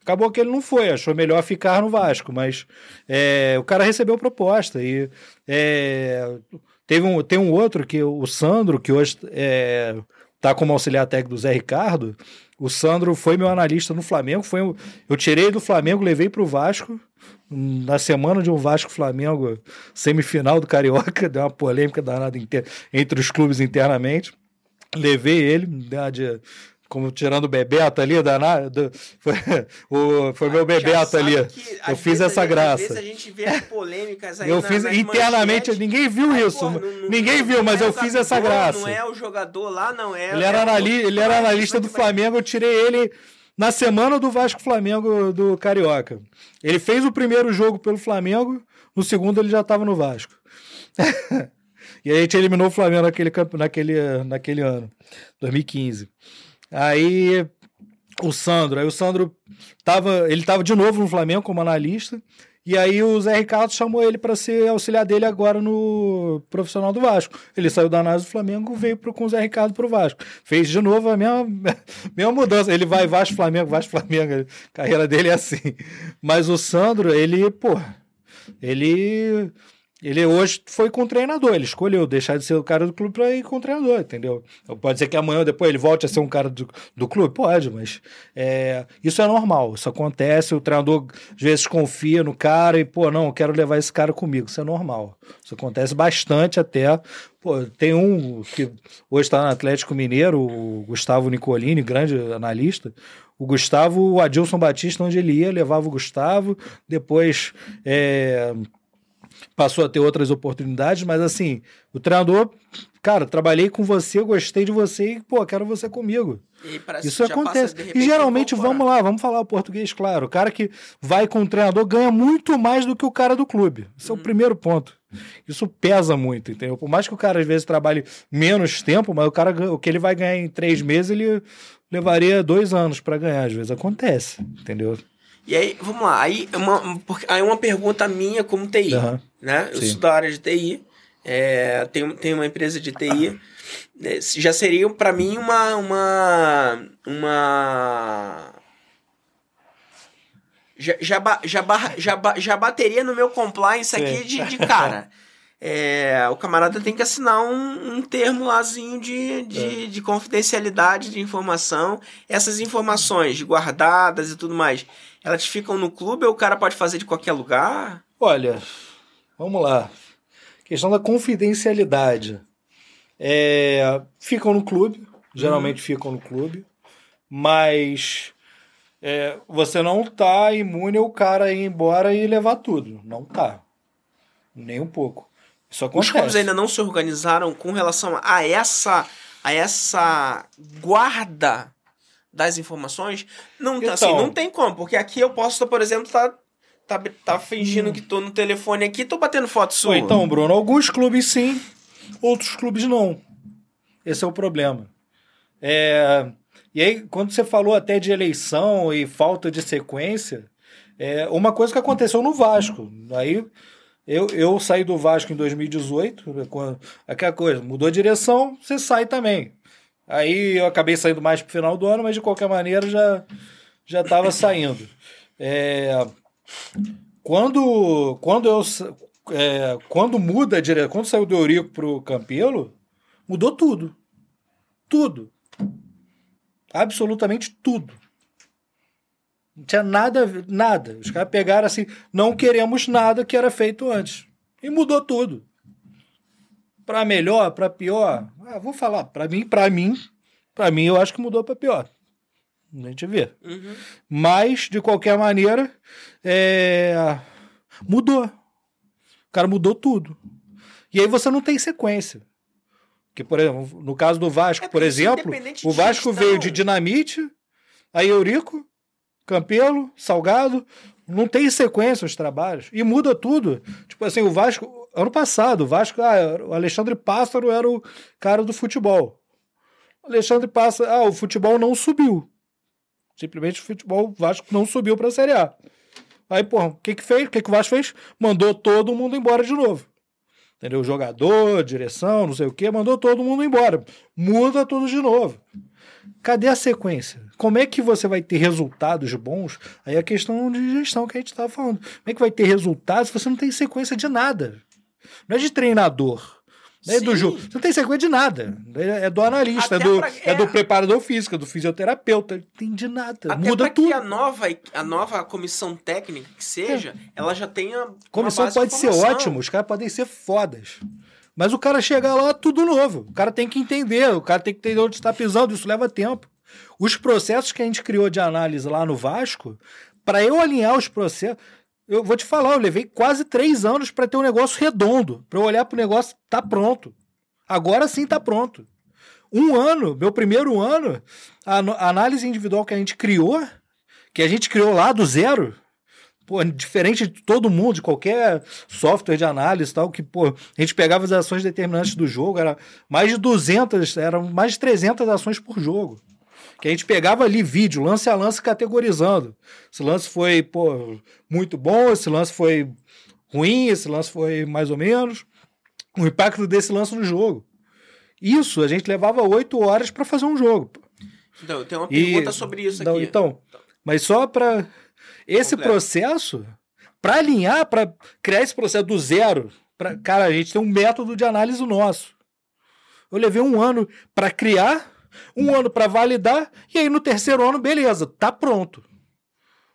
Acabou que ele não foi, achou melhor ficar no Vasco, mas é, o cara recebeu proposta. E é, teve um, tem um outro que o Sandro, que hoje é, tá como auxiliar técnico do Zé Ricardo. O Sandro foi meu analista no Flamengo. Foi, eu tirei do Flamengo, levei para o Vasco. Na semana de um Vasco Flamengo, semifinal do Carioca, deu uma polêmica danada entre os clubes internamente levei ele, de, como tirando o Bebeto ali, danado, foi, o, foi meu Bebeto ali. eu fiz essa graça. Às vezes a gente vê polêmicas aí Eu fiz internamente, ninguém viu isso. Não, não, ninguém não, viu, mas eu fiz essa graça. Não é o jogador lá, não é. Ele era, é anali ele era analista do Flamengo, eu tirei ele na semana do Vasco Flamengo do Carioca. Ele fez o primeiro jogo pelo Flamengo, no segundo ele já estava no Vasco. e aí a gente eliminou o Flamengo naquele, naquele, naquele ano, 2015. Aí o Sandro, aí o Sandro tava, ele tava de novo no Flamengo como analista, e aí o Zé Ricardo chamou ele para ser auxiliar dele agora no profissional do Vasco. Ele saiu da análise do Flamengo, veio pro, com o Zé Ricardo pro Vasco. Fez de novo a mesma, mesma mudança. Ele vai Vasco, Flamengo, Vasco, Flamengo. A carreira dele é assim. Mas o Sandro, ele, pô, ele Ele hoje foi com o treinador, ele escolheu deixar de ser o cara do clube para ir com o treinador, entendeu? Pode ser que amanhã ou depois ele volte a ser um cara do, do clube? Pode, mas é, isso é normal, isso acontece, o treinador às vezes confia no cara e, pô, não, eu quero levar esse cara comigo, isso é normal. Isso acontece bastante até. Pô, tem um que hoje está no Atlético Mineiro, o Gustavo Nicolini, grande analista, o Gustavo, o Adilson Batista, onde ele ia, levava o Gustavo, depois é, passou a ter outras oportunidades, mas assim, o treinador, cara, trabalhei com você, gostei de você e, pô, quero você comigo. Isso acontece. Passa, e geralmente, vamos lá, vamos falar o português, claro. O cara que vai com o treinador ganha muito mais do que o cara do clube. Esse é o uhum. primeiro ponto. Isso pesa muito, entendeu? Por mais que o cara às vezes trabalhe menos tempo, mas o cara o que ele vai ganhar em três meses, ele levaria dois anos para ganhar. Às vezes acontece, entendeu? E aí, vamos lá. Aí uma, aí uma pergunta minha como TI. Uhum. Né? Eu Sim. sou da área de TI. É, tenho, tenho uma empresa de TI. É, já seria para mim uma. uma. uma já, já, já, já, já bateria no meu compliance aqui de, de cara. É, o camarada tem que assinar um, um termo lázinho de, de, é. de, confidencialidade de informação. Essas informações guardadas e tudo mais, elas ficam no clube ou o cara pode fazer de qualquer lugar? Olha, vamos lá. Questão da confidencialidade. É, ficam no clube, geralmente uhum. ficam no clube, mas é, você não tá imune ao cara ir embora e levar tudo. Não tá. Nem um pouco. Isso acontece. Os clubes ainda não se organizaram com relação a essa a essa guarda das informações. Não, assim, então, assim, não tem como, porque aqui eu posso, por exemplo, estar tá, tá, tá fingindo hum. que tô no telefone aqui, tô batendo foto sua. Então, Bruno, alguns clubes sim, outros clubes não. Esse é o problema. É, e aí, quando você falou até de eleição e falta de sequência, é uma coisa que aconteceu no Vasco. Aí eu, eu saí do Vasco em 2018, né, quando, aquela coisa, mudou a direção, você sai também. Aí eu acabei saindo mais pro final do ano, mas de qualquer maneira já já estava saindo. É, quando quando eu é, quando muda a direção, quando saiu do Eurico pro Campelo, mudou tudo. Tudo. Absolutamente tudo. Não tinha nada, nada. Os caras pegaram assim, não queremos nada que era feito antes. E mudou tudo. Para melhor, para pior. Ah, vou falar, para mim, para mim, para mim eu acho que mudou para pior. A gente vê. Uhum. Mas, de qualquer maneira, é... mudou. O cara mudou tudo. E aí você não tem sequência. Que, por exemplo, no caso do Vasco, é por exemplo, o Vasco veio de Dinamite, aí Eurico, Campelo, Salgado, não tem sequência os trabalhos. E muda tudo. Tipo assim, o Vasco, ano passado, o Vasco, ah, o Alexandre Pássaro era o cara do futebol. Alexandre Pássaro, ah, o futebol não subiu. Simplesmente o futebol o Vasco não subiu para a Série A. Aí, pô, o que que fez? O que que o Vasco fez? Mandou todo mundo embora de novo. Entendeu? Jogador, direção, não sei o que, mandou todo mundo embora. Muda tudo de novo. Cadê a sequência? Como é que você vai ter resultados bons? Aí a questão de gestão que a gente estava falando. Como é que vai ter resultados se você não tem sequência de nada? Não é de treinador. Não é do jogo. Você não tem sequência de nada. É do analista, é do, pra... é... é... do preparador físico, é do fisioterapeuta. Não tem de nada. Até Muda tudo. que a nova, a nova comissão técnica que seja, é. ela já tenha. Comissão pode ser ótimo, os caras podem ser fodas. Mas o cara chegar lá, tudo novo. O cara tem que entender, o cara tem que entender onde está pisando, isso leva tempo. Os processos que a gente criou de análise lá no Vasco, para eu alinhar os processos, eu vou te falar, eu levei quase três anos para ter um negócio redondo, para eu olhar para o negócio, tá pronto. Agora sim tá pronto. Um ano, meu primeiro ano, a análise individual que a gente criou, que a gente criou lá do zero, pô, diferente de todo mundo, de qualquer software de análise tal, que, pô, a gente pegava as ações determinantes do jogo, era mais de 200, eram mais de 300 ações por jogo. Que a gente pegava ali vídeo, lance a lance, categorizando. Esse lance foi, pô, muito bom, esse lance foi ruim, esse lance foi mais ou menos. O impacto desse lance no jogo. Isso, a gente levava oito horas para fazer um jogo. Então, tem uma pergunta e, sobre isso aqui. Então, mas só para esse Completo. processo, para alinhar, para criar esse processo do zero, Pra, cara, a gente tem um método de análise nosso. Eu levei um ano para criar, um ano para validar, e aí no terceiro ano, beleza, tá pronto.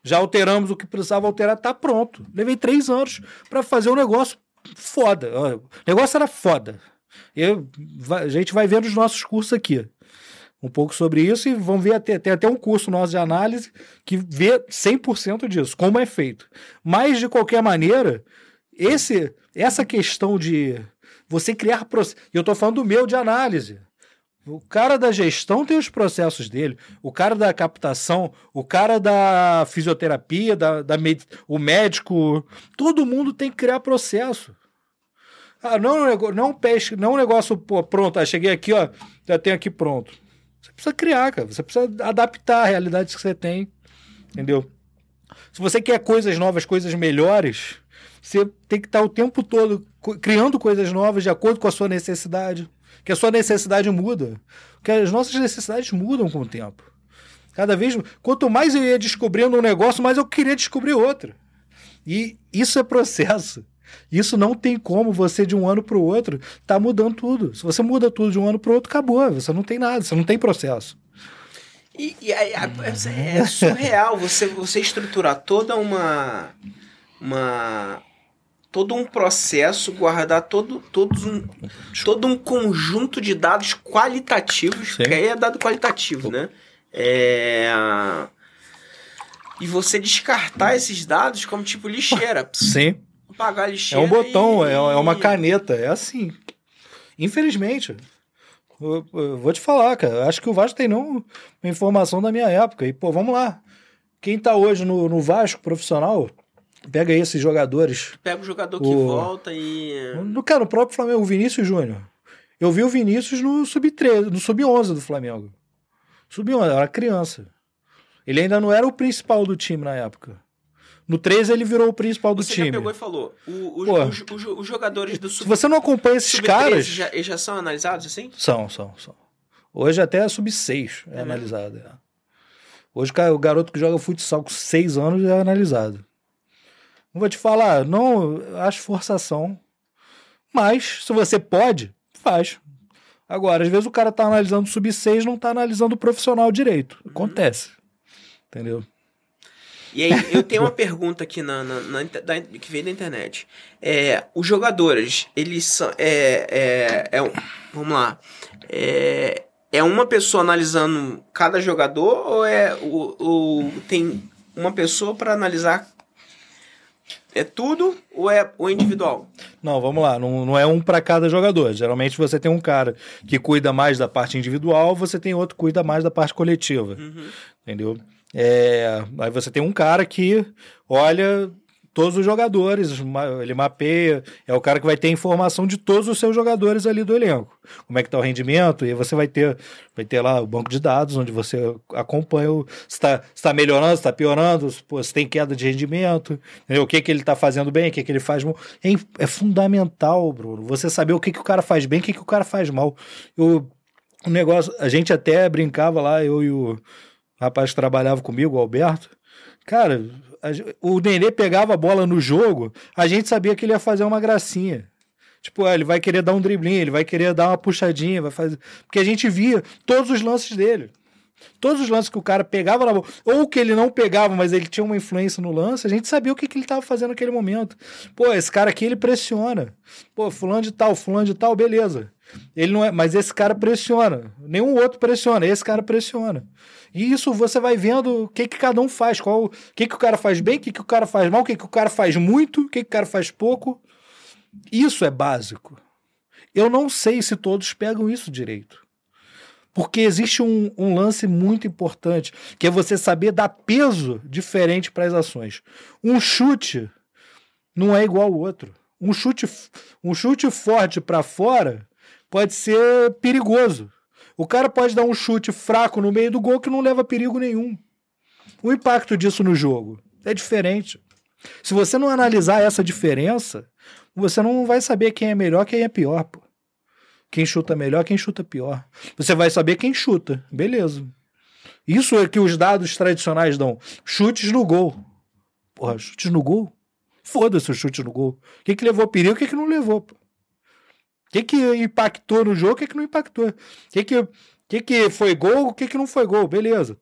Já alteramos o que precisava alterar, tá pronto. Levei três anos para fazer um negócio foda. O negócio era foda. Eu, a gente vai ver nos nossos cursos aqui um pouco sobre isso e vão ver até, tem até um curso nosso de análise que vê 100% disso, como é feito. Mas, de qualquer maneira, esse essa questão de você criar. E eu estou falando do meu de análise. O cara da gestão tem os processos dele, o cara da captação, o cara da fisioterapia, da, da med... o médico, todo mundo tem que criar processo. Ah, não, não peixe, não um negócio pô, pronto. Ah, cheguei aqui, ó, já tenho aqui pronto. Você precisa criar, cara. Você precisa adaptar a realidade que você tem, entendeu? Se você quer coisas novas, coisas melhores, você tem que estar o tempo todo criando coisas novas de acordo com a sua necessidade. Que a sua necessidade muda. Que as nossas necessidades mudam com o tempo. Cada vez. Quanto mais eu ia descobrindo um negócio, mais eu queria descobrir outro. E isso é processo. Isso não tem como você de um ano para o outro tá mudando tudo. Se você muda tudo de um ano para o outro, acabou. Você não tem nada, você não tem processo. E, e é, é, surreal você, você estruturar toda uma, uma todo um processo, guardar todo, todos um, todo um conjunto de dados qualitativos, Sim. porque aí é dado qualitativo, né? É... E você descartar esses dados como tipo lixeira. Sim. Pagar lixeira. É um botão, e... é uma caneta, é assim. Infelizmente. Eu, eu vou te falar, cara. Acho que o Vasco tem não uma informação da minha época. E, pô, vamos lá. Quem tá hoje no, no Vasco profissional, pega esses jogadores. Pega o jogador que o... volta e. No, cara, no próprio Flamengo, o Vinícius Júnior. Eu vi o Vinícius no sub-13, no sub-11 do Flamengo. Sub-11, era criança. Ele ainda não era o principal do time na época. No 13 ele virou o principal do você time. Você pegou e falou. O, o, os, os, os, jogadores do sub Se você não acompanha esses caras. Já, eles já são analisados assim? São, são, são. Hoje até a sub-6 é, é analisado. É. Hoje o garoto que joga futsal com 6 anos é analisado. Vou te falar, não acho forçação. Mas, se você pode, faz. Agora, às vezes o cara tá analisando sub-6 não tá analisando o profissional direito. Acontece. Entendeu? E aí, eu tenho uma pergunta aqui na, na, na da, que veio da internet. É, os jogadores, eles são. É, é, é, vamos lá. É, é uma pessoa analisando cada jogador ou é o, o tem uma pessoa para analisar é tudo ou é o individual? Não, vamos lá. Não, não é um para cada jogador. Geralmente você tem um cara que cuida mais da parte individual, você tem outro que cuida mais da parte coletiva. Uhum. Entendeu? É, aí você tem um cara que olha todos os jogadores, ele mapeia, é o cara que vai ter informação de todos os seus jogadores ali do elenco. Como é que tá o rendimento, e você vai ter, vai ter lá o banco de dados, onde você acompanha o, se está tá melhorando, se está piorando, se, se tem queda de rendimento, entendeu? o que, que ele está fazendo bem, o que, que ele faz mal. É, é, fundamental, Bruno, você saber o que, que o cara faz bem, o que, que o cara faz mal. Eu, o negócio, a gente até brincava lá, eu e o rapaz que trabalhava comigo, o Alberto, cara, o Nenê pegava a bola no jogo, a gente sabia que ele ia fazer uma gracinha. Tipo, ele vai querer dar um driblinho, ele vai querer dar uma puxadinha, vai fazer. Porque a gente via todos os lances dele. Todos os lances que o cara pegava na bola, ou que ele não pegava, mas ele tinha uma influência no lance, a gente sabia o que, que ele estava fazendo naquele momento. Pô, esse cara aqui ele pressiona. Pô, fulano de tal, fulano de tal, beleza. Ele não é, mas esse cara pressiona. Nenhum outro pressiona, esse cara pressiona. E isso você vai vendo o que, que cada um faz, qual, o que, que o cara faz bem, o que, que o cara faz mal, o que, que o cara faz muito, o que, que o cara faz pouco. Isso é básico. Eu não sei se todos pegam isso direito. Porque existe um, um, lance muito importante, que é você saber dar peso diferente para as ações. Um chute não é igual ao outro. Um chute, um chute forte para fora pode ser perigoso. O cara pode dar um chute fraco no meio do gol que não leva perigo nenhum. O impacto disso no jogo é diferente. Se você não analisar essa diferença, você não vai saber quem é melhor, quem é pior. Pô. Quem chuta melhor, quem chuta pior. Você vai saber quem chuta, beleza. Isso é que os dados tradicionais dão. Chutes no gol. Porra, chutes no gol? Foda-se o chute no gol. O que, que levou perigo, o que, que não levou, pô? Que, que impactou no jogo, o que, que não impactou? O que, que, que, que foi gol, o que, que não foi gol? Beleza.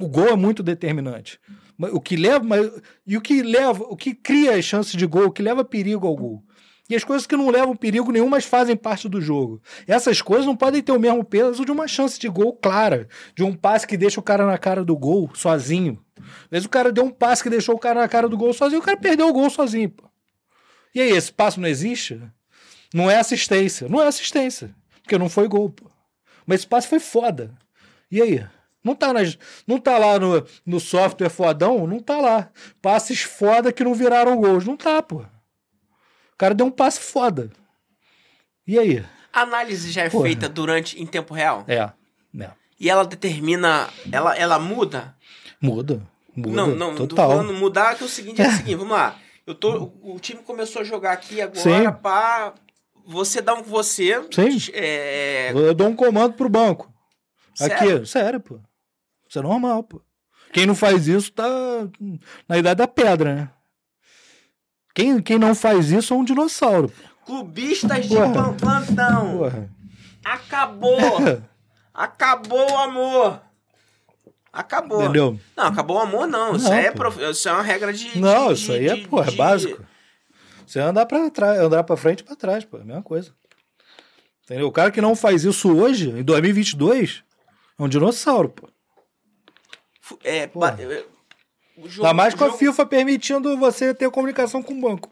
O gol é muito determinante. O que leva, mas, e o que leva, o que cria as chances de gol, o que leva perigo ao gol. E as coisas que não levam perigo nenhum, mas fazem parte do jogo. Essas coisas não podem ter o mesmo peso de uma chance de gol clara, de um passe que deixa o cara na cara do gol sozinho. Às vezes o cara deu um passe que deixou o cara na cara do gol sozinho, o cara perdeu o gol sozinho. Pô. E aí, esse passo não existe? Não é assistência. Não é assistência. Porque não foi gol, pô. Mas esse passe foi foda. E aí? Não tá, nas, não tá lá no, no software fodão? Não tá lá. Passes foda que não viraram gols. Não tá, pô. O cara deu um passe foda. E aí? A análise já é feita durante em tempo real? É. é. E ela determina. Ela, ela muda? Muda. Muda. Não, não, total. mudar que é o seguinte, é, é o seguinte, vamos lá. Eu tô, o time começou a jogar aqui agora, pá. Você dá um você. Sim. É... Eu dou um comando pro banco. Sério? Aqui, sério, pô. Isso é normal, pô. Quem não faz isso tá na idade da pedra, né? Quem, quem não faz isso é um dinossauro. Clubistas de Porra. plantão. Porra. Acabou. acabou o amor. Acabou. Entendeu? Não, acabou o amor, não. Isso, não, é, prof... isso é uma regra de. Não, de, isso aí é, porra, é básico. Você andar pra trás, andar pra frente e pra trás, pô. É a mesma coisa. Entendeu? O cara que não faz isso hoje, em 2022, é um dinossauro, pô. É, ba... O jogo, Ainda mais com jogo... a FIFA permitindo você ter comunicação com o banco.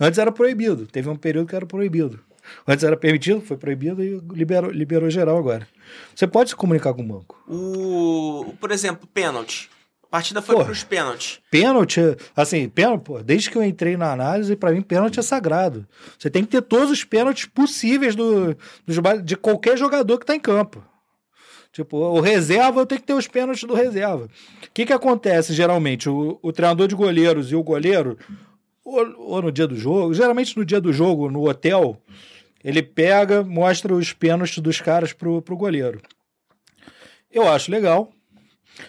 Antes era proibido. Teve um período que era proibido. Antes era permitido, foi proibido e liberou, liberou geral agora. Você pode se comunicar com o banco. O, por exemplo, pênalti. Partida foi para os pênaltis. Pênalti, assim, pênalti, pô, desde que eu entrei na análise, para mim, pênalti é sagrado. Você tem que ter todos os pênaltis possíveis do, do de qualquer jogador que está em campo. Tipo, o reserva eu tenho que ter os pênaltis do reserva. O que, que acontece geralmente? O, o treinador de goleiros e o goleiro, ou, ou, no dia do jogo, geralmente no dia do jogo, no hotel, ele pega, mostra os pênaltis dos caras pro, pro goleiro. Eu acho legal.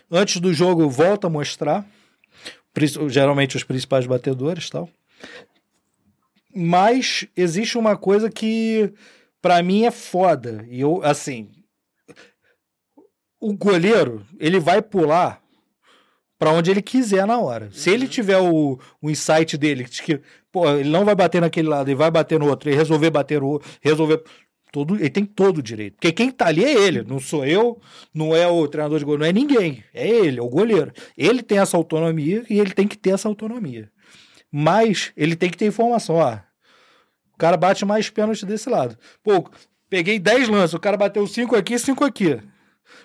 Antes do jogo, volta a mostrar. Geralmente os principais batedores tal. Mas existe uma coisa que para mim é foda. E eu, assim, o goleiro, ele vai pular para onde ele quiser na hora. Uhum. Se ele uhum. tiver o, o insight dele, que pô, ele não vai bater naquele lado, ele vai bater no outro, e resolver bater no outro, resolver. Todo, ele tem todo o direito. Porque quem tá ali é ele, não sou eu, não é o treinador de goleiro, não é ninguém. É ele, é o goleiro. Ele tem essa autonomia e ele tem que ter essa autonomia. Mas ele tem que ter informação. Ó, o cara bate mais pênalti desse lado. Pô, peguei 10 lances, o cara bateu 5 aqui, 5 aqui.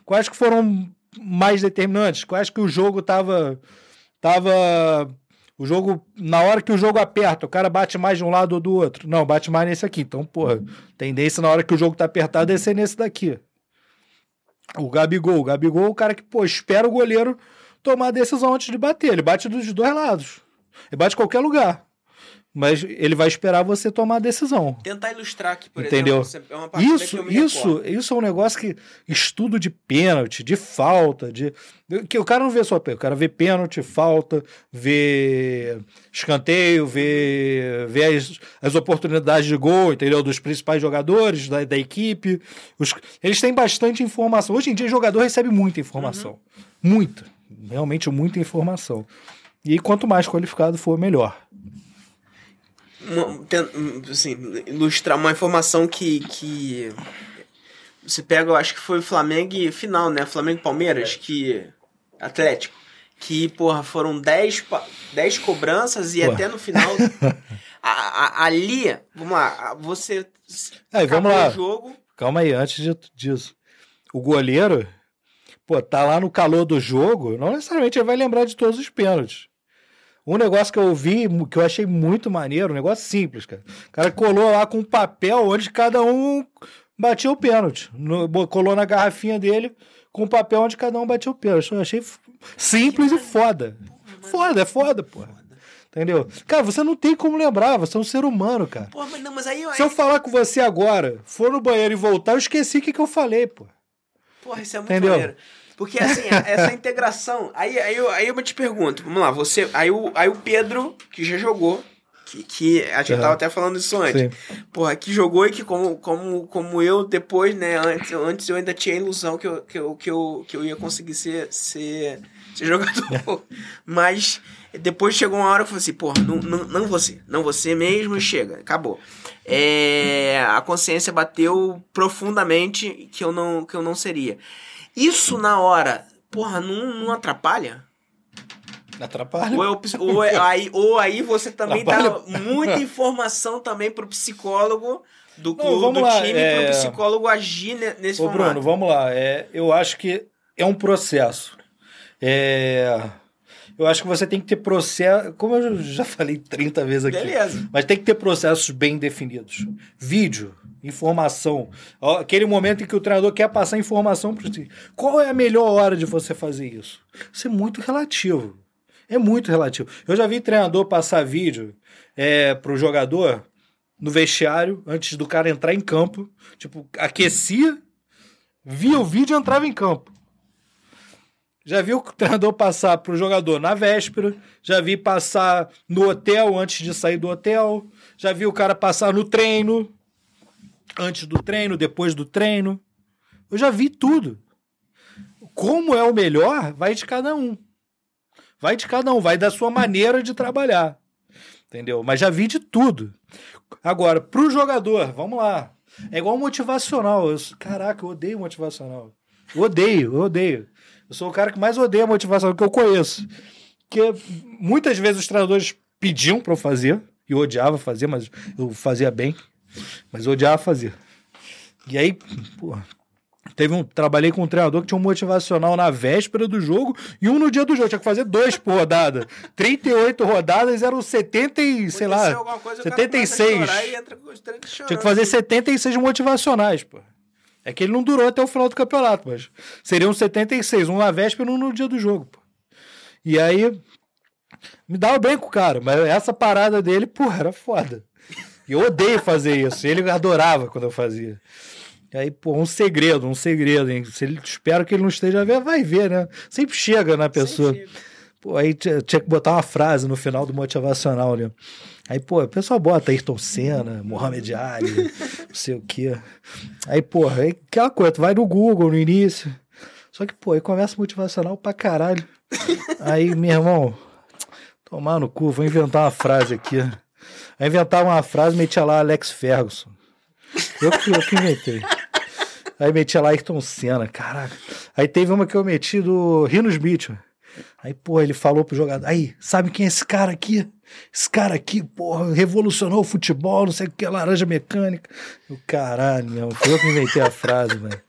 Quais que foram mais determinantes? Quais que o jogo tava tava o jogo na hora que o jogo aperta, o cara bate mais de um lado ou do outro. Não, bate mais nesse aqui. Então, porra, tendência na hora que o jogo tá apertado é ser nesse daqui. O Gabigol, o Gabigol é o cara que, pô, espera o goleiro tomar a decisão antes de bater. Ele bate dos dois lados. Ele bate em qualquer lugar mas ele vai esperar você tomar a decisão. Tentar ilustrar aqui, por Entendeu? exemplo. É uma isso, isso, isso é um negócio que estudo de pênalti, de falta, de que o cara não vê só pênalti, o cara vê pênalti, falta, vê escanteio, vê, vê as, as oportunidades de gol, entendeu? Dos principais jogadores da, da equipe. Os, eles têm bastante informação. Hoje em dia, o jogador recebe muita informação. Uhum. Muita. Realmente muita informação. E quanto mais qualificado for, melhor uma, assim, ilustrar uma informação que, que você pega, eu acho que foi o Flamengo final, né? Flamengo Palmeiras, que Atlético, que porra, foram 10 10 cobranças e até no final a, a, ali, vamos lá, você aí, vamos lá. jogo. Calma aí, antes disso. O goleiro, pô, tá lá no calor do jogo, não necessariamente ele vai lembrar de todos os pênaltis. Um negócio que eu vi, que eu achei muito maneiro, um negócio simples, cara. O cara colou lá com um papel onde cada um batia o pênalti. No, colou na garrafinha dele com um papel onde cada um batia o pênalti. Eu achei simples e foda. Foda, é foda, porra. Entendeu? Cara, você não tem como lembrar, você é um ser humano, cara. Porra, mas não, mas aí, Se eu falar com você agora, for no banheiro e voltar, eu esqueci o que, que eu falei, pô. Porra, isso é muito Entendeu? maneiro. Porque assim, essa integração. Aí, aí, eu, aí eu te pergunto, vamos lá, você. Aí o, aí o Pedro, que já jogou, que, que a gente uhum. tava até falando isso antes. Sim. Porra, que jogou e que como, como, como eu depois, né, antes, antes eu ainda tinha a ilusão que eu, que eu, que eu, que eu ia conseguir ser, ser, ser jogador. Mas depois chegou uma hora que eu falei assim, porra, não, não, não você, não você mesmo chega, acabou. É, a consciência bateu profundamente que eu não, que eu não seria. Isso na hora, porra, não, não atrapalha? Atrapalha. Ou, eu, ou, é, aí, ou aí você também Atrapalha. dá muita informação também pro psicólogo do, Não, do lá, time é... pro psicólogo agir nesse Ô, formato. Bruno, vamos lá. É, eu acho que é um processo. É... Eu acho que você tem que ter processo. Como eu já falei 30 vezes aqui. Beleza. Mas tem que ter processos bem definidos. Vídeo, informação. Aquele momento em que o treinador quer passar informação para você. Qual é a melhor hora de você fazer isso? Isso é muito relativo. É muito relativo. Eu já vi treinador passar vídeo é, pro jogador no vestiário antes do cara entrar em campo. Tipo, aquecia, via o vídeo e entrava em campo. Já vi o treinador passar pro jogador na véspera, já vi passar no hotel antes de sair do hotel, já vi o cara passar no treino, antes do treino, depois do treino. Eu já vi tudo. Como é o melhor, vai de cada um. Vai de cada um, vai da sua maneira de trabalhar. Entendeu? Mas já vi de tudo. Agora, pro jogador, vamos lá. É igual motivacional. Eu, caraca, eu odeio motivacional. Eu odeio, eu odeio. Eu sou o cara que mais odeia motivacional que eu conheço. Porque muitas vezes os treinadores pediam para eu fazer, e eu odiava fazer, mas eu fazia bem, mas odiava fazer. E aí, pô, Teve um, trabalhei com um treinador que tinha um motivacional na véspera do jogo e um no dia do jogo. Tinha que fazer dois por rodada. 38 rodadas eram 70 e, sei lá, coisa, 76. Tinha que fazer 76 motivacionais, pô. É que ele não durou até o final do campeonato, mas seriam 76, um na véspera e um no dia do jogo, pô. E aí, me dava bem com o cara, mas essa parada dele, pô, era foda. E eu odeio fazer isso. Ele adorava quando eu fazia. E aí, pô, um segredo, um segredo, hein? Se ele, espero que ele não esteja vendo, vai ver, né? Sempre chega na pessoa. Pô, aí tinha, que botar uma frase no final do motivacional ali. Aí, pô, o pessoal bota Ayrton Senna, Mohamed Ali, não sei o quê. Aí, pô, aí aquela coisa, tu vai no Google no início. Só que, pô, aí conversa motivacional pra caralho. Aí, meu irmão, tomar no cu, vou inventar uma frase aqui. Aí inventar uma frase, metia lá Alex Ferguson. Eu que, eu que inventei. Aí metia lá Ayrton Senna, caraca. Aí teve uma que eu meti do Rinos Smith. Aí, pô, ele falou pro jogador: Aí, sabe quem é esse cara aqui? Esse cara aqui, porra, revolucionou o futebol, não sei o que, laranja mecânica. O caralho, meu. Foi eu que inventei a frase, velho.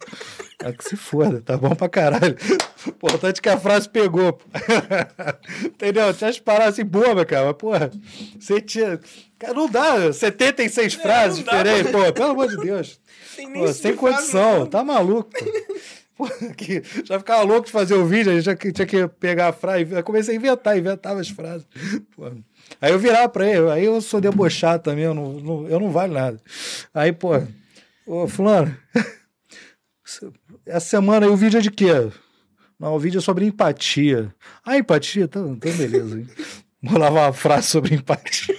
É que se foda, tá bom pra caralho. Importante que a frase pegou. Entendeu? Tinha as paradas assim, boba, cara. Mas, porra, você tinha. Cara, não dá 76 é, frases diferentes, pô, pelo amor de Deus. Tem pô, sem condição, tá maluco, pô. pô que, já ficava louco de fazer o vídeo, a gente já tinha que pegar a frase. Eu comecei a inventar, inventava as frases. Pô. Aí eu virava pra ele, aí eu sou debochado também, eu não, não, eu não vale nada. Aí, pô, ô, Fulano. Essa semana aí o vídeo é de quê? Não, o vídeo é sobre empatia. Ah, empatia? Então, então beleza. Hein? Vou lavar uma frase sobre empatia.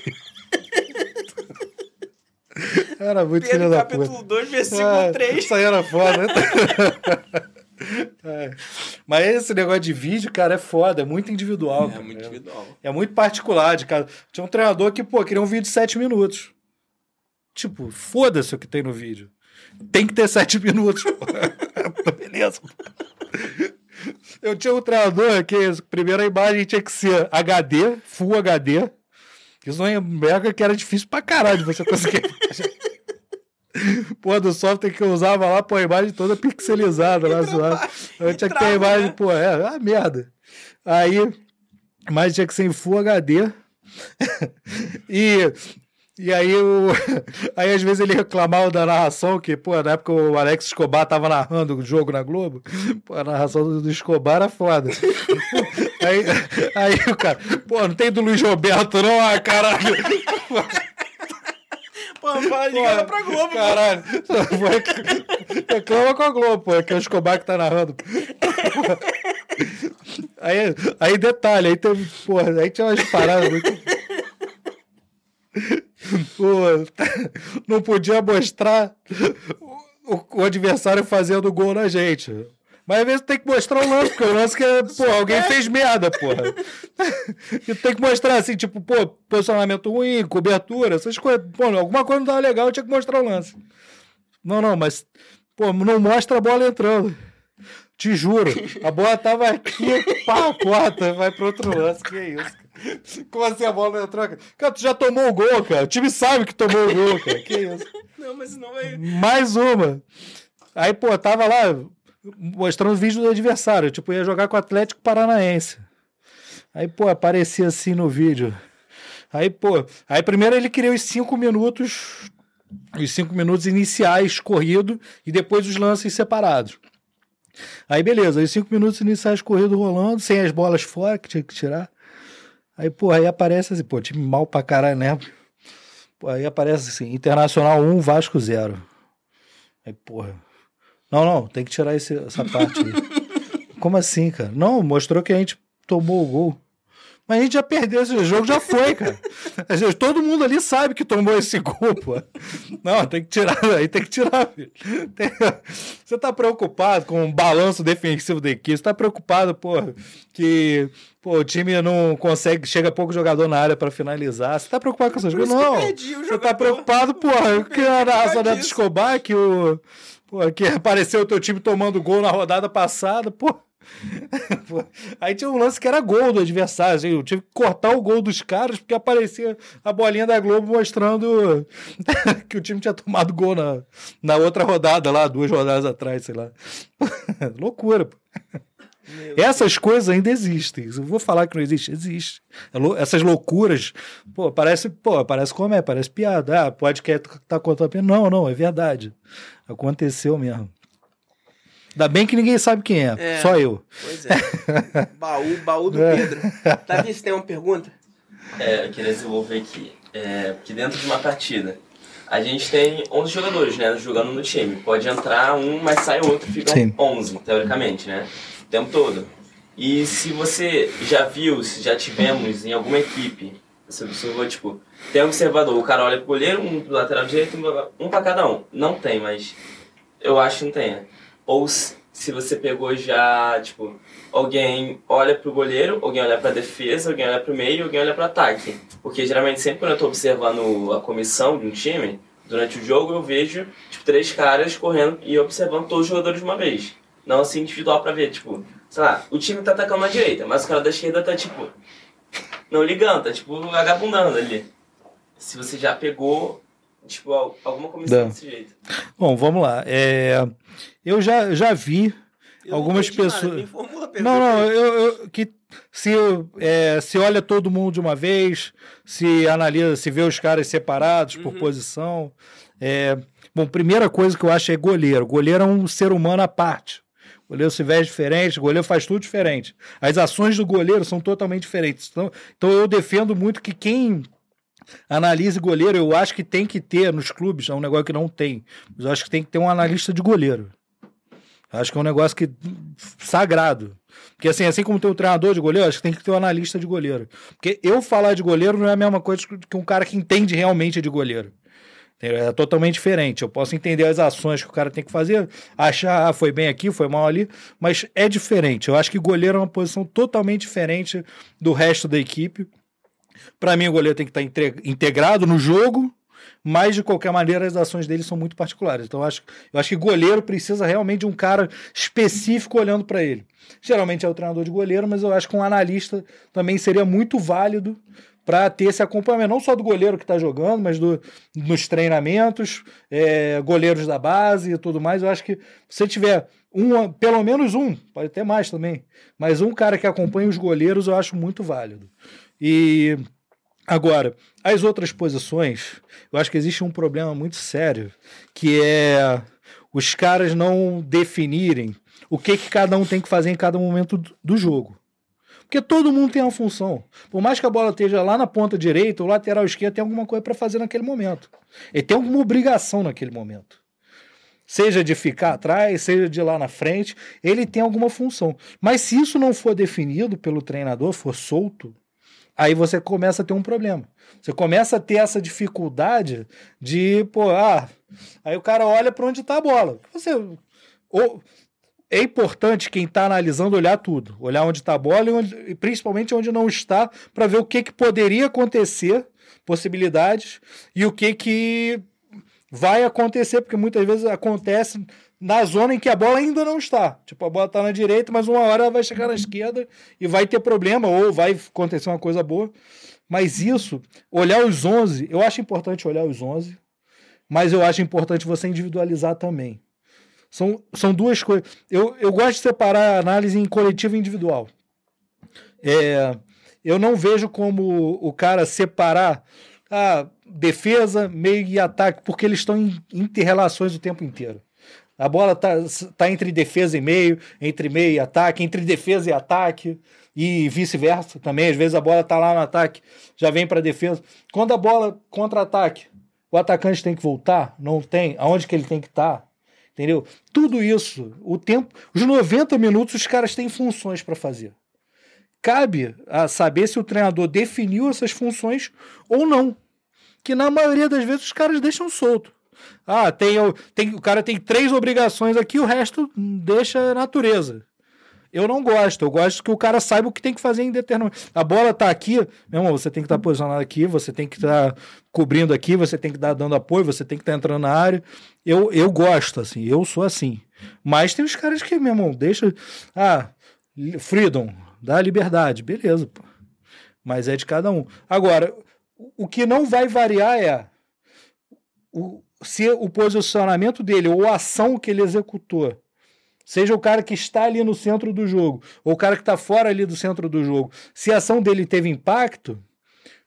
Era muito Pedro, filho da puta. capítulo 2, versículo ah, 3. Isso aí era foda. Né? é. Mas esse negócio de vídeo, cara, é foda, é muito individual. É, é muito individual. É, muito particular de cara. Tinha um treinador que, pô, queria um vídeo de 7 minutos. Tipo, foda-se o que tem no vídeo. Tem que ter 7 minutos. Beleza. Eu tinha um treinador que a primeira imagem tinha que ser HD, Full HD. Isso não é mega que era difícil pra caralho você conseguir. Pô, do software que eu usava lá, pô, a imagem toda pixelizada lá, zoada. Eu tinha que ter a imagem, né? pô, é, é merda. Aí, mas tinha que ser em Full HD. e e aí, o... aí às vezes ele reclamava da narração, que, pô, na época o Alex Escobar tava narrando o jogo na Globo. Pô, a narração do Escobar era foda. aí, aí o cara, pô, não tem do Luiz Roberto, não? Ah, caralho. Pô, fala, liga pra Globo, Caralho. Reclama com a Globo, pô, que é o Escobar que tá narrando. aí, aí, detalhe, aí teve, porra, aí tinha umas paradas muito. Pô, não podia mostrar o, o adversário fazendo gol na gente. Mas às vezes tem que mostrar o lance, porque o lance que é, pô, alguém fez merda, porra. e tem que mostrar assim, tipo, pô, posicionamento ruim, cobertura, essas coisas. Pô, alguma coisa não tava legal, tinha que mostrar o lance. Não, não, mas, pô, não mostra a bola entrando. Te juro, a bola tava aqui, pá, corta, vai pro outro lance, que é isso. Como assim a bola não entrou? Cara, tu já tomou o gol, cara. O time sabe que tomou o gol, cara. Que isso? Não, mas não vai. Mais uma. Aí, pô, tava lá, mostrando vídeo do adversário. Tipo, ia jogar com o Atlético Paranaense. Aí, pô, aparecia assim no vídeo. Aí, pô, aí primeiro ele queria os cinco minutos, os cinco minutos iniciais corrido e depois os lances separados. Aí, beleza, os cinco minutos iniciais corrido rolando, sem as bolas fora que tinha que tirar. Aí, pô, aí aparece assim, pô, time mal pra caralho, né? Pô, aí aparece assim, Internacional 1, Vasco 0. Aí, porra, não, não, tem que tirar esse, essa parte aí. Como assim, cara? Não, mostrou que a gente tomou o gol. Mas a gente já perdeu esse jogo, já foi, cara. Todo mundo ali sabe que tomou esse gol, pô. Não, tem que tirar, aí tem que tirar, filho. Tem... Você tá preocupado com o balanço defensivo da equipe, você tá preocupado, pô, que pô, o time não consegue, chega pouco jogador na área para finalizar. Você tá preocupado com essas coisas? Não. Você tá preocupado, pô, que a raça da Escobar, que o Pô, que apareceu o teu time tomando gol na rodada passada, pô. Aí tinha um lance que era gol do adversário. Assim, eu tive que cortar o gol dos caras porque aparecia a bolinha da Globo mostrando que o time tinha tomado gol na, na outra rodada lá, duas rodadas atrás, sei lá. Loucura, pô. Essas coisas ainda existem. Eu vou falar que não existe, existe. É essas loucuras, pô, parece, pô, parece como é, parece piada. Ah, pode que tá contando Não, não, é verdade. Aconteceu mesmo. Ainda bem que ninguém sabe quem é, é só eu. Pois é. baú, baú do é. Pedro. Davi, você tem uma pergunta? É, eu queria desenvolver aqui. É, que dentro de uma partida, a gente tem 11 jogadores, né, jogando no time. Pode entrar um, mas sai outro, ficam Sim. 11, teoricamente, né? O tempo todo. E se você já viu, se já tivemos em alguma equipe, você observou, tipo, tem um observador, o cara olha pro goleiro, um pro lateral direito, um pra cada um. Não tem, mas eu acho que não tem. Ou se você pegou já, tipo, alguém olha pro goleiro, alguém olha pra defesa, alguém olha pro meio, alguém olha pro ataque. Porque geralmente sempre quando eu tô observando a comissão de um time, durante o jogo eu vejo, tipo, três caras correndo e observando todos os jogadores de uma vez. Não assim individual pra ver, tipo, sei lá, o time tá atacando na direita, mas o cara da esquerda tá, tipo, não ligando, tá, tipo, vagabundando ali. Se você já pegou tipo, alguma comissão desse jeito. Bom, vamos lá. É, eu já, já vi eu algumas pessoas. Não, não, eu, eu, que se, é, se olha todo mundo de uma vez, se analisa, se vê os caras separados uhum. por posição. É, bom, primeira coisa que eu acho é goleiro. Goleiro é um ser humano à parte. O goleiro se veste diferente, o goleiro faz tudo diferente. As ações do goleiro são totalmente diferentes. Então, então eu defendo muito que quem Analise goleiro, eu acho que tem que ter nos clubes, é um negócio que não tem. Mas eu acho que tem que ter um analista de goleiro. Acho que é um negócio que sagrado. Porque assim, assim como tem um treinador de goleiro, acho que tem que ter um analista de goleiro. Porque eu falar de goleiro não é a mesma coisa que um cara que entende realmente de goleiro. É totalmente diferente. Eu posso entender as ações que o cara tem que fazer, achar, ah, foi bem aqui, foi mal ali, mas é diferente. Eu acho que goleiro é uma posição totalmente diferente do resto da equipe. Para mim, o goleiro tem que estar tá integrado no jogo, mas de qualquer maneira as ações dele são muito particulares. Então eu acho, eu acho que goleiro precisa realmente de um cara específico olhando para ele. Geralmente é o treinador de goleiro, mas eu acho que um analista também seria muito válido para ter esse acompanhamento, não só do goleiro que está jogando, mas do, nos treinamentos, é, goleiros da base e tudo mais. Eu acho que se tiver um, pelo menos um, pode ter mais também, mas um cara que acompanha os goleiros eu acho muito válido. E agora, as outras posições, eu acho que existe um problema muito sério, que é os caras não definirem o que, que cada um tem que fazer em cada momento do jogo. Porque todo mundo tem uma função. Por mais que a bola esteja lá na ponta direita ou lateral esquerda, tem alguma coisa para fazer naquele momento. Ele tem alguma obrigação naquele momento. seja de ficar atrás, seja de lá na frente, ele tem alguma função. Mas se isso não for definido pelo treinador, for solto, aí você começa a ter um problema. Você começa a ter essa dificuldade de, pô, ah, aí o cara olha para onde está a bola. Você ou, é importante quem está analisando olhar tudo, olhar onde está a bola e, onde, e, principalmente onde não está, para ver o que, que poderia acontecer, possibilidades, e o que, que vai acontecer, porque muitas vezes acontece na zona em que a bola ainda não está. Tipo, a bola está na direita, mas uma hora ela vai chegar na esquerda e vai ter problema, ou vai acontecer uma coisa boa. Mas isso, olhar os 11, eu acho importante olhar os 11, mas eu acho importante você individualizar também. São, são duas coisas. Eu, eu gosto de separar a análise em coletivo e individual. É, eu não vejo como o cara separar a defesa, meio e ataque, porque eles estão em interrelações o tempo inteiro. A bola tá, tá entre defesa e meio, entre meio e ataque, entre defesa e ataque, e vice-versa também. Às vezes a bola tá lá no ataque, já vem para defesa. Quando a bola contra-ataque, o atacante tem que voltar? Não tem. Aonde que ele tem que estar? Tá? Entendeu? Tudo isso, o tempo, os 90 minutos os caras têm funções para fazer. Cabe a saber se o treinador definiu essas funções ou não. Que na maioria das vezes os caras deixam solto. Ah, tem, tem, o cara tem três obrigações aqui, o resto deixa natureza. Eu não gosto. Eu gosto que o cara saiba o que tem que fazer em determinado. A bola tá aqui, meu irmão, você tem que estar tá posicionado aqui, você tem que estar tá cobrindo aqui, você tem que estar tá dando apoio, você tem que estar tá entrando na área. Eu, eu gosto, assim, eu sou assim. Mas tem os caras que, meu irmão, deixa. Ah, freedom, dá liberdade, beleza, pô. Mas é de cada um. Agora, o que não vai variar é o, se o posicionamento dele ou a ação que ele executou Seja o cara que está ali no centro do jogo, ou o cara que está fora ali do centro do jogo. Se a ação dele teve impacto,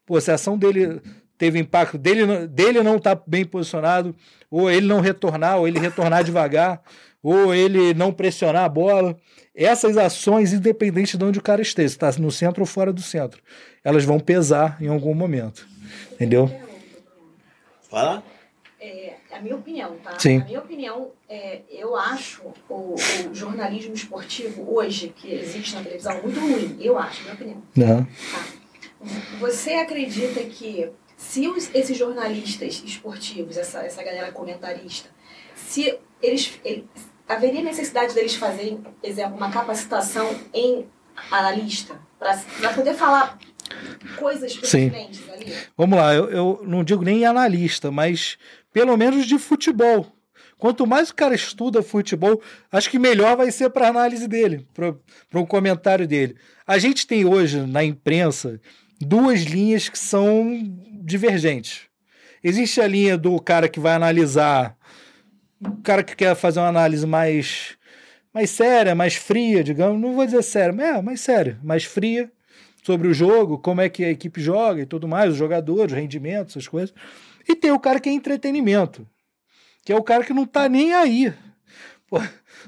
pô, se a ação dele teve impacto, dele, dele não estar tá bem posicionado, ou ele não retornar, ou ele retornar devagar, ou ele não pressionar a bola. Essas ações, independente de onde o cara esteja, está no centro ou fora do centro, elas vão pesar em algum momento. Entendeu? Fala. É, a minha opinião, tá? Sim. A minha opinião, é, eu acho o, o, jornalismo esportivo hoje, que existe na televisão, muito ruim. Eu acho, minha opinião. Não. Tá? Você acredita que se os, esses jornalistas esportivos, essa, essa galera comentarista, se eles, eles haveria necessidade deles fazerem, por exemplo, uma capacitação em analista, para poder falar coisas pertinentes ali? Vamos lá, eu, eu não digo nem analista, mas pelo menos de futebol. Quanto mais o cara estuda futebol, acho que melhor vai ser para a análise dele, para o comentário dele. A gente tem hoje na imprensa duas linhas que são divergentes. Existe a linha do cara que vai analisar, o cara que quer fazer uma análise mais, mais séria, mais fria, digamos, não vou dizer séria, mas é mais séria, mais fria sobre o jogo, como é que a equipe joga e tudo mais, os jogadores, o rendimento, essas coisas. E tem o cara que é entretenimento, que é o cara que não tá nem aí. Pô,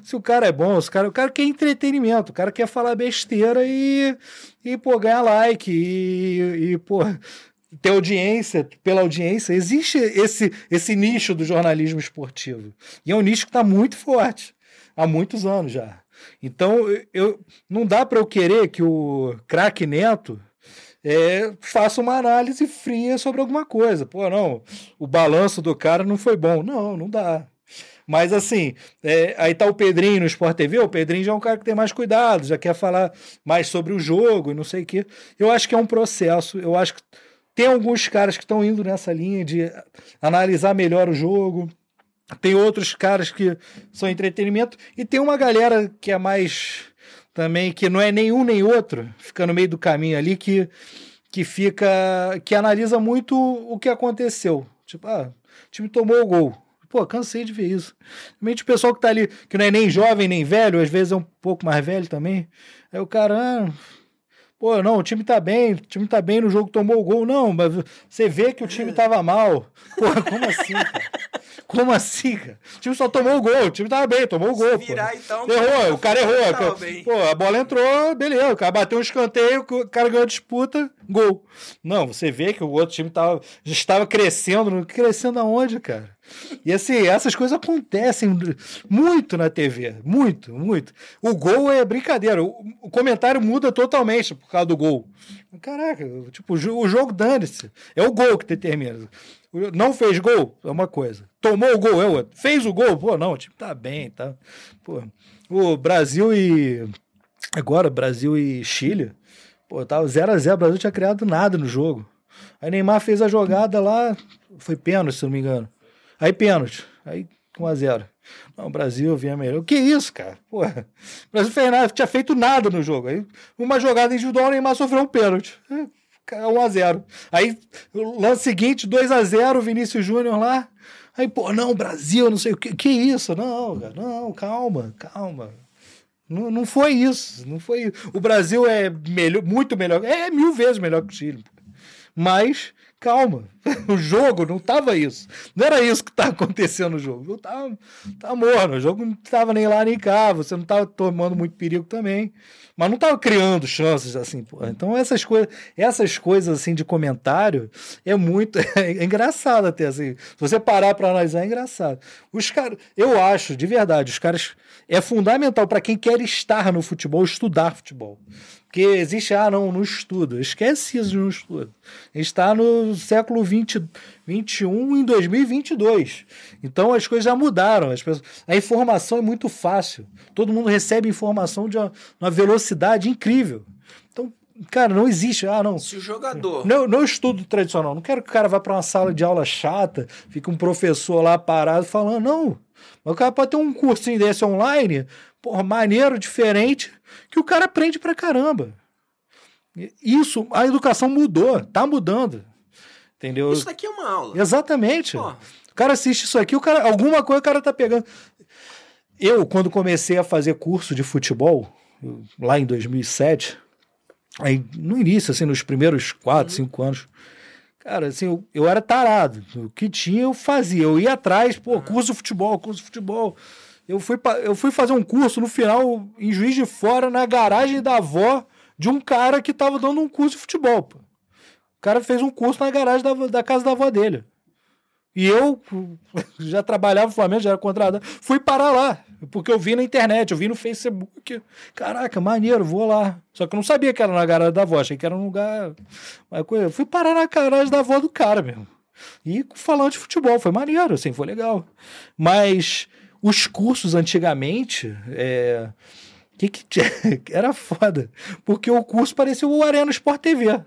se o cara é bom, os cara, o cara quer entretenimento, o cara quer falar besteira e, e pô, ganhar like e, e pô, ter audiência, pela audiência. Existe esse, esse nicho do jornalismo esportivo. E é um nicho que está muito forte, há muitos anos já. Então, eu, não dá para eu querer que o craque Neto é, faça uma análise fria sobre alguma coisa. Pô, não, o balanço do cara não foi bom. Não, não dá. Mas assim, é, aí tá o Pedrinho no Sport TV, o Pedrinho já é um cara que tem mais cuidado, já quer falar mais sobre o jogo e não sei o quê. Eu acho que é um processo, eu acho que tem alguns caras que estão indo nessa linha de analisar melhor o jogo, tem outros caras que são entretenimento, e tem uma galera que é mais também que não é nenhum nem outro, fica no meio do caminho ali que que fica que analisa muito o que aconteceu. Tipo, ah, o time tomou o gol. Pô, cansei de ver isso. Realmente o pessoal que tá ali, que não é nem jovem nem velho, às vezes é um pouco mais velho também. Aí o cara, ah, pô, não, o time tá bem, o time tá bem no jogo, tomou o gol. Não, mas você vê que o time tava mal. Pô, como assim, cara? Como assim, cara? O time só tomou o gol, o time tava bem, tomou o gol. virar, pô. então, Errou, o cara errou. tava pô. bem. Pô, a bola entrou, beleza. O cara bateu um escanteio, o cara ganhou a disputa, gol. Não, você vê que o outro time tava, já estava crescendo. Crescendo aonde, cara? E assim, essas coisas acontecem muito na TV. Muito, muito. O gol é brincadeira. O, comentário muda totalmente por causa do gol. Caraca, tipo, o jo- o jogo dane-se. É o gol que determina. Não fez gol é uma coisa. Tomou o gol é outra. Fez o gol, pô, não, o time tá bem, tá. Pô, o Brasil e. Agora, Brasil e Chile. Pô, tava 0x0, o Brasil tinha criado nada no jogo. Aí Neymar fez a jogada lá, foi pênalti, se não me engano. Aí pênalti, aí 1x0. Não, o Brasil vinha melhor. Que isso, cara? Pô, o Brasil fez nada, tinha feito nada no jogo. Aí uma jogada individual, o Neymar sofreu um pênalti. É, 1x0. Aí, o lance seguinte, 2x0, Vinícius Júnior lá. Aí, pô, não, Brasil, não sei o que. Que isso? Não, cara, não, calma, calma. Não, não foi isso. Não foi isso. O Brasil é melhor, muito melhor. É mil vezes melhor que o Chile. Mas, calma. O jogo não tava isso. Não era isso que tá acontecendo no jogo. O jogo tava, tava morno. O jogo não tava nem lá nem cá. Você não tava tomando muito perigo também. Mas não tava criando chances assim. Pô. Então, essas coisas, essas coisas assim de comentário é muito. É engraçado até assim. Se você parar para analisar, é engraçado. Os caras, eu acho, de verdade, os caras. É fundamental para quem quer estar no futebol, estudar futebol. Porque existe, ah, não, não estuda. Esquece isso de não estuda. A gente está no século 20, 21 em 2022. Então as coisas já mudaram. As pessoas, a informação é muito fácil. Todo mundo recebe informação de uma, uma velocidade incrível. Então, cara, não existe. Ah, não. Se o jogador. Não, não estudo tradicional. Não quero que o cara vá para uma sala de aula chata, fique um professor lá parado falando. Não. Mas o cara pode ter um cursinho desse online, porra, maneiro, diferente, que o cara aprende pra caramba. Isso, a educação mudou, tá mudando. Entendeu? Isso daqui é uma aula. Exatamente. Porra. O cara assiste isso aqui, o cara, alguma coisa o cara tá pegando. Eu, quando comecei a fazer curso de futebol, lá em 2007, aí no início, assim, nos primeiros quatro, cinco anos, cara, assim, eu, eu era tarado. O que tinha, eu fazia. Eu ia atrás, pô, curso de futebol, curso de futebol. Eu fui, eu fui fazer um curso no final, em Juiz de Fora, na garagem da avó de um cara que tava dando um curso de futebol, pô. Cara fez um curso na garagem da, da casa da avó dele. E eu já trabalhava no Flamengo, já era contratado. Fui parar lá, porque eu vi na internet, eu vi no Facebook. Caraca, maneiro, vou lá. Só que eu não sabia que era na garagem da avó, achei que era um lugar. Uma coisa. Fui parar na garagem da avó do cara mesmo. E falando de futebol, foi maneiro, assim, foi legal. Mas os cursos antigamente. É... Que que? Era foda. Porque o curso parecia o Arena Sport TV.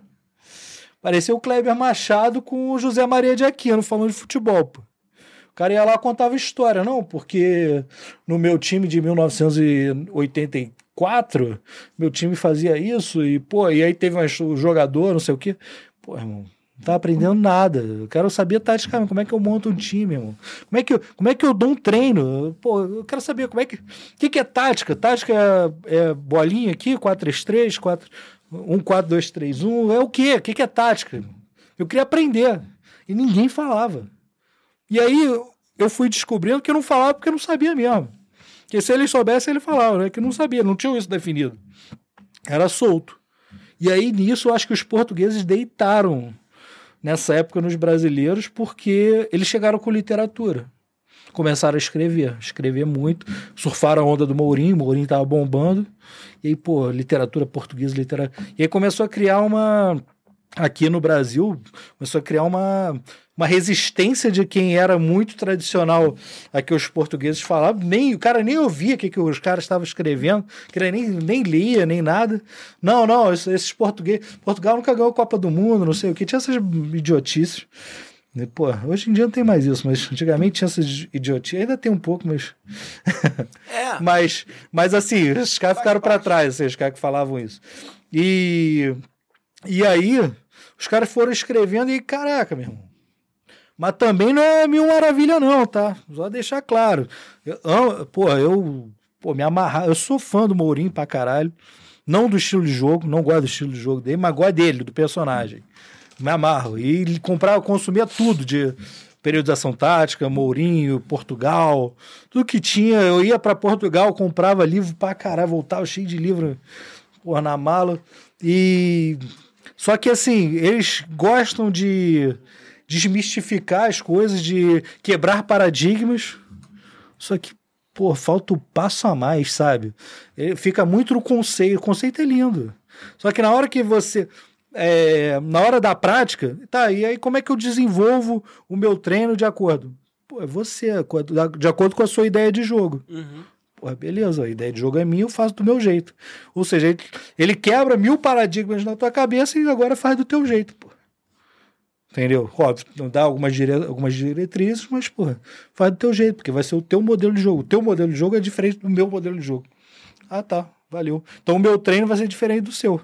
Parecia o Kleber Machado com o José Maria de Aquino falando de futebol. Pô. O cara ia lá contava história, não, porque no meu time de 1984, meu time fazia isso, e, pô, e aí teve um jogador, não sei o quê. Pô, irmão, não tá aprendendo nada. Eu quero saber taticamente como é que eu monto um time, irmão. Como é que eu, como é que eu dou um treino? Pô, eu quero saber como é que. O que, que é tática? Tática é, é bolinha aqui, 4-3-3, 4. 1, 4, 2, 3, 1. É o quê? O que, que é tática? Eu queria aprender. E ninguém falava. E aí eu fui descobrindo que eu não falava porque eu não sabia mesmo. Porque se ele soubesse, ele falava, né? Que não sabia, não tinha isso definido. Era solto. E aí nisso eu acho que os portugueses deitaram nessa época nos brasileiros porque eles chegaram com literatura. Começaram a escrever, escrever muito, surfaram a onda do Mourinho, o Mourinho tava bombando, e aí, pô, literatura portuguesa, literatura. E aí começou a criar uma. Aqui no Brasil, começou a criar uma, uma resistência de quem era muito tradicional a que os portugueses falavam. Nem, o cara nem ouvia o que, que os caras estavam escrevendo, que nem, nem lia, nem nada. Não, não, esses, esses portugueses. Portugal nunca ganhou a Copa do Mundo, não sei o que. Tinha essas idiotices. E, Pô, hoje em dia não tem mais isso, mas antigamente tinha essas idiotices. Ainda tem um pouco, mas. É. mas, mas assim, os caras ficaram para trás, assim, os caras que falavam isso. E, e aí, os caras foram escrevendo e, caraca, meu irmão. Mas também não é mil maravilha, não, tá? Só deixar claro. Eu, pô, eu pô, me amarrar. Eu sou fã do Mourinho pra caralho. Não do estilo de jogo, não gosto do estilo de jogo dele, mas gosto dele, do personagem. Me amarro. E comprava, consumia tudo de periodização tática, Mourinho, Portugal, tudo que tinha. Eu ia para Portugal, comprava livro pra caralho, voltava cheio de livro porra, na mala. E. Só que assim, eles gostam de desmistificar as coisas, de quebrar paradigmas. Só que, pô, falta o passo a mais, sabe? Ele fica muito no conceito. O conceito é lindo. Só que na hora que você é, na hora da prática, tá, e aí como é que eu desenvolvo o meu treino de acordo? Pô, é você, de acordo com a sua ideia de jogo. Uhum. Pô, beleza, a ideia de jogo é minha, eu faço do meu jeito. Ou seja, ele, ele quebra mil paradigmas na tua cabeça e agora faz do teu jeito, pô. Entendeu? Óbvio, não dá algumas, dire... algumas diretrizes, mas, pô, faz do teu jeito, porque vai ser o teu modelo de jogo. O teu modelo de jogo é diferente do meu modelo de jogo. Ah, tá, valeu. Então o meu treino vai ser diferente do seu.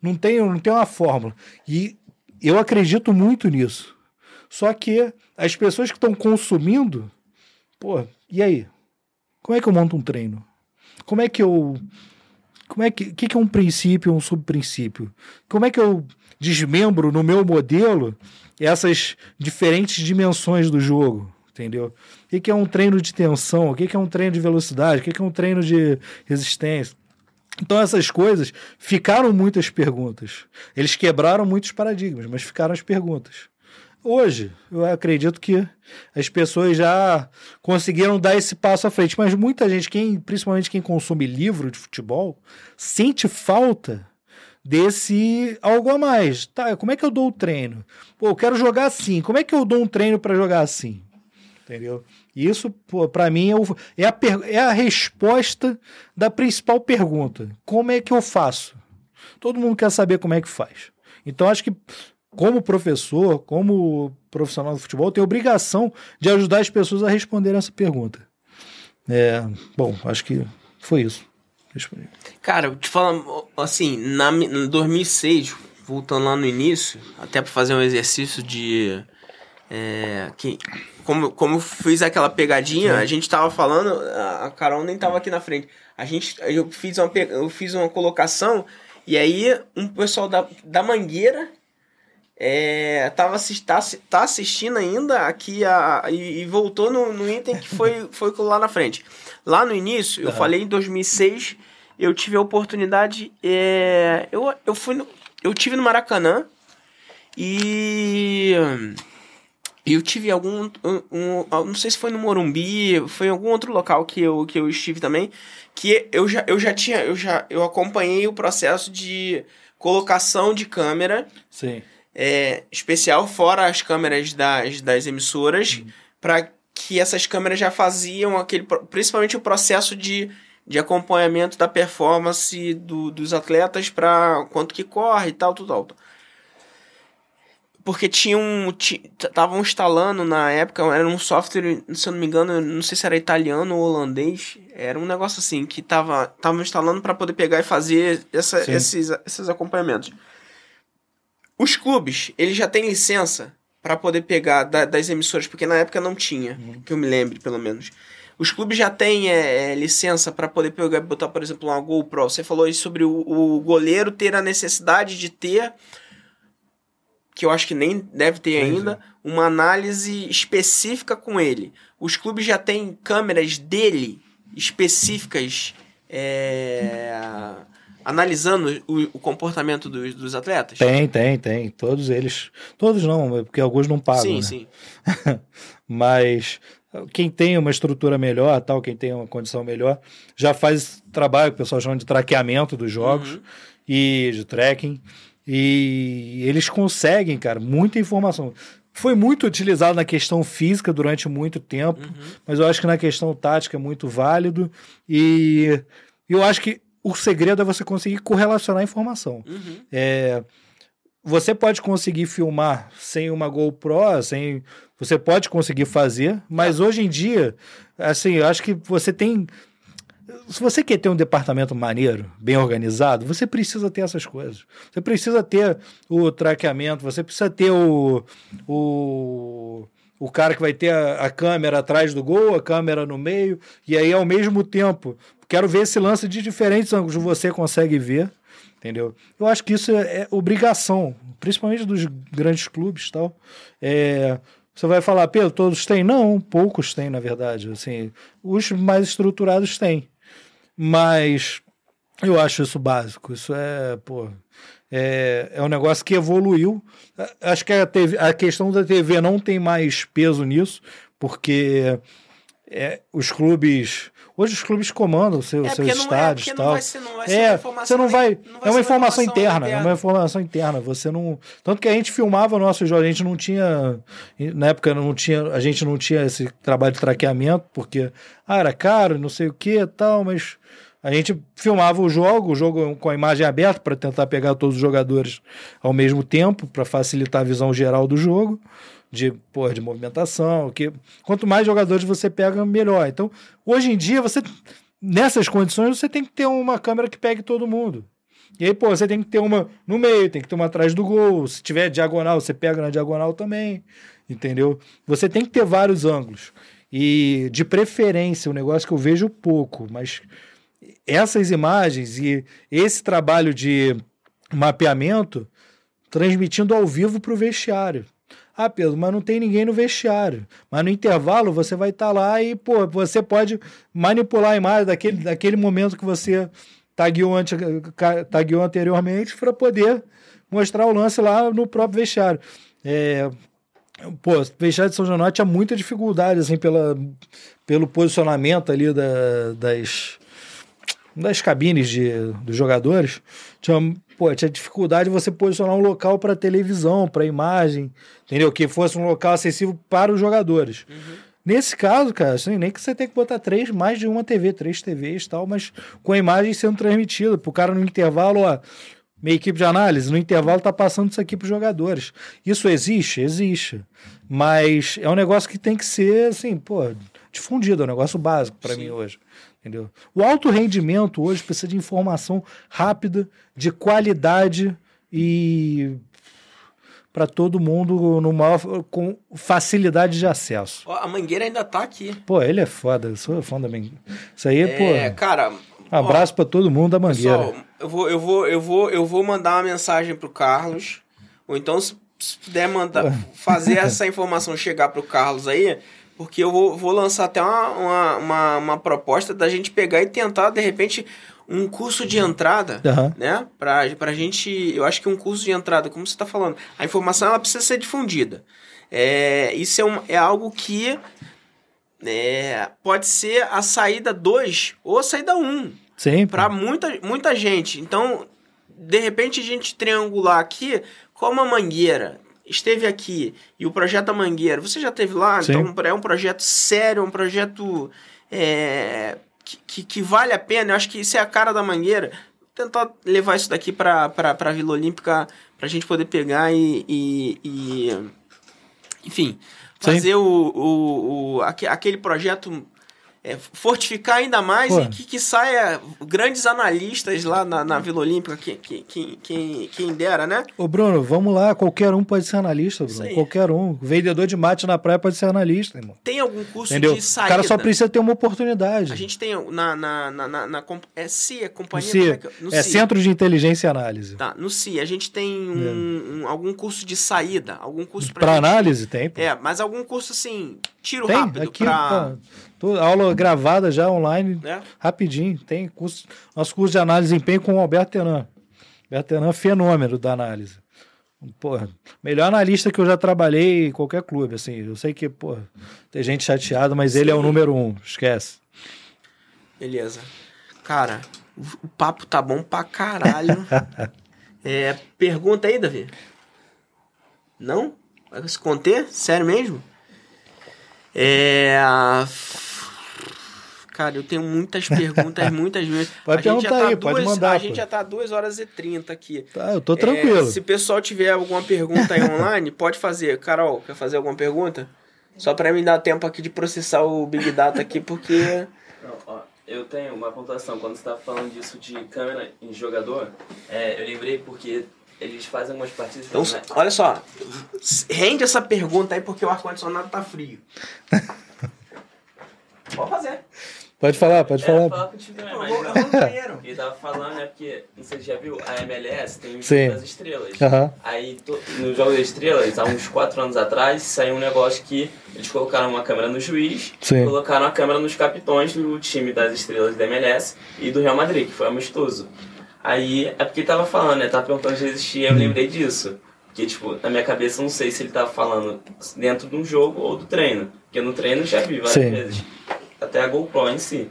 Não tem, não tem uma fórmula. E eu acredito muito nisso. Só que as pessoas que estão consumindo, pô, e aí? Como é que eu monto um treino? Como é que eu. Como é que. Que, que é um princípio um subprincípio? Como é que eu desmembro no meu modelo essas diferentes dimensões do jogo? Entendeu? O que, é um treino de tensão? O que, que é um treino de velocidade? O que, que é um treino de resistência? Então essas coisas ficaram muitas perguntas. Eles quebraram muitos paradigmas, mas ficaram as perguntas. Hoje, eu acredito que as pessoas já conseguiram dar esse passo à frente, mas muita gente, quem, principalmente quem consome livro de futebol, sente falta desse algo a mais. Tá, como é que eu dou o treino? Pô, eu quero jogar assim. Como é que eu dou um treino para jogar assim? Entendeu? Isso, para mim, é, é, a, é a resposta da principal pergunta: como é que eu faço? Todo mundo quer saber como é que faz. Então, acho que, como professor, como profissional do futebol, tem obrigação de ajudar as pessoas a responderem essa pergunta. É, bom, acho que foi isso. Cara, eu te falo assim, na, em 2006, voltando lá no início, até para fazer um exercício de é, que, como, como eu fiz aquela pegadinha, Sim. a gente tava falando, a Carol nem tava aqui na frente. A gente, eu fiz uma, eu fiz uma colocação e aí um pessoal da, da Mangueira é, tava tá, tá assistindo ainda aqui a, e, e, voltou no, no item que foi, foi lá na frente. Lá no início, eu falei em 2006, eu tive a oportunidade, é, eu, eu fui no, eu tive no Maracanã e eu tive algum. Um, um, não sei se foi no Morumbi, foi em algum outro local que eu, que eu estive também. Que eu já, eu já tinha. Eu já eu acompanhei o processo de colocação de câmera. Sim. É, especial, fora as câmeras das, das emissoras, uhum. para que essas câmeras já faziam aquele. Principalmente o processo de, de acompanhamento da performance do, dos atletas para quanto que corre e tal, tudo, tal. tal porque tinham estavam instalando na época era um software se eu não me engano não sei se era italiano ou holandês era um negócio assim que tava tava instalando para poder pegar e fazer essa, esses esses acompanhamentos. Os clubes eles já têm licença para poder pegar da, das emissoras porque na época não tinha uhum. que eu me lembre pelo menos. Os clubes já têm é, é, licença para poder pegar botar por exemplo uma GoPro. Você falou aí sobre o, o goleiro ter a necessidade de ter que eu acho que nem deve ter ainda, é. uma análise específica com ele. Os clubes já têm câmeras dele específicas é, analisando o, o comportamento dos, dos, atletas? Tem, tem, tem. Todos eles. Todos não, porque alguns não pagam. Sim, né? sim. Mas quem tem uma estrutura melhor, tal, quem tem uma condição melhor, já faz trabalho que o pessoal chama de traqueamento dos jogos uhum. e de tracking. E eles conseguem, cara, muita informação. Foi muito utilizado na questão física durante muito tempo, uhum. mas eu acho que na questão tática é muito válido. E eu acho que o segredo é você conseguir correlacionar a informação. Uhum. É, você pode conseguir filmar sem uma GoPro, sem. Você pode conseguir fazer, mas hoje em dia, assim, eu acho que você tem se você quer ter um departamento maneiro, bem organizado, você precisa ter essas coisas. Você precisa ter o traqueamento, você precisa ter o, o, o cara que vai ter a, a câmera atrás do gol, a câmera no meio, e aí ao mesmo tempo, quero ver esse lance de diferentes ângulos, você consegue ver, entendeu? Eu acho que isso é, é obrigação, principalmente dos grandes clubes tal. É, Você vai falar, Pedro, todos têm? Não, poucos têm, na verdade. Assim, os mais estruturados têm. Mas eu acho isso básico. Isso é, pô, é, é um negócio que evoluiu. Acho que a, TV, a questão da TV não tem mais peso nisso, porque é, os clubes. Hoje os clubes comandam seu, é, seus estádios e tal. Você não vai é, você não vai. Não vai é uma informação, interna, interna, é uma informação interna. Você não. Tanto que a gente filmava o nosso jogo, a gente não tinha. Na época não tinha, a gente não tinha esse trabalho de traqueamento, porque ah, era caro, não sei o que tal, mas a gente filmava o jogo, o jogo com a imagem aberta para tentar pegar todos os jogadores ao mesmo tempo, para facilitar a visão geral do jogo de, porra, de movimentação, que quanto mais jogadores você pega, melhor. Então, hoje em dia, você nessas condições, você tem que ter uma câmera que pegue todo mundo. E aí, pô, você tem que ter uma no meio, tem que ter uma atrás do gol. Se tiver diagonal, você pega na diagonal também. Entendeu? Você tem que ter vários ângulos. E de preferência, um negócio que eu vejo pouco, mas essas imagens e esse trabalho de mapeamento transmitindo ao vivo para o vestiário. Ah, Pedro, mas não tem ninguém no vestiário. Mas no intervalo você vai estar tá lá e, pô, você pode manipular a imagem daquele, daquele momento que você tagueou, ante, tagueou anteriormente para poder mostrar o lance lá no próprio vestiário. É, pô, o vestiário de São Januário tinha muita dificuldade, assim, pela, pelo posicionamento ali da, das, das cabines de, dos jogadores. Tinha pô, tinha dificuldade de você posicionar um local para televisão, para imagem, entendeu? Que fosse um local acessível para os jogadores. Uhum. Nesse caso, cara, assim, nem que você tem que botar três, mais de uma TV, três TVs e tal, mas com a imagem sendo transmitida, pro cara no intervalo, ó, minha equipe de análise, no intervalo tá passando isso aqui para os jogadores. Isso existe? Existe. Mas é um negócio que tem que ser, assim, pô, difundido, é um negócio básico para mim hoje. Entendeu? O alto rendimento hoje precisa de informação rápida, de qualidade e para todo mundo no maior, com facilidade de acesso. Ó, a Mangueira ainda tá aqui. Pô, ele é foda, eu sou fã da Mangueira. Isso aí, é, pô. cara, abraço para todo mundo da Mangueira. Pessoal, eu vou eu vou eu vou eu vou mandar uma mensagem pro Carlos, ou então se, se puder mandar fazer essa informação chegar pro Carlos aí, porque eu vou, vou lançar até uma, uma, uma, uma, proposta da gente pegar e tentar, de repente, um curso de entrada, uhum. né? Pra, pra gente. Eu acho que um curso de entrada, como você está falando, a informação ela precisa ser difundida. É, isso é, um, é algo que é, pode ser a saída 2 ou a saída 1. Um. Para muita, muita gente. Então, de repente, a gente triangular aqui como a mangueira esteve aqui e o projeto da Mangueira, você já esteve lá, Sim. então é um projeto sério, é um projeto é, que, que, que, vale a pena. Eu acho que isso é a cara da Mangueira. Vou tentar levar isso daqui para a Vila Olímpica para a gente poder pegar e, e, e enfim, fazer o, o, o, aquele projeto é, fortificar ainda mais Pô. e que, que saia grandes analistas lá na, na Vila Olímpica, quem, quem, quem, quem dera, né? Ô, Bruno, vamos lá, qualquer um pode ser analista, Bruno. Qualquer um. Vendedor de mate na praia pode ser analista, irmão. Tem algum curso Entendeu? de saída? O cara só precisa ter uma oportunidade. A gente tem na. na, na, na, na é CIA, companhia. No CIA. É, no é Centro de Inteligência e Análise. Tá, no CIA. A gente tem um, é. um algum curso de saída, algum curso pra. Pra gente... análise? Tem. Pô. É, mas algum curso assim, tiro tem? rápido. Aqui, pra... Tá. Tudo, aula gravada já online, é. rapidinho. Tem curso, nosso curso de análise de desempenho com o Alberto Tenan. Alberto Tenan, fenômeno da análise. Porra, melhor analista que eu já trabalhei em qualquer clube, assim. Eu sei que, porra, tem gente chateada, mas Sim. ele é o número um, esquece. Beleza. Cara, o papo tá bom pra caralho. é, pergunta aí, Davi? Não? Vai se conter? Sério mesmo? É. Cara, eu tenho muitas perguntas, muitas vezes. Pode perguntar tá aí, duas, pode mandar. A gente já tá 2 horas e 30 aqui. Tá, eu tô tranquilo. É, se o pessoal tiver alguma pergunta aí online, pode fazer. Carol, quer fazer alguma pergunta? Só para me dar tempo aqui de processar o Big Data aqui, porque... Não, ó, eu tenho uma pontuação. Quando você tá falando disso de câmera em jogador, é, eu lembrei porque eles fazem algumas partidas... Então, né? olha só. Rende essa pergunta aí, porque o ar-condicionado tá frio. pode fazer. Pode falar, pode Era falar. falar contigo também, Eu mas banheiro. ele tava falando, né, porque, não sei se já viu, a MLS tem o Sim. jogo das estrelas. Aham. Aí, to- no Jogo das Estrelas, há uns 4 anos atrás, saiu um negócio que eles colocaram uma câmera no juiz, Sim. colocaram a câmera nos capitões do time das estrelas da MLS e do Real Madrid, que foi amistoso. Aí, é porque ele tava falando, né, tava perguntando se existia, eu Hum. lembrei disso. Que, tipo, na minha cabeça, eu não sei se ele tava falando dentro de um jogo ou do treino. Porque no treino eu já vi várias Sim. vezes. Até a GoPro em si.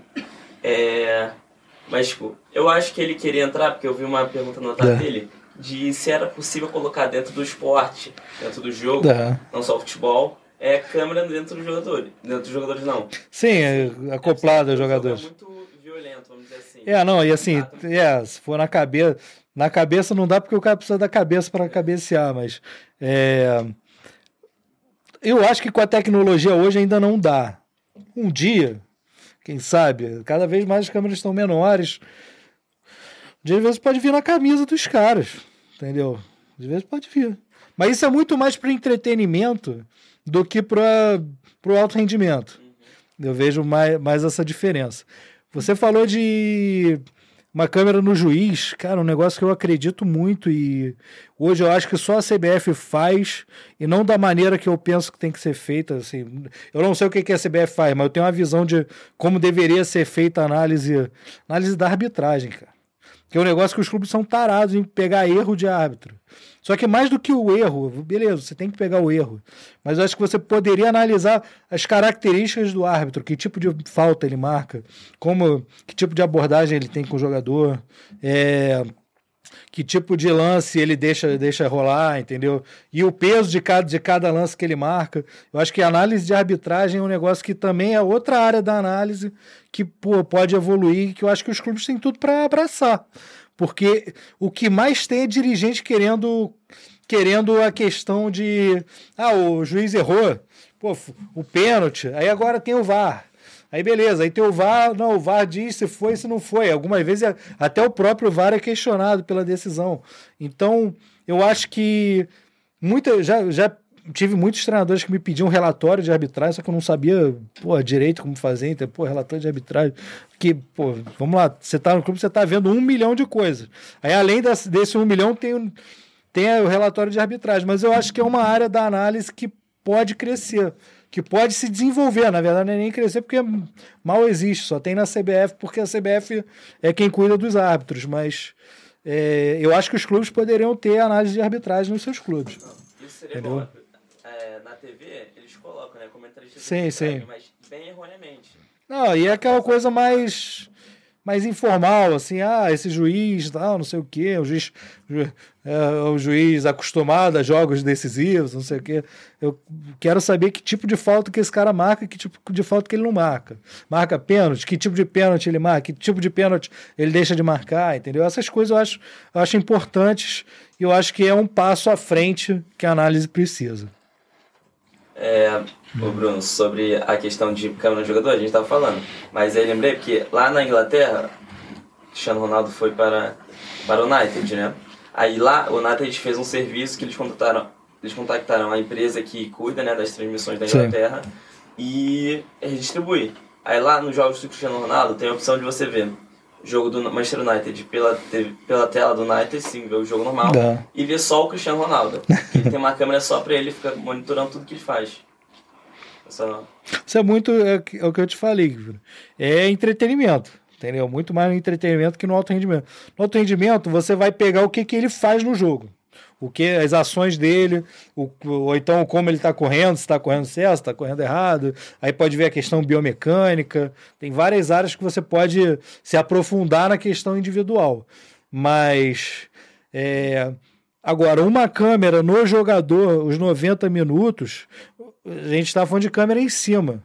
É... Mas, tipo, eu acho que ele queria entrar, porque eu vi uma pergunta no É. WhatsApp dele, de se era possível colocar dentro do esporte, dentro do jogo, É. não só o futebol, é câmera dentro dos jogadores. Dentro dos jogadores, não. Sim, é acoplado aos jogo jogadores. É muito violento, vamos dizer assim. É, não, e assim, é, se for na cabeça. Na cabeça não dá porque o cara precisa da cabeça para cabecear, mas. é, eu acho que com a tecnologia hoje ainda não dá. Um dia, quem sabe, cada vez mais as câmeras estão menores. De vezes pode vir na camisa dos caras, entendeu? De vezes pode vir. Mas isso é muito mais para entretenimento do que para o alto rendimento. Eu vejo mais, mais essa diferença. Você falou de uma câmera no juiz, cara, um negócio que eu acredito muito e hoje eu acho que só a CBF faz e não da maneira que eu penso que tem que ser feita. Assim, eu não sei o que que a CBF faz, mas eu tenho uma visão de como deveria ser feita a análise, análise da arbitragem, cara. Que é um negócio que os clubes são tarados em pegar erro de árbitro. Só que mais do que o erro, beleza, você tem que pegar o erro. Mas eu acho que você poderia analisar as características do árbitro, que tipo de falta ele marca, como que tipo de abordagem ele tem com o jogador, é, que tipo de lance ele deixa, deixa rolar, entendeu? E o peso de cada, de cada lance que ele marca. Eu acho que a análise de arbitragem é um negócio que também é outra área da análise que pô, pode evoluir, que eu acho que os clubes têm tudo para abraçar. Porque o que mais tem é dirigente querendo querendo a questão de ah, o juiz errou, pô, o pênalti, aí agora tem o VAR. Aí beleza, aí tem o VAR, não, o VAR diz se foi, se não foi. Algumas vezes é- até o próprio VAR é questionado pela decisão. Então, eu acho que muita já, já tive muitos treinadores que me pediam relatório de arbitragem, só que eu não sabia, pô, direito como fazer, então, pô, relatório de arbitragem. Que, pô, vamos lá, você tá no clube, você tá vendo um milhão de coisas. Aí, além desse, desse um milhão, tem, tem o relatório de arbitragem, mas eu acho que é uma área da análise que pode crescer, que pode se desenvolver. Na verdade, não é nem crescer porque mal existe, só tem na CBF, porque a CBF é quem cuida dos árbitros, mas é, eu acho que os clubes poderiam ter análise de arbitragem nos seus clubes. Isso seria Entendeu? bom. É, na TV, eles colocam, né, comentarista Sim, de sim. mas bem erroneamente. Não, e é aquela coisa mais mais informal, assim, ah, esse juiz, tal, não sei o quê, o juiz ju- é o juiz acostumado a jogos decisivos, não sei o quê. Eu quero saber que tipo de falta que esse cara marca e que tipo de falta que ele não marca. Marca pênalti, que tipo de pênalti ele marca, que tipo de pênalti ele deixa de marcar, entendeu? Essas coisas eu acho, eu acho importantes e eu acho que é um passo à frente que a análise precisa. É, o Bruno, sobre a questão de câmera no jogador, a gente tava falando. Mas aí lembrei porque lá na Inglaterra, Cristiano Ronaldo foi para, para o United, né? Aí lá, o United fez um serviço que eles contactaram, eles contactaram a empresa que cuida né, das transmissões da Sim. Inglaterra e redistribui. Aí lá nos jogos do Cristiano Ronaldo tem a opção de você ver jogo do Manchester United pela, TV pela tela do United, sim, ver o jogo normal, Dá. e ver só o Cristiano Ronaldo. Ele tem uma câmera só pra ele, fica monitorando tudo que ele faz. Só... Isso é muito é, é o que eu te falei. É entretenimento, entendeu? Muito mais no entretenimento que no alto rendimento. No alto rendimento, você vai pegar o que, que ele faz no jogo. O que as ações dele, o, ou então como ele está correndo, se está correndo certo, se está correndo errado. Aí pode ver a questão biomecânica. Tem várias áreas que você pode se aprofundar na questão individual. Mas é, agora, uma câmera no jogador, os 90 minutos, a gente está falando de câmera em cima.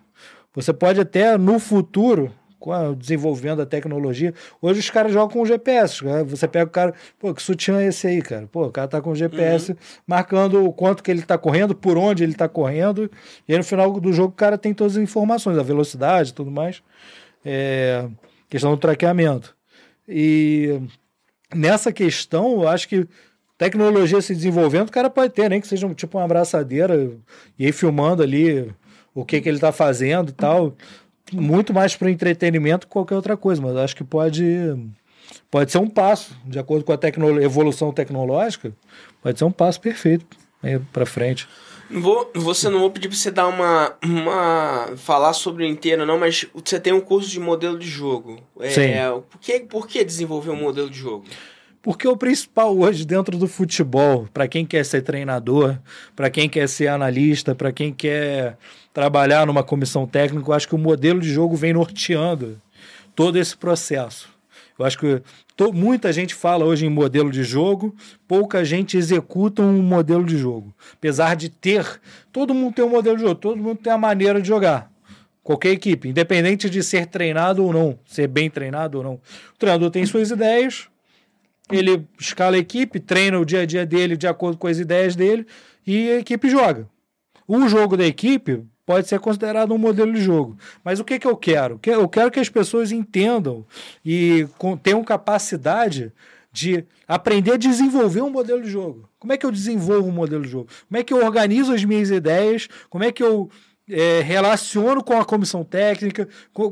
Você pode até no futuro, a, desenvolvendo a tecnologia, hoje os caras jogam com GPS. né? Você pega o cara, pô, que sutiã é esse aí, cara? Pô, o cara tá com o GPS marcando o quanto que ele tá correndo, por onde ele tá correndo, e aí no final do jogo o cara tem todas as informações, a velocidade e tudo mais. É, questão do traqueamento. E nessa questão, eu acho que tecnologia se desenvolvendo, o cara pode ter, nem que seja um, tipo uma abraçadeira e ir filmando ali o que, que ele tá fazendo e tal. Muito mais para entretenimento que qualquer outra coisa, mas acho que pode pode ser um passo, de acordo com a tecno evolução tecnológica, pode ser um passo perfeito para frente. Vou, você não vou pedir para você dar uma, uma. falar sobre o inteiro, não, mas você tem um curso de modelo de jogo. É, Sim. Por que, por que desenvolver um modelo de jogo? Porque o principal hoje dentro do futebol, para quem quer ser treinador, para quem quer ser analista, para quem quer trabalhar numa comissão técnica, eu acho que o modelo de jogo vem norteando todo esse processo. Eu acho que muita gente fala hoje em modelo de jogo, pouca gente executa um modelo de jogo. Apesar de ter, todo mundo tem um modelo de jogo, todo mundo tem a maneira de jogar. Qualquer equipe, independente de ser treinado ou não, ser bem treinado ou não. O treinador tem suas ideias, ele escala a equipe, treina o dia a dia dele de acordo com as ideias dele e a equipe joga. O jogo da equipe pode ser considerado um modelo de jogo. Mas o que, que eu quero? Eu quero que as pessoas entendam e tenham capacidade de aprender a desenvolver um modelo de jogo. Como é que eu desenvolvo um modelo de jogo? Como é que eu organizo as minhas ideias? Como é que eu é, relaciono com a comissão técnica,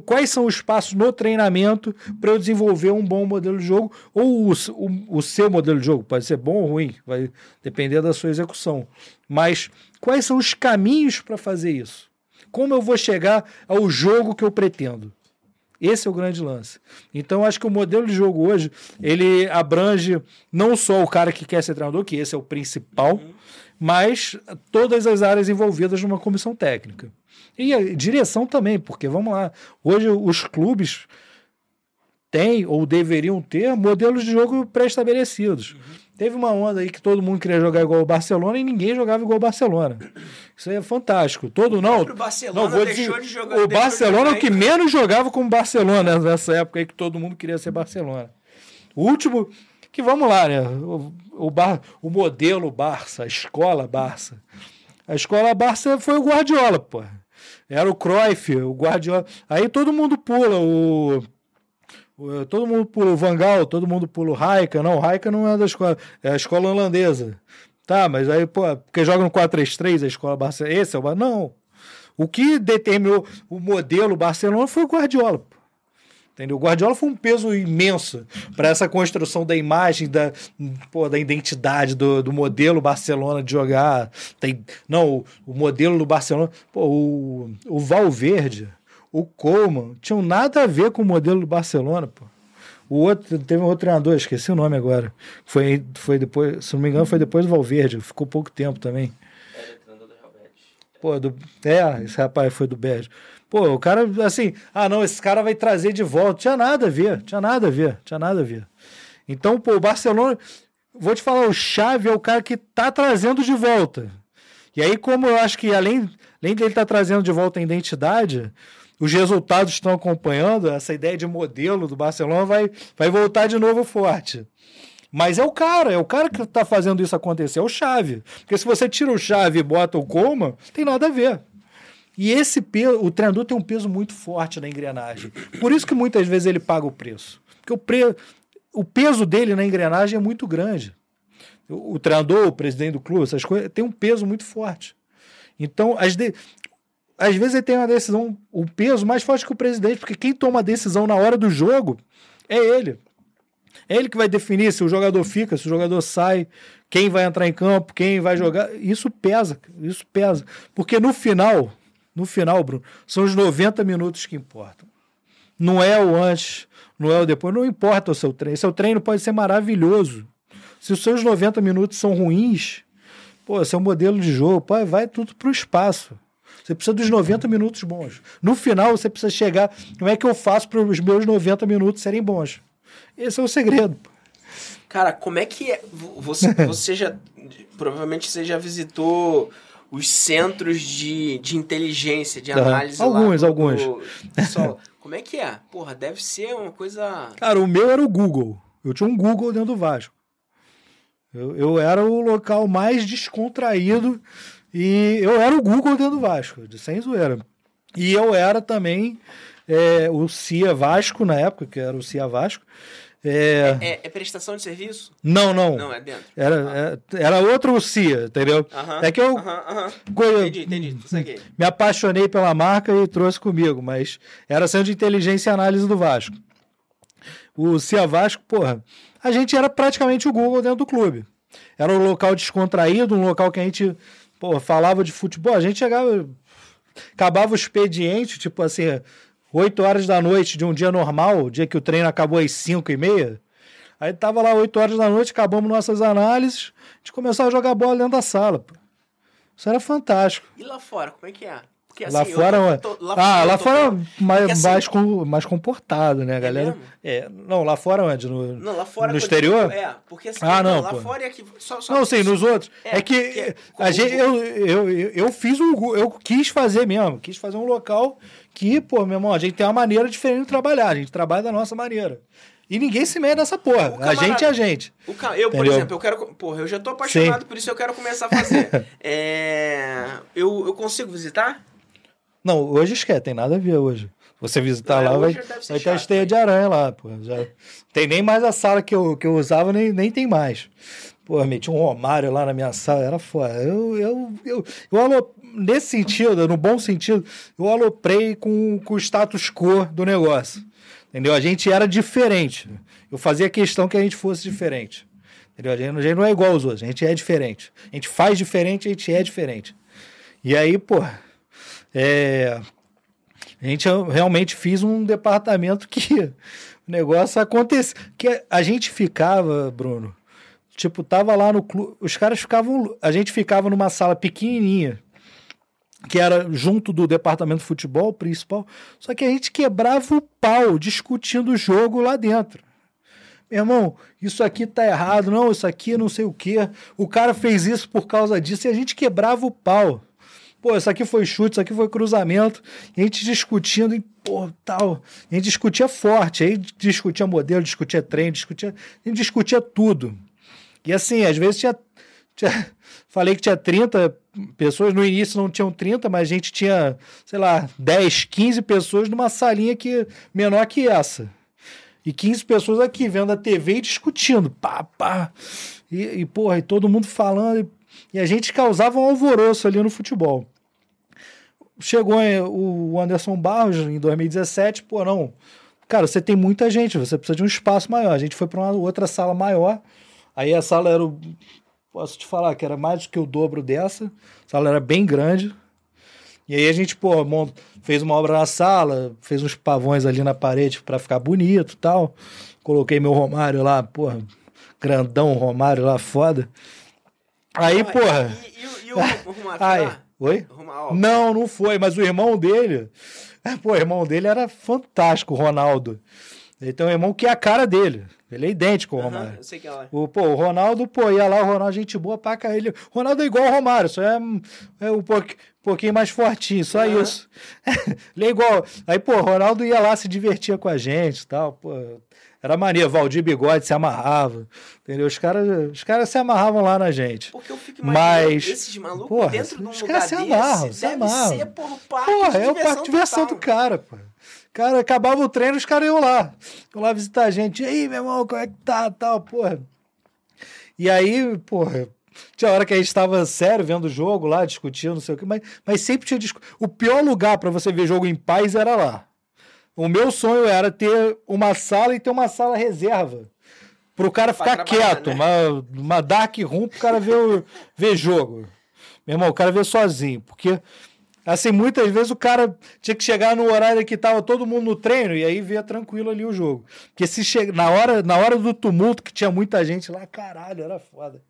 quais são os passos no treinamento para eu desenvolver um bom modelo de jogo, ou o, o, o, seu modelo de jogo, pode ser bom ou ruim, vai depender da sua execução. Mas quais são os caminhos para fazer isso? Como eu vou chegar ao jogo que eu pretendo? Esse é o grande lance. Então, acho que o modelo de jogo hoje, ele abrange não só o cara que quer ser treinador, que esse é o principal, mas todas as áreas envolvidas numa comissão técnica. E a direção também, porque vamos lá, hoje os clubes têm ou deveriam ter modelos de jogo pré-estabelecidos. Uhum. Teve uma onda aí que todo mundo queria jogar igual o Barcelona e ninguém jogava igual o Barcelona. Isso é fantástico. Todo não. O Barcelona não, vou dizer, de jogar, o Barcelona é o que menos jogava como Barcelona nessa época aí que todo mundo queria ser Barcelona. O último que vamos lá, né? O, o, bar, o modelo Barça, a escola Barça. A escola Barça foi o Guardiola, pô. Era o Cruyff, o Guardiola. Aí todo mundo pula o todo mundo pula o Vangal, todo mundo pula o Raika. Não, o Raika não é da escola, é a escola holandesa. Tá, mas aí, pô, porque joga no 4-3-3 a escola Barça, esse é o Não. O que determinou o modelo Barcelona foi o Guardiola. Pô. Entendeu? O Guardiola foi um peso imenso para essa construção da imagem, da, pô, da identidade, do, do modelo Barcelona de jogar. Tem, não, o, o modelo do Barcelona. Pô, o, o Valverde, o Coleman, tinham nada a ver com o modelo do Barcelona, pô. O outro, teve um outro treinador, esqueci o nome agora. Foi, foi depois, se não me engano, foi depois do Valverde, ficou pouco tempo também. Pô, do, é, esse rapaz foi do Bege. Pô, o cara, assim, ah, não, esse cara vai trazer de volta. Tinha nada a ver, tinha nada a ver, tinha nada a ver. Então, pô, o Barcelona, vou te falar, o Xavi é o cara que tá trazendo de volta. E aí, como eu acho que além, além dele tá trazendo de volta a identidade, os resultados estão acompanhando, essa ideia de modelo do Barcelona vai, vai voltar de novo forte. Mas é o cara, é o cara que está fazendo isso acontecer, é o Chave. Porque se você tira o Chave e bota o Coma, tem nada a ver. E esse peso, o treinador tem um peso muito forte na engrenagem. Por isso que muitas vezes ele paga o preço. Porque o, pre, o peso dele na engrenagem é muito grande. O, o treinador, o presidente do clube, essas coisas, tem um peso muito forte. Então, às, de, às vezes ele tem uma decisão, o um peso mais forte que o presidente, porque quem toma a decisão na hora do jogo é ele. É ele que vai definir se o jogador fica, se o jogador sai, quem vai entrar em campo, quem vai jogar. Isso pesa, isso pesa. Porque no final, no final, Bruno, são os 90 minutos que importam. Não é o antes, não é o depois, não importa o seu treino. Seu treino pode ser maravilhoso. Se os seus 90 minutos são ruins, pô, seu modelo de jogo, pô, vai tudo para o espaço. Você precisa dos 90 minutos bons. No final, você precisa chegar. Como é que eu faço para os meus 90 minutos serem bons? Esse é o segredo. Cara, como é que é? Você, você já. Provavelmente você já visitou os centros de, de inteligência, de análise. Alguns, lá do, alguns. pessoal, como é que é? Porra, deve ser uma coisa. Cara, o meu era o Google. Eu tinha um Google dentro do Vasco. Eu, eu era o local mais descontraído e eu era o Google dentro do Vasco, de sem zoeira. E eu era também é, o CIA Vasco, na época, que era o CIA Vasco, É... É, é prestação de serviço? Não, não. Não, é dentro. Era, é, era outro CIA, entendeu? Aham, É que eu aham, aham. co- Entendi, entendi. Saquei. me apaixonei pela marca e trouxe comigo, mas era centro de inteligência e análise do Vasco. O CIA Vasco, porra, a gente era praticamente o Google dentro do clube. Era um local descontraído, um local que a gente, porra, falava de futebol. A gente chegava, acabava o expediente, tipo assim, 8 horas da noite de um dia normal, dia que o treino acabou às 5 e meia. Aí tava lá 8 horas da noite, acabamos nossas análises, a gente começava a jogar bola dentro da sala. pô. Isso era fantástico. E lá fora, como é que é? Porque, lá assim, eu fora, tô- tô- ah, eu lá tô- fora mais, Porque, assim, mais, com, mais comportado, né, galera? mesmo? É, não, lá fora onde? No, Não, lá fora. no exterior? É, porque assim, Ah, não, lá pô. fora é aqui. Só, só, Não, sim, nos outros. É, É, que porque a gente, eu, eu, eu, eu fiz gu- Eu quis fazer mesmo. Quis fazer um local que, pô, meu irmão, a gente tem uma maneira diferente de trabalhar. A gente trabalha da nossa maneira. E ninguém se mete nessa porra. O A camarada- gente é a gente. O ca- Eu, por Entendeu? exemplo, eu quero. Porra, eu já tô apaixonado, Sim. por isso eu quero começar a fazer. é, eu, eu consigo visitar? Não, hoje esquece, tem nada a ver hoje. Você visitar Não, lá, vai, vai ter a esteia de aranha lá, pô. Já, tem nem mais a sala que eu, que eu usava, nem, nem tem mais. Pô, meti um Romário lá na minha sala, era foda. Eu, eu, eu, eu nesse sentido, no bom sentido, eu aloprei com, com o status quo do negócio. Entendeu? A gente era diferente. Eu fazia questão que a gente fosse diferente. Entendeu? A gente, a gente não é igual aos outros, a gente é diferente. A gente faz diferente, a gente é diferente. E aí, pô, é, a gente realmente fiz um departamento que o negócio acontece. Que a gente ficava, Bruno, tipo, tava lá no clube. Os caras ficavam. A gente ficava numa sala pequenininha, que era junto do departamento de futebol principal. Só que a gente quebrava o pau discutindo o jogo lá dentro. Meu irmão, isso aqui tá errado, não, isso aqui não sei o quê. O cara fez isso por causa disso e a gente quebrava o pau. Pô, isso aqui foi chute, isso aqui foi cruzamento. E a gente discutindo e, pô, tal. A gente discutia forte, aí discutia modelo, discutia treino, discutia. A gente discutia tudo. E assim, às vezes tinha. tinha falei que tinha 30 pessoas, no início não tinham 30, mas a gente tinha, sei lá, 10, 15 pessoas numa salinha que, menor que essa. E 15 pessoas aqui vendo a TV e discutindo. Pá, pá. E, e porra, e todo mundo falando. E, e a gente causava um alvoroço ali no futebol. Chegou eh, o Anderson Barros em 2017, pô, não. Cara, você tem muita gente, você precisa de um espaço maior. A gente foi para uma outra sala maior. Aí a sala era o. Posso te falar que era mais do que o dobro dessa. A sala era bem grande. E aí a gente, pô, fez uma obra na sala, fez uns pavões ali na parede para ficar bonito tal. Coloquei meu Romário lá, porra, grandão Romário lá, foda. Aí, Não, porra. E, e, e o, o lá? oi? Não, não foi, mas o irmão dele. Pô, o irmão dele era fantástico, o Ronaldo. Ele tem um irmão que é a cara dele. Ele é idêntico ao aham, Romário. eu sei que é lá. O, pô, o Ronaldo, pô, ia lá, o Ronaldo, gente boa pra cá. Ele, Ronaldo é igual ao Romário, só é, é um pouqui- pouquinho mais fortinho, só Aham. isso. Ele é igual. Aí, pô, o Ronaldo ia lá, se divertia com a gente e tal, pô. Era maneiro, Valdir Bigode se amarrava, entendeu? Os caras os caras se amarravam lá na gente. Porque eu fico Mas, esses malucos porra, dentro de um os lugar caras se desse, amarram, se amarram. ser, porra, parque Porra, é o parque de diversão do cara, pô. Cara, acabava o treino, os caras iam lá. Iam lá visitar a gente. E aí, meu irmão, como é que tá? Tal, porra. E aí, porra, tinha hora que a gente estava sério vendo o jogo lá, discutindo, não sei o quê, mas, mas sempre tinha discu... O pior lugar para você ver jogo em paz era lá. O meu sonho era ter uma sala e ter uma sala reserva. Pro cara Pra ficar trabalhar, quieto, né? uma, uma dark room pro cara ver, o, ver jogo. Meu irmão, o cara vê sozinho, porque assim, muitas vezes o cara tinha que chegar no horário que tava todo mundo no treino e aí via tranquilo ali o jogo. Porque se chega na hora, na hora do tumulto que tinha muita gente lá, caralho, era foda.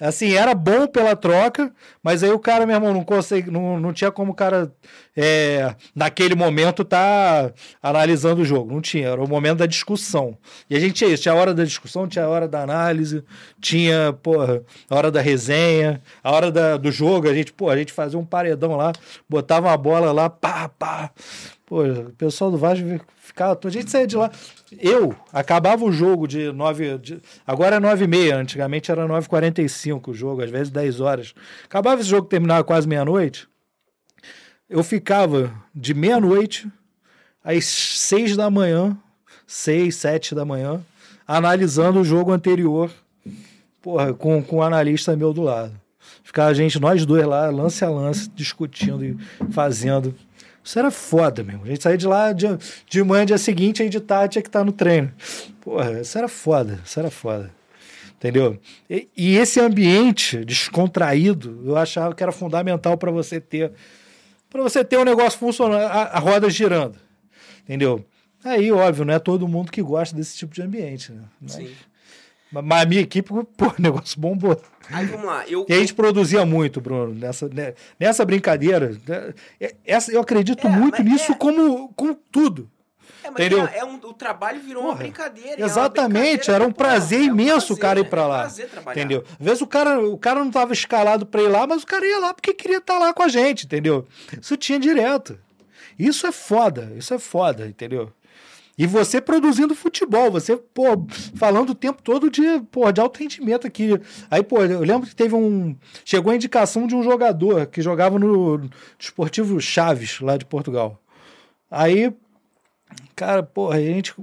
Assim, era bom pela troca, mas aí o cara, meu irmão, não consegue, não, não tinha como o cara, é, naquele momento, tá analisando o jogo. Não tinha, era o momento da discussão. E a gente tinha isso, tinha a hora da discussão, tinha a hora da análise, tinha, porra, a hora da resenha, a hora da, do jogo, a gente, pô, a gente fazia um paredão lá, botava uma bola lá, pá, pá. Pô, o pessoal do Vasco ficava. A gente saía de lá. Eu acabava o jogo de 9. De, agora é 9 e meia, antigamente era 9h45 o jogo, às vezes 10 horas. Acabava esse jogo, terminava quase meia-noite. Eu ficava de meia-noite às 6 da manhã, 6, 7 da manhã, analisando o jogo anterior, porra, com, com um analista meu do lado. Ficar a gente, nós dois lá, lance a lance, discutindo e fazendo. Isso era foda mesmo. A gente saía de lá de, de manhã, dia seguinte, aí de tarde tinha que estar no treino. Porra, isso era foda, isso era foda. Entendeu? E, e esse ambiente descontraído, eu achava que era fundamental para você ter para você ter um negócio funcionando, a, a, roda girando. Entendeu? Aí, óbvio, não é todo mundo que gosta desse tipo de ambiente, né? Mas, Sim. Mas a minha equipe, pô, negócio bombou. Aí vamos lá. Eu... E a gente produzia muito, Bruno, nessa, né, nessa brincadeira. Né, é, essa, eu acredito é, muito nisso é... como, como tudo. É, Entendeu? É, é um, o trabalho virou Porra, uma brincadeira. Exatamente, uma era um prazer imenso o cara ir para lá. Prazer entendeu? Às vezes o cara, o cara não estava escalado para ir lá, mas o cara ia lá porque queria estar tá lá com a gente, entendeu? Isso tinha direto. Isso é foda, isso é foda, entendeu? E você produzindo futebol, você, pô, falando o tempo todo de, pô, de alto rendimento aqui. Aí, pô, eu lembro que teve um. Chegou a indicação de um jogador que jogava no Esportivo Chaves, lá de Portugal. Aí, cara, porra, a gente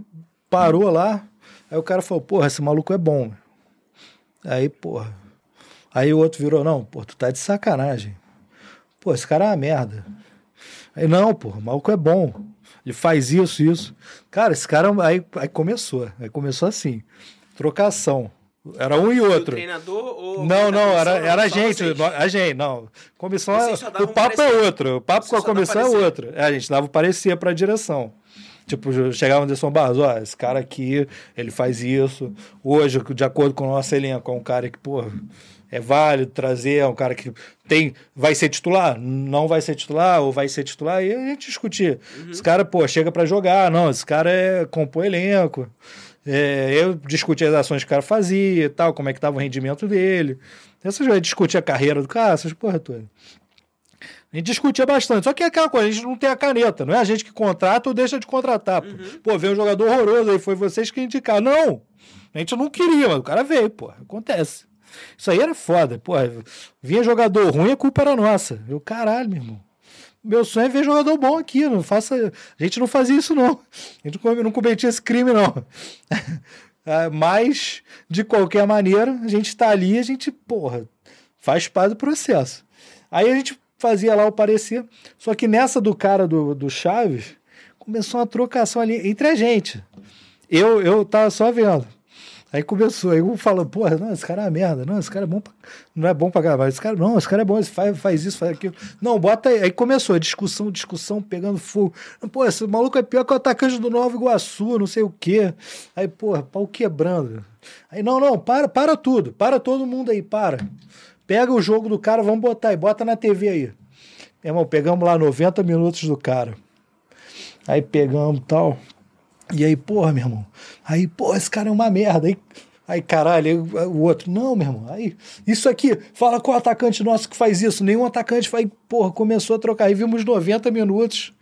parou lá. Aí o cara falou, porra, esse maluco é bom. Aí, porra. Aí o outro virou, não, pô, tu tá de sacanagem. Pô, esse cara é uma merda. Aí, não, pô, o maluco é bom. Ele faz isso, isso. Cara, esse cara. Aí, aí começou. Aí começou assim. Trocação. Era um e outro. Ou. Não, não, era, era a gente. A gente, não. Comissão. O papo é outro. O papo com a comissão é outro. É, a gente dava o parecer para a direção. Tipo, chegava o Anderson Barros, ó, esse cara aqui, ele faz isso. Hoje, de acordo com o nosso elenco, é um cara que, pô, é válido trazer, é um cara que tem, vai ser titular, não vai ser titular, ou vai ser titular, e a gente discutir. Uhum. Esse cara, pô, chega para jogar, não, esse cara é compor elenco. É, eu discuti as ações que o cara fazia e tal, como é que tava o rendimento dele. Essas vai discutir a carreira do cara, essas porra toda. A gente discutia bastante. Só que é aquela coisa, a gente não tem a caneta. Não é a gente que contrata ou deixa de contratar. Uhum. Pô, veio um jogador horroroso aí, foi vocês que indicaram. Não! A gente não queria, mas o cara veio, pô. Acontece. Isso aí era foda. Pô, vinha jogador ruim, a culpa era nossa. Eu, caralho, meu irmão. Meu sonho é ver jogador bom aqui. Não faça... A gente não fazia isso, não. A gente não cometia esse crime, não. Ah, mas, de qualquer maneira, a gente está ali a gente, porra, faz parte do processo. Aí a gente fazia lá o parecer. Só que nessa do cara do, do Chaves, começou uma trocação ali entre a gente. Eu, eu tava só vendo. Aí começou, aí um falou, porra, não, esse cara é uma merda, não, esse cara é bom pra... não é bom pra caramba, esse cara, não, esse cara é bom, faz, faz isso, faz aquilo. Não, bota aí. Aí começou a discussão, discussão, pegando fogo. Pô, esse maluco é pior que o atacante do Nova Iguaçu, não sei o quê. Aí, porra, pau quebrando. Aí, não, não, para, para tudo, para todo mundo aí, para. Pega o jogo do cara, vamos botar aí, bota na TV aí. Irmão, pegamos lá 90 minutos do cara. Aí pegamos tal. E aí, porra, meu irmão. Aí, porra, esse cara é uma merda. Aí, aí caralho, aí, o outro, não, meu irmão. Aí, isso aqui, fala o atacante nosso que faz isso. Nenhum atacante faz. Porra, começou a trocar. Aí vimos 90 minutos.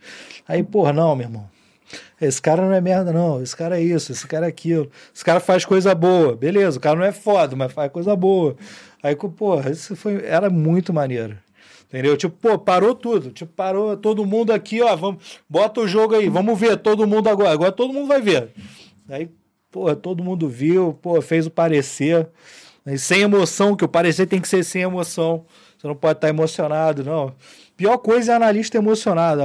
Aí, porra, não, meu irmão. Esse cara não é merda, não. Esse cara é isso, esse cara é aquilo. Esse cara faz coisa boa. Beleza, o cara não é foda, mas faz coisa boa. Aí, porra, isso foi, era muito maneiro. Entendeu? Tipo, pô, parou tudo. Tipo, parou todo mundo aqui, ó. Vamos, bota o jogo aí, vamos ver todo mundo agora. Agora todo mundo vai ver. Aí, pô, todo mundo viu, pô, fez o parecer. Aí, sem emoção, que o parecer tem que ser sem emoção. Você não pode estar emocionado, não. Pior coisa é analista emocionado.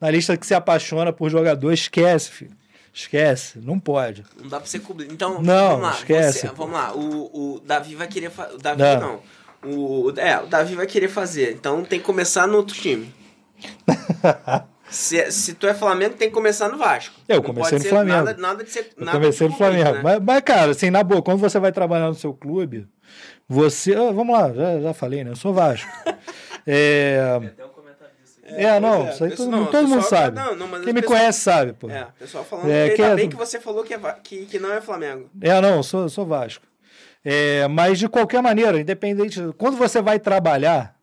Analista que se apaixona por jogador, esquece, filho. Esquece, não pode. Não dá pra você cobrir. Então, não, vamos lá. Esquece. Você, vamos lá. O, o Davi vai querer. Fa... O Davi não. não o, é, o Davi vai querer fazer. Então tem que começar no outro time. se, se tu é Flamengo, tem que começar no Vasco. Eu comecei no Flamengo. Nada, nada de ser. Eu comecei no Flamengo. Né? Mas, mas, cara, assim, na boa, quando você vai trabalhar no seu clube, você. Oh, vamos lá, já, já falei, né? Eu sou Vasco. é. É, é, não, é, isso aí todo, não, todo mundo sabe. Não, não, Quem me conhece sabe, pô. É, pessoal falando é, que, ainda é, bem que você falou que, é, que, que não é Flamengo. É, não, sou, sou Vasco. É, mas de qualquer maneira, independente. Quando você vai trabalhar,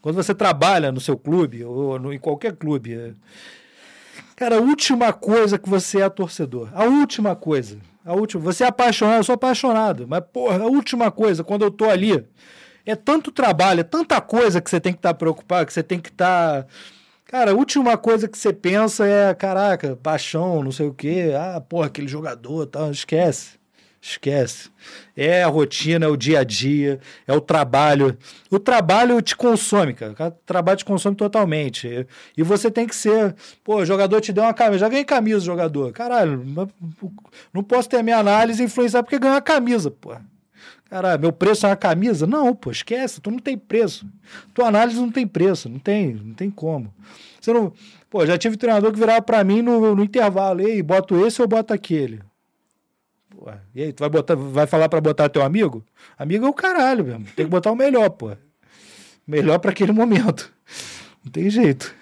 quando você trabalha no seu clube, ou no, em qualquer clube, é, cara, a última coisa que você é torcedor, a última coisa, a última, você é apaixonado, eu sou apaixonado, mas porra, a última coisa, quando eu tô ali, é tanto trabalho, é tanta coisa que você tem que estar tá preocupado, que você tem que estar. Tá... Cara, a última coisa que você pensa é, caraca, paixão, não sei o quê, ah, porra, aquele jogador tal, esquece. Esquece. É a rotina, é o dia a dia, é o trabalho. O trabalho te consome, cara. O trabalho te consome totalmente. E você tem que ser. Pô, o jogador te deu uma camisa. Já ganhei camisa, jogador. Caralho, não posso ter minha análise influenciar porque ganhou uma camisa, pô. Caralho, meu preço é uma camisa? Não, pô, esquece. Tu não tem preço. Tua análise não tem preço. Não tem, não tem como. Você não. Pô, já tive treinador que virava para mim no, no intervalo. Ei, boto esse ou boto aquele? E aí, tu vai, botar, vai falar para botar teu amigo? Amigo é o caralho mesmo. Tem que botar o melhor, pô. Melhor para aquele momento. Não tem jeito.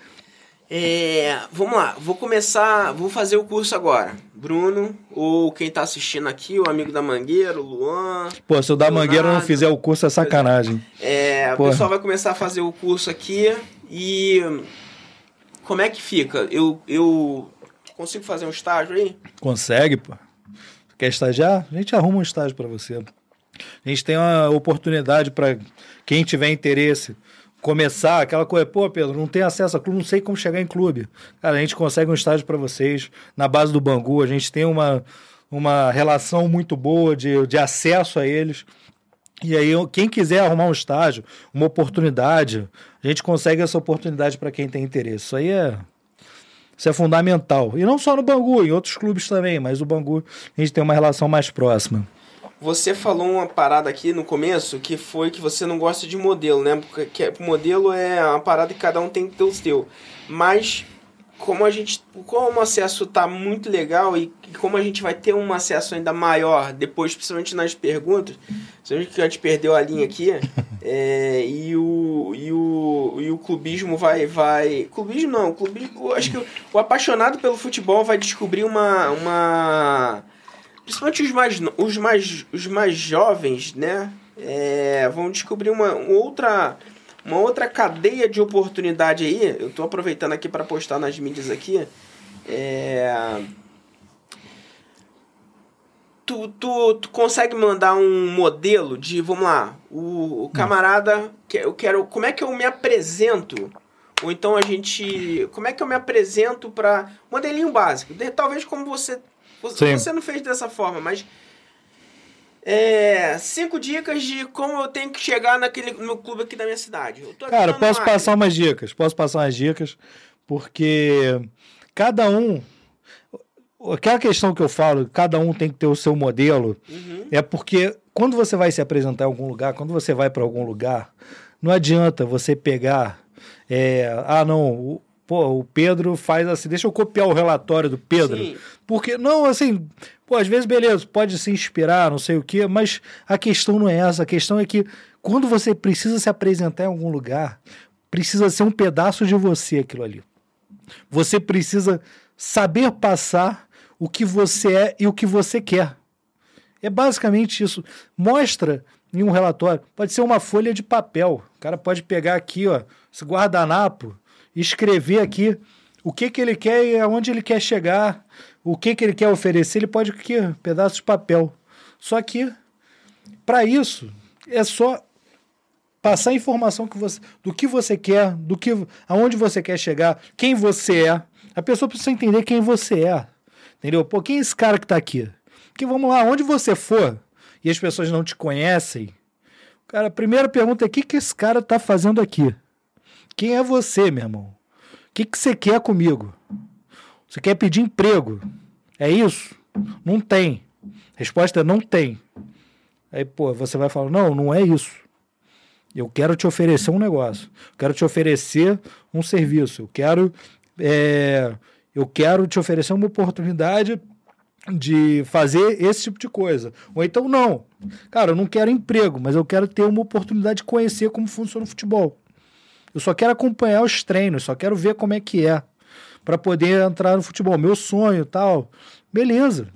É, vamos lá, vou começar, vou fazer o curso agora. Bruno, ou quem tá assistindo aqui, o amigo da Mangueira, o Luan. Pô, se o da Leonardo, Mangueira não fizer o curso é sacanagem. É, o pessoal vai começar a fazer o curso aqui e. Como é que fica? Eu, eu consigo fazer um estágio aí? Consegue, pô. Quer estagiar? A gente arruma um estágio para você. A gente tem uma oportunidade para quem tiver interesse começar aquela coisa, pô, Pedro, não tem acesso a clube, não sei como chegar em clube. Cara, a gente consegue um estágio para vocês na base do Bangu, a gente tem uma, uma relação muito boa de, de acesso a eles. E aí, quem quiser arrumar um estágio, uma oportunidade, a gente consegue essa oportunidade para quem tem interesse. Isso aí é isso é fundamental. E não só no Bangu, em outros clubes também, mas o Bangu a gente tem uma relação mais próxima. Você falou uma parada aqui no começo que foi que você não gosta de modelo, né? Porque modelo é uma parada que cada um tem que ter o seu. Mas como a gente, como o acesso tá muito legal e como a gente vai ter um acesso ainda maior depois, principalmente nas perguntas, você que a gente perdeu a linha aqui, é, e, o, e, o, e o clubismo vai, vai, clubismo não, clubismo, acho que o, o apaixonado pelo futebol vai descobrir uma, uma principalmente os mais, os mais, os mais jovens, né, é, vão descobrir uma, uma outra uma outra cadeia de oportunidade aí, eu estou aproveitando aqui para postar nas mídias aqui. É... Tu, tu, tu consegue mandar um modelo de, vamos lá, o, o camarada, que eu quero, como é que eu me apresento? Ou então a gente, como é que eu me apresento para modelinho básico? De, talvez como você, você, você não fez dessa forma, mas é, cinco dicas de como eu tenho que chegar naquele, no clube aqui da minha cidade. Cara, posso passar umas dicas. Posso passar umas dicas, porque cada um. Aquela questão que eu falo, cada um tem que ter o seu modelo, uhum. é porque quando você vai se apresentar em algum lugar, quando você vai para algum lugar, não adianta você pegar. É, ah, não, o, pô, o Pedro faz assim, deixa eu copiar o relatório do Pedro. Sim. Porque, não, assim, Pô, às vezes, beleza, pode se inspirar, não sei o quê, mas a questão não é essa. A questão é que quando você precisa se apresentar em algum lugar, precisa ser um pedaço de você aquilo ali. Você precisa saber passar o que você é e o que você quer. É basicamente isso. Mostra em um relatório. Pode ser uma folha de papel. O cara pode pegar aqui, ó, esse guardanapo, escrever aqui o que, que ele quer e aonde ele quer chegar, o que, que ele quer oferecer, ele pode aqui, pedaço de papel. Só que, para isso, é só passar a informação que você, do que você quer, do que, aonde você quer chegar, quem você é. A pessoa precisa entender quem você é. Entendeu? Pô, quem é esse cara que está aqui? Porque vamos lá, onde você for e as pessoas não te conhecem, cara, a primeira pergunta é: o que, que esse cara está fazendo aqui? Quem é você, meu irmão? O que, que você quer comigo? Você quer pedir emprego? É isso? Não tem. Resposta é não tem. Aí, pô, você vai falar: não, não é isso. Eu quero te oferecer um negócio. Eu quero te oferecer um serviço. Eu quero, é, eu quero te oferecer uma oportunidade de fazer esse tipo de coisa. Ou então, não. Cara, eu não quero emprego, mas eu quero ter uma oportunidade de conhecer como funciona o futebol. Eu só quero acompanhar os treinos, só quero ver como é que é para poder entrar no futebol. Meu sonho tal. Beleza.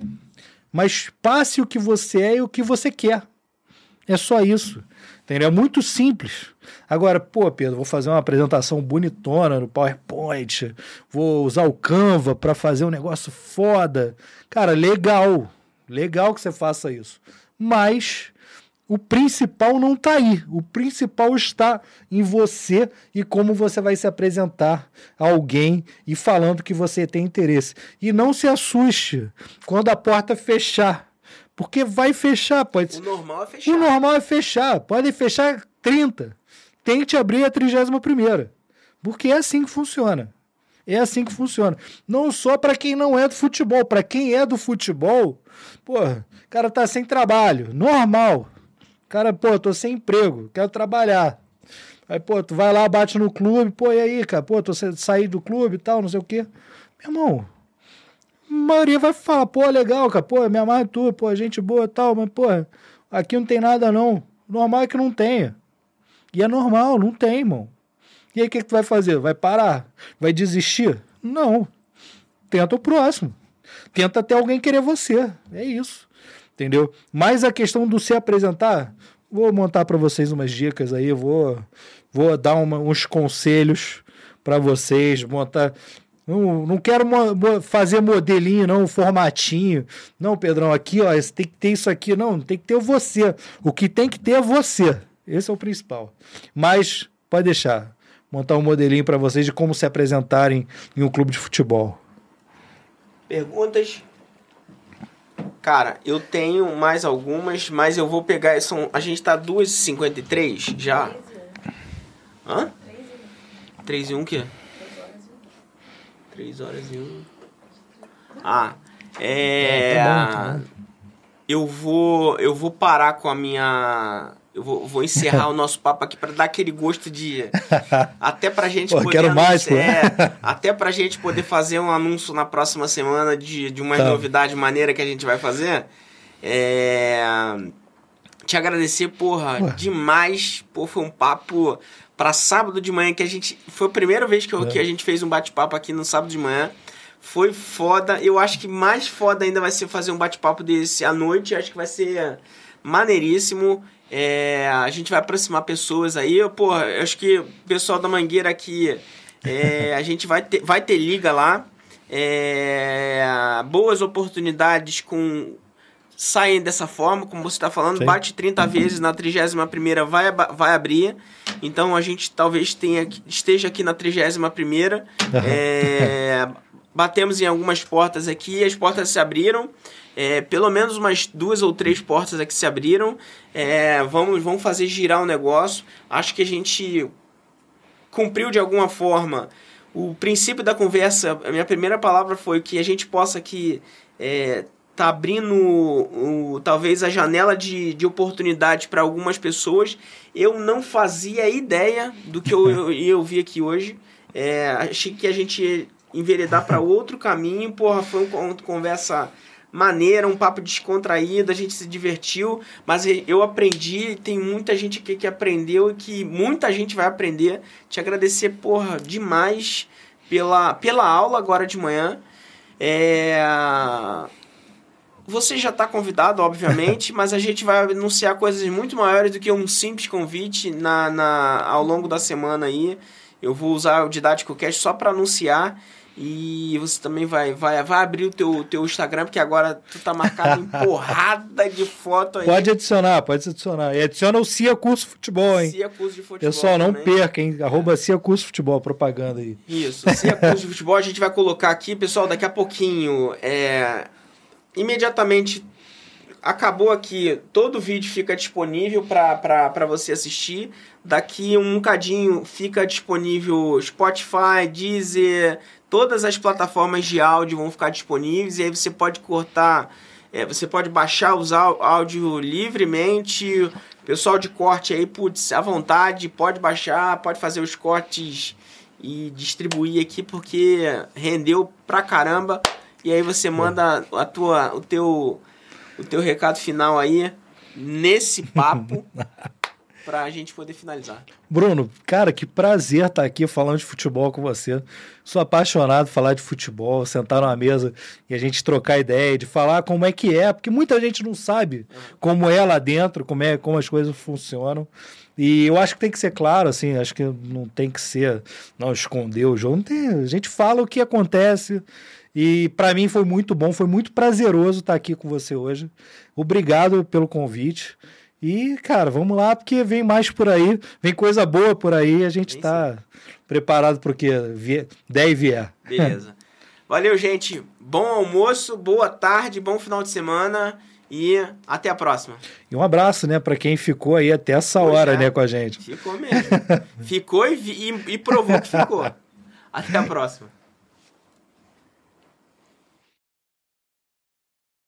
Mas passe o que você é e o que você quer. É só isso. Entendeu? É muito simples. Agora, pô, Pedro, vou fazer uma apresentação bonitona no PowerPoint, vou usar o Canva para fazer um negócio foda. Cara, legal. Legal que você faça isso. Mas o principal não está aí. O principal está em você e como você vai se apresentar a alguém e falando que você tem interesse. E não se assuste quando a porta fechar. Porque vai fechar, pode O normal é fechar. O normal é fechar. Podem fechar 30. Tente abrir a 31 primeira. Porque é assim que funciona. É assim que funciona. Não só para quem não é do futebol, para quem é do futebol, porra, o cara tá sem trabalho, normal. Cara, pô, tô sem emprego, quero trabalhar. Aí, pô, tu vai lá, bate no clube, pô, e aí, cara, pô, tô saí do clube e tal, não sei o quê. Meu irmão, a maioria vai falar, pô, legal, cara, pô, minha mãe tu, pô, gente boa e tal, mas, pô, aqui não tem nada não. Normal é que não tenha. E é normal, não tem, irmão. E aí o que, que tu vai fazer? Vai parar? Vai desistir? Não. Tenta o próximo. Tenta até alguém querer você. É isso. Entendeu? Mas a questão do se apresentar, vou montar para vocês umas dicas aí, vou, vou dar uma, uns conselhos para vocês, montar. Não, não quero fazer modelinho, não, formatinho. Não, Pedrão, aqui, ó, tem que ter isso aqui. Não, tem que ter você. O que tem que ter é você. Esse é o principal. Mas pode deixar montar um modelinho para vocês de como se apresentarem em um clube de futebol. Perguntas? Cara, eu tenho mais algumas, mas eu vou pegar. São, a gente tá 2h53 já. Hã? 3 e 1 o quê? 3 horas e 1. Ah, é. é tá bom, tá bom. Eu vou. Eu vou parar com a minha eu vou, vou encerrar o nosso papo aqui para dar aquele gosto de. Até pra gente pô, poder. Quero mais. É, até pra gente poder fazer um anúncio na próxima semana de, de uma tá. novidade maneira que a gente vai fazer. É. Te agradecer, porra, Ué. demais. Pô, foi um papo para sábado de manhã que a gente. Foi a primeira vez que, eu, é. que a gente fez um bate-papo aqui no sábado de manhã. Foi foda. Eu acho que mais foda ainda vai ser fazer um bate-papo desse à noite. Acho que vai ser maneiríssimo. É, a gente vai aproximar pessoas aí. Pô, acho que o pessoal da Mangueira aqui, é, a gente vai ter, vai ter liga lá. É, boas oportunidades com saem dessa forma, como você está falando, Sim. bate 30 vezes, na 31 vai, vai abrir. Então a gente talvez tenha, esteja aqui na 31 primeira. É, batemos em algumas portas aqui, as portas se abriram. É, pelo menos umas duas ou três portas aqui se abriram. É, vamos, vamos fazer girar o negócio. Acho que a gente cumpriu de alguma forma o princípio da conversa. A minha primeira palavra foi que a gente possa aqui é, tá abrindo o, talvez a janela de, de oportunidade para algumas pessoas. Eu não fazia ideia do que eu ia ouvir aqui hoje. É, achei que a gente ia enveredar para outro caminho. Porra, foi uma conversa maneira, um papo descontraído, a gente se divertiu, mas eu aprendi, tem muita gente aqui que aprendeu e que muita gente vai aprender. Te agradecer, porra, demais pela, pela aula agora de manhã. É... Você já está convidado, obviamente, mas a gente vai anunciar coisas muito maiores do que um simples convite na, na, ao longo da semana aí. Eu vou usar o Didático Cast só para anunciar. E você também vai, vai, vai abrir o teu, teu Instagram, porque agora tu tá marcado em porrada de foto aí. Pode adicionar, pode adicionar. E adiciona o Cia Curso Futebol, hein? Cia Curso de Futebol. Pessoal, não também. perca, hein? Arroba Cia Curso Futebol, propaganda aí. Isso, Cia Curso de Futebol, a gente vai colocar aqui, pessoal, daqui a pouquinho. É... Imediatamente acabou aqui, todo vídeo fica disponível para você assistir. Daqui um bocadinho fica disponível Spotify, Deezer, todas as plataformas de áudio vão ficar disponíveis e aí você pode cortar, é, você pode baixar os áudio livremente. Pessoal de corte aí, putz, à vontade, pode baixar, pode fazer os cortes e distribuir aqui porque rendeu pra caramba. E aí você manda a tua, o teu, o teu recado final aí nesse papo. para a gente poder finalizar. Bruno, cara, que prazer estar aqui falando de futebol com você. Sou apaixonado por falar de futebol, sentar numa mesa e a gente trocar ideia, de falar como é que é, porque muita gente não sabe como é lá dentro, como é como as coisas funcionam. E eu acho que tem que ser claro, assim, acho que não tem que ser, não, esconder o jogo. Não tem, a gente fala o que acontece. E para mim foi muito bom, foi muito prazeroso estar aqui com você hoje. Obrigado pelo convite. E, cara, vamos lá, porque vem mais por aí, vem coisa boa por aí, a gente está preparado para o que der e vier. Beleza. Valeu, gente. Bom almoço, boa tarde, bom final de semana E até a próxima. E um abraço, né, para quem ficou aí até essa Pois hora, é. né, com a gente. Ficou mesmo. ficou e, e, e provou que ficou. Até a próxima.